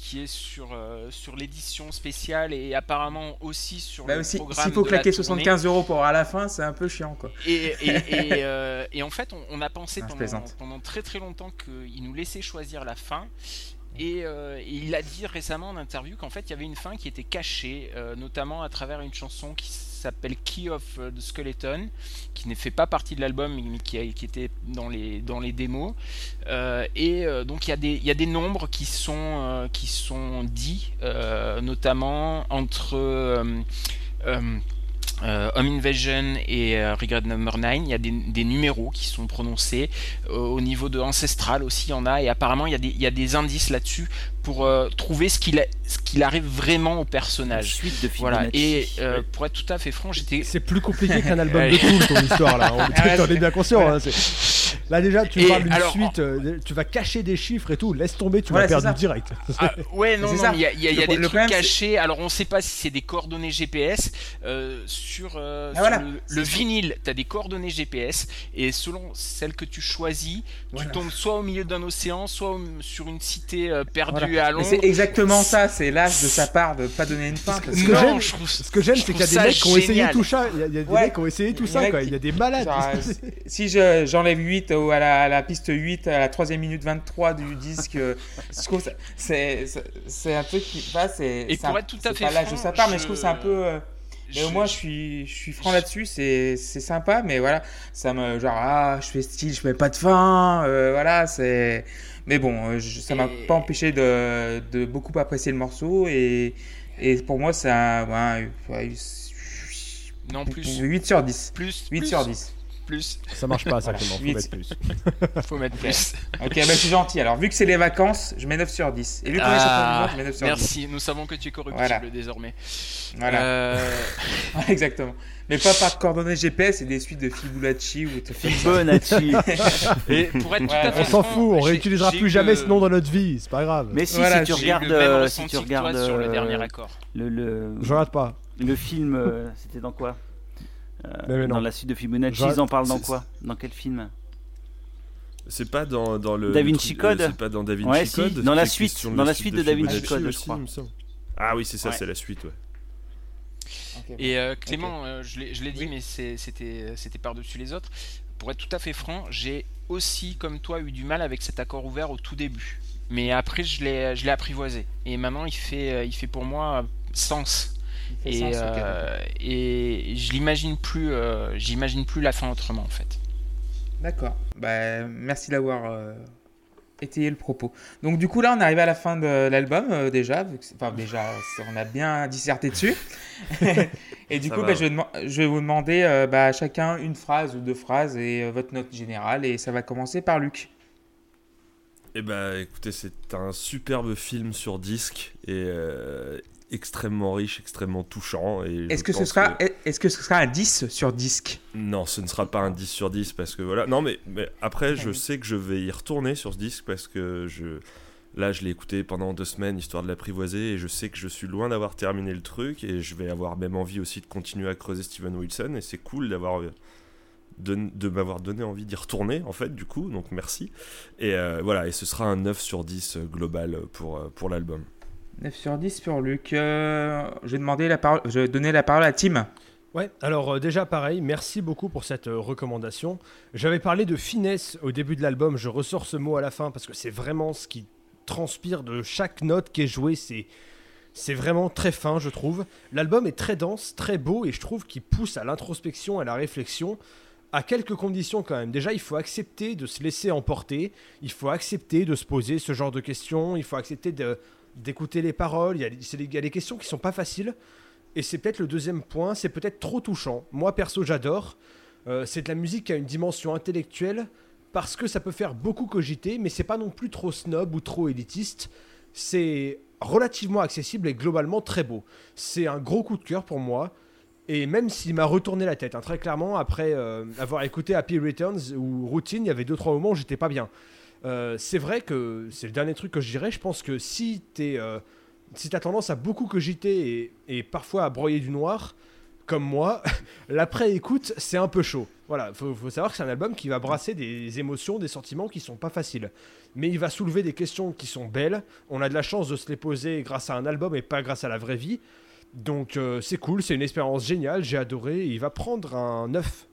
Speaker 5: qui est sur euh, sur l'édition spéciale et apparemment aussi sur bah le aussi, programme.
Speaker 1: S'il faut claquer 75 euros pour à la fin, c'est un peu chiant quoi.
Speaker 5: Et, et, euh, et, en fait, on, a pensé pendant, pendant, très très longtemps qu'il nous laissait choisir la fin. Et, il a dit récemment en interview qu'en fait il y avait une fin qui était cachée, notamment à travers une chanson qui s'appelle Key of the Skeleton, qui ne fait pas partie de l'album, mais qui, était dans les, dans les démos. Euh, et euh, donc il y, a des, y a des nombres qui sont, euh, qui sont dits, notamment entre euh, Home Invasion et euh, Regret Number 9, il y a des, des numéros qui sont prononcés. Euh, au niveau de Ancestral aussi, il y en a. Et apparemment, il y a des, il y a des indices là-dessus pour euh, trouver ce qu'il, ce qu'il arrive vraiment au personnage.
Speaker 4: suite de
Speaker 5: voilà. Et pour être tout à fait franc, j'étais.
Speaker 2: C'est plus compliqué qu'un album de cool, ton histoire là. On, ah, est bien conscient. Hein, là déjà, tu parles d'une suite, tu vas cacher des chiffres et tout. Laisse tomber, tu vas perdre direct.
Speaker 5: Ah, ouais, non, non, il y a, y a, des trucs cachés. Alors, on ne sait pas si c'est des coordonnées GPS sur, euh, ah, le, vinyle, tu as des coordonnées GPS et selon celles que tu choisis, tu tombes soit au milieu d'un océan, soit sur une cité euh, perdue à Londres.
Speaker 1: C'est exactement ça, c'est l'âge de sa part de pas donner une fin.
Speaker 2: Ce que j'aime, c'est qu'il y a des mecs qui ont essayé tout ça. Il y a, des mecs qui ont essayé tout ça, quoi. Il y a des malades.
Speaker 1: si j'enlève 8 à la, à la, piste 8 à la 3 minute 23 du disque, euh, je trouve c'est un truc qui passe.
Speaker 5: Et pour être tout à fait
Speaker 1: pas l'âge de sa part, mais je trouve c'est un peu. Mais au moins, je suis, je suis franc là-dessus, c'est, c'est sympa, mais voilà, ça me, genre, ah, je fais style, je mets pas de fin, euh, voilà, c'est. Mais bon, euh, ça m'a pas empêché de, de, beaucoup apprécier le morceau, et, et pour moi, c'est un. Ouais,
Speaker 5: non, plus.
Speaker 1: 8 sur 10.
Speaker 5: Plus.
Speaker 1: 8 sur 10
Speaker 5: plus.
Speaker 2: Ça marche pas, ça, Clément. Faut mettre plus.
Speaker 5: Faut mettre plus.
Speaker 1: ok, bah, je suis gentil. Alors, vu que c'est les vacances, je mets 9 sur 10. Et vu qu'on est
Speaker 5: ah, je mets 9 sur merci. 10. Merci, nous savons que tu es corruptible désormais.
Speaker 1: Voilà. Euh... Exactement. Mais pas par coordonnées GPS et des suites de Fibonacci ou de
Speaker 4: Fibonacci.
Speaker 5: et pour être tout à fait
Speaker 2: on s'en fout, on réutilisera plus jamais ce nom dans notre vie, c'est pas grave.
Speaker 4: Mais si, si tu regardes, euh, si tu regardes
Speaker 5: sur le euh, dernier accord.
Speaker 4: Le, le...
Speaker 2: Je regarde pas.
Speaker 4: Le film, euh, c'était dans quoi? Euh, dans la suite de Fibonacci, ils en parlent dans quoi? Dans quel film?
Speaker 3: C'est pas dans, dans le
Speaker 4: Da Vinci
Speaker 3: euh,
Speaker 4: Code?
Speaker 3: c'est pas dans Da Vinci Code.
Speaker 4: Dans la suite, dans la suite de, Da Vinci Code, je crois.
Speaker 3: Ah oui, c'est ça, c'est la suite, ouais.
Speaker 5: Et euh, Clément, je l'ai dit, mais c'était par-dessus les autres. Pour être tout à fait franc, j'ai aussi, comme toi, eu du mal avec cet accord ouvert au tout début. Mais après, je l'ai apprivoisé. Et maintenant, il fait, il fait pour moi sens. Et, et je l'imagine plus, j'imagine plus la fin autrement en fait.
Speaker 1: D'accord. Bah, merci d'avoir étayer le propos. Donc du coup là on arrive à la fin de l'album euh, déjà, enfin déjà on a bien disserté dessus. et du coup bah, je, vais vous demander euh, bah, chacun une phrase ou deux phrases et euh, votre note générale et ça va commencer par Luc.
Speaker 3: Eh bah écoutez c'est un superbe film sur disque et extrêmement riche, extrêmement touchant.
Speaker 1: Est-ce que, ce sera, est-ce que ce sera un 10 sur disque?
Speaker 3: Non, ce ne sera pas un 10 sur 10 parce que voilà. Non, mais, mais après, je sais que je vais y retourner sur ce disque parce que je. Là, je l'ai écouté pendant deux semaines histoire de l'apprivoiser et je sais que je suis loin d'avoir terminé le truc et je vais avoir même envie aussi de continuer à creuser Steven Wilson et c'est cool d'avoir de, de m'avoir donné envie d'y retourner en fait du coup donc merci et euh, voilà et ce sera un 9 sur 10 global pour, euh, pour l'album
Speaker 1: 9 sur 10 pour Luc. Euh, je, vais demander la je vais donner la parole à Tim.
Speaker 2: Ouais, alors euh, déjà pareil, merci beaucoup pour cette euh, recommandation. J'avais parlé de finesse au début de l'album, je ressors ce mot à la fin parce que c'est vraiment ce qui transpire de chaque note qui est jouée, c'est c'est vraiment très fin, je trouve. L'album est très dense, très beau et je trouve qu'il pousse à l'introspection, à la réflexion à quelques conditions quand même. Déjà, il faut accepter de se laisser emporter, il faut accepter de se poser ce genre de questions, il faut accepter de d'écouter les paroles. Il y, a, y, a, des questions qui sont pas faciles. Et c'est peut-être le deuxième point, c'est peut-être trop touchant. Moi, perso, j'adore. Euh, c'est de la musique qui a une dimension intellectuelle parce que ça peut faire beaucoup cogiter, mais c'est pas non plus trop snob ou trop élitiste. C'est relativement accessible et globalement très beau. C'est un gros coup de cœur pour moi. Et même s'il m'a retourné la tête, hein, très clairement, après euh, avoir écouté Happy Returns ou Routine, il y avait deux trois moments où j'étais pas bien. Euh, c'est vrai que c'est le dernier truc que je dirais. Je pense que si tu euh, si as tendance à beaucoup cogiter et, et, parfois à broyer du noir, comme moi, l'après-écoute, c'est un peu chaud. Voilà, faut, faut savoir que c'est un album qui va brasser des émotions, des sentiments qui sont pas faciles. Mais il va soulever des questions qui sont belles. On a de la chance de se les poser grâce à un album et pas grâce à la vraie vie. Donc euh, c'est cool, c'est une expérience géniale, j'ai adoré. il va prendre un 9.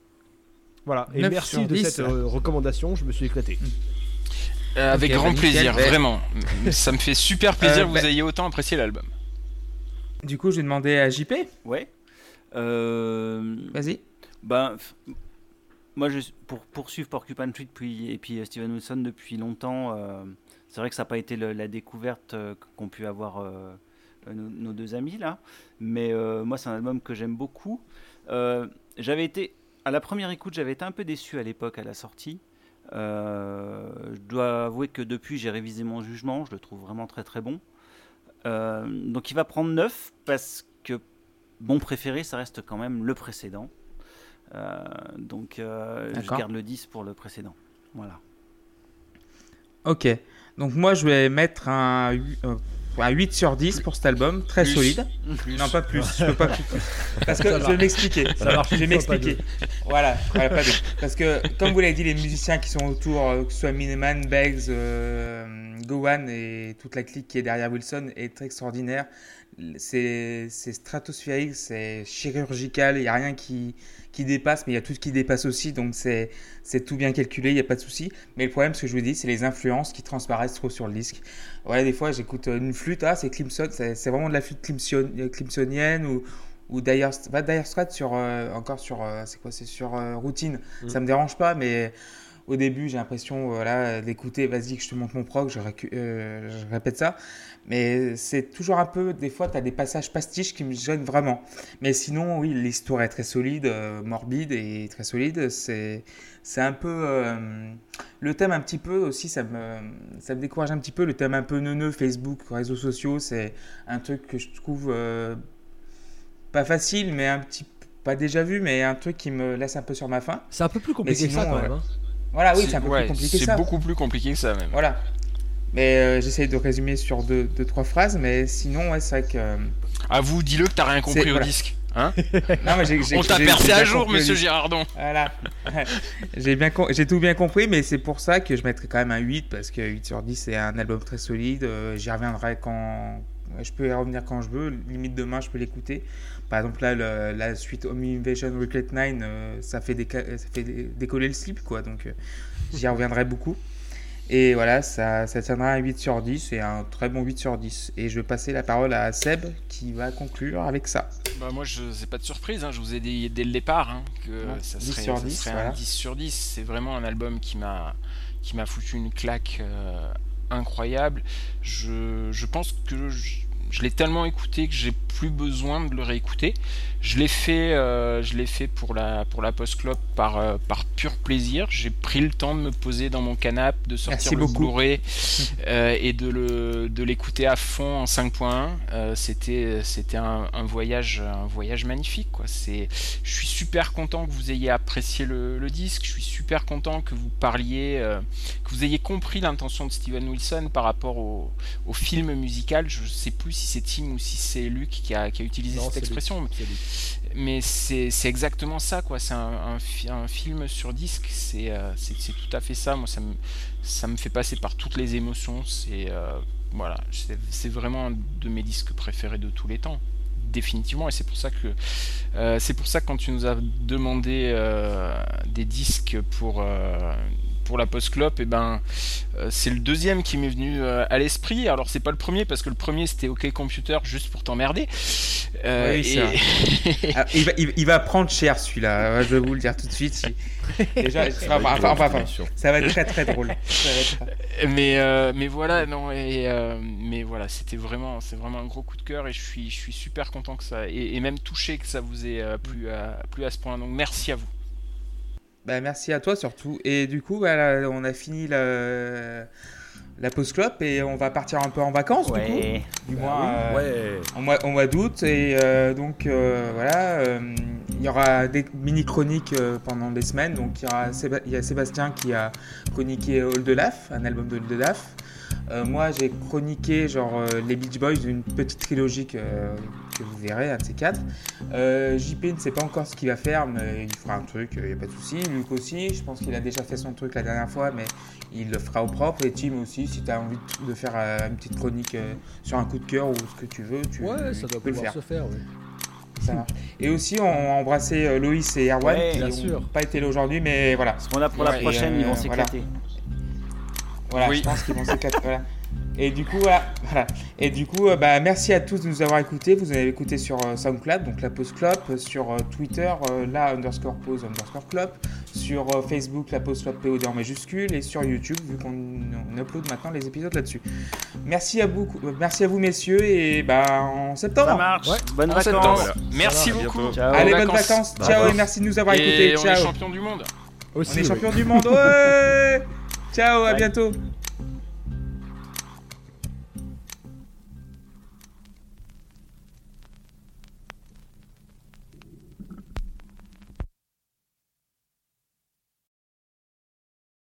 Speaker 2: Voilà, et merci de cette recommandation, je me suis éclaté. Mm.
Speaker 5: Euh, avec grand bah, plaisir, vraiment. Ça me fait super plaisir euh, que vous bah- ayez autant apprécié l'album.
Speaker 1: Du coup, je vais demander à JP.
Speaker 4: Ouais. Euh...
Speaker 1: Vas-y.
Speaker 4: Ben, moi, je, pour poursuivre Porcupine Tree depuis, et puis euh, Steven Wilson depuis longtemps, c'est vrai que ça n'a pas été la découverte qu'ont pu avoir nos, deux amis là. Mais moi, c'est un album que j'aime beaucoup. j'avais été, à la première écoute, j'avais été un peu déçu à l'époque à la sortie. Euh, je dois avouer que depuis, j'ai révisé mon jugement. Je le trouve vraiment très très bon. Euh, donc il va prendre 9 parce que mon préféré, ça reste quand même le précédent. Euh, donc je garde le 10 pour le précédent. Voilà.
Speaker 1: Ok. Donc moi, je vais mettre un, un 8 sur 10 pour cet album, très solide. Non, pas plus, je peux pas plus. Parce que je vais m'expliquer. Je vais m'expliquer. Voilà, pas Parce que, comme vous l'avez dit, les musiciens qui sont autour, euh, que ce soit Mineman, Beggs, euh, Gowan et toute la clique qui est derrière Wilson, est très extraordinaire. C'est stratosphérique, c'est chirurgical, il n'y a rien qui, qui dépasse, mais il y a tout ce qui dépasse aussi, donc c'est tout bien calculé, il n'y a pas de souci. Mais le problème, ce que je vous dis, c'est les influences qui transparaissent trop sur le disque. Voilà, des fois, j'écoute une flûte, ah, c'est Clemson, c'est vraiment de la flûte clemsonienne ou, ou Dire, Straits sur, euh, encore sur, euh, c'est quoi, c'est sur euh, routine. Mmh. Ça me dérange pas, mais au début, j'ai l'impression voilà, d'écouter, vas-y, que je te montre mon prog, je, je répète ça. Mais c'est toujours un peu, des fois, tu as des passages pastiches qui me gênent vraiment. Mais sinon, oui, l'histoire est très solide, morbide et très solide. C'est, c'est un peu. le thème, un petit peu aussi, ça me, ça me décourage un petit peu. Le thème un peu neuneux, Facebook, réseaux sociaux, c'est un truc que je trouve pas facile, mais un petit pas déjà vu, mais un truc qui me laisse un peu sur ma faim.
Speaker 2: C'est un peu plus compliqué que ça quand même. Hein.
Speaker 1: Voilà, oui, c'est un peu plus compliqué
Speaker 5: que ça. C'est beaucoup plus compliqué que ça même.
Speaker 1: Voilà. Mais euh, j'essaye de résumer sur deux, deux, trois phrases, mais sinon, ouais, c'est vrai que. Euh,
Speaker 5: à vous, dis-le que t'as rien compris au disque. Hein
Speaker 1: non, mais
Speaker 5: On t'a percé à jour, monsieur Girardon.
Speaker 1: Voilà. j'ai bien j'ai tout bien compris, mais c'est pour ça que je mettrais quand même un 8, parce que 8 sur 10, c'est un album très solide. Euh, j'y reviendrai quand. Je peux y revenir quand je veux. Limite demain, je peux l'écouter. Par exemple, là, la suite Home Invasion Reclate 9, euh, ça fait, ça fait décoller le slip, quoi. Donc, euh, j'y reviendrai beaucoup. Et voilà, ça, ça tiendra un 8 sur 10 et un très bon 8 sur 10. Et je vais passer la parole à Seb qui va conclure avec ça.
Speaker 5: Bah moi, je c'est pas de surprise, hein, je vous ai dit dès le départ hein, que ça serait, sur 10, un 10 sur 10. C'est vraiment un album qui m'a qui m'a foutu une claque euh, incroyable. Je, je pense que je, je l'ai tellement écouté que j'ai plus besoin de le réécouter. Je l'ai fait, euh, je l'ai fait pour la pour la post club par euh, par pur plaisir. J'ai pris le temps de me poser dans mon canapé, de sortir le Blu-ray euh, et de le de l'écouter à fond en 5.1. c'était c'était un, voyage un voyage magnifique quoi. C'est je suis super content que vous ayez apprécié le, le disque. Je suis super content que vous parliez que vous ayez compris l'intention de Steven Wilson par rapport au, au film musical. Je sais plus si c'est Tim ou si c'est Luc qui a, qui a utilisé cette expression mais c'est exactement ça, quoi. C'est un, un, film sur disque, euh, c'est tout à fait ça. Moi, ça me, ça me fait passer par toutes les émotions. C'est euh, voilà, c'est vraiment un de mes disques préférés de tous les temps définitivement et c'est pour ça que euh, c'est pour ça que quand tu nous as demandé des disques pour pour la post clop, et eh ben euh, c'est le deuxième qui m'est venu euh, à l'esprit. Alors c'est pas le premier parce que le premier c'était OK Computer juste pour t'emmerder.
Speaker 1: Euh, ah, il, va, prendre cher celui-là. Je vais vous le dire tout de suite. Déjà, ça va être très très drôle.
Speaker 5: Mais mais voilà non et mais voilà c'était vraiment c'est vraiment un gros coup de cœur et je suis je suis super content que ça et, et même touché que ça vous ait plu à, plu à ce point. Donc merci à vous.
Speaker 1: Bah, merci à toi surtout. Et du coup, bah, on a fini la, la pause clope et on va partir un peu en vacances du coup. Du bah euh, en mois, mois d'août. Et euh, donc euh, voilà, il y aura des mini chroniques pendant des semaines. Donc il y, aura il y a Sébastien qui a chroniqué All de Laf, un album de All de Laf. Euh, moi, j'ai chroniqué genre euh, les Beach Boys, une petite trilogie que, vous verrez, un de ces quatre. Euh, JP ne sait pas encore ce qu'il va faire, mais il fera un truc, il n'y a pas de souci. Luc aussi, je pense qu'il a déjà fait son truc la dernière fois, mais il le fera au propre. Et Tim aussi, si tu as envie de faire une petite chronique sur un coup de cœur ou ce que tu veux, tu,
Speaker 2: ouais, ça doit
Speaker 1: peux
Speaker 2: le faire.
Speaker 1: se
Speaker 2: faire.
Speaker 1: Ça marche. Et aussi, on a embrassé Loïs et Erwan qui n'ont pas été là aujourd'hui, mais voilà.
Speaker 4: Parce qu'on a pour la prochaine, ils vont s'éclater.
Speaker 1: Voilà, je pense qu'ils vont s'éclater. Et du coup, voilà. Et du coup, euh, bah, merci à tous de nous avoir écoutés. Vous avez écouté sur euh, SoundCloud, donc la pause club, sur euh, Twitter, la underscore pause underscore club, sur Facebook, la pause club POD en majuscule, et sur YouTube, vu qu'on upload maintenant les épisodes là-dessus. Merci à vous, merci à vous messieurs, et bah en septembre.
Speaker 4: Ça marche. Bonnes vacances.
Speaker 5: Merci beaucoup.
Speaker 1: Allez, bonnes vacances. Ciao et merci de nous avoir écoutés.
Speaker 5: On est champion du monde.
Speaker 1: on est champion du monde. Ouais. Ciao, à bientôt.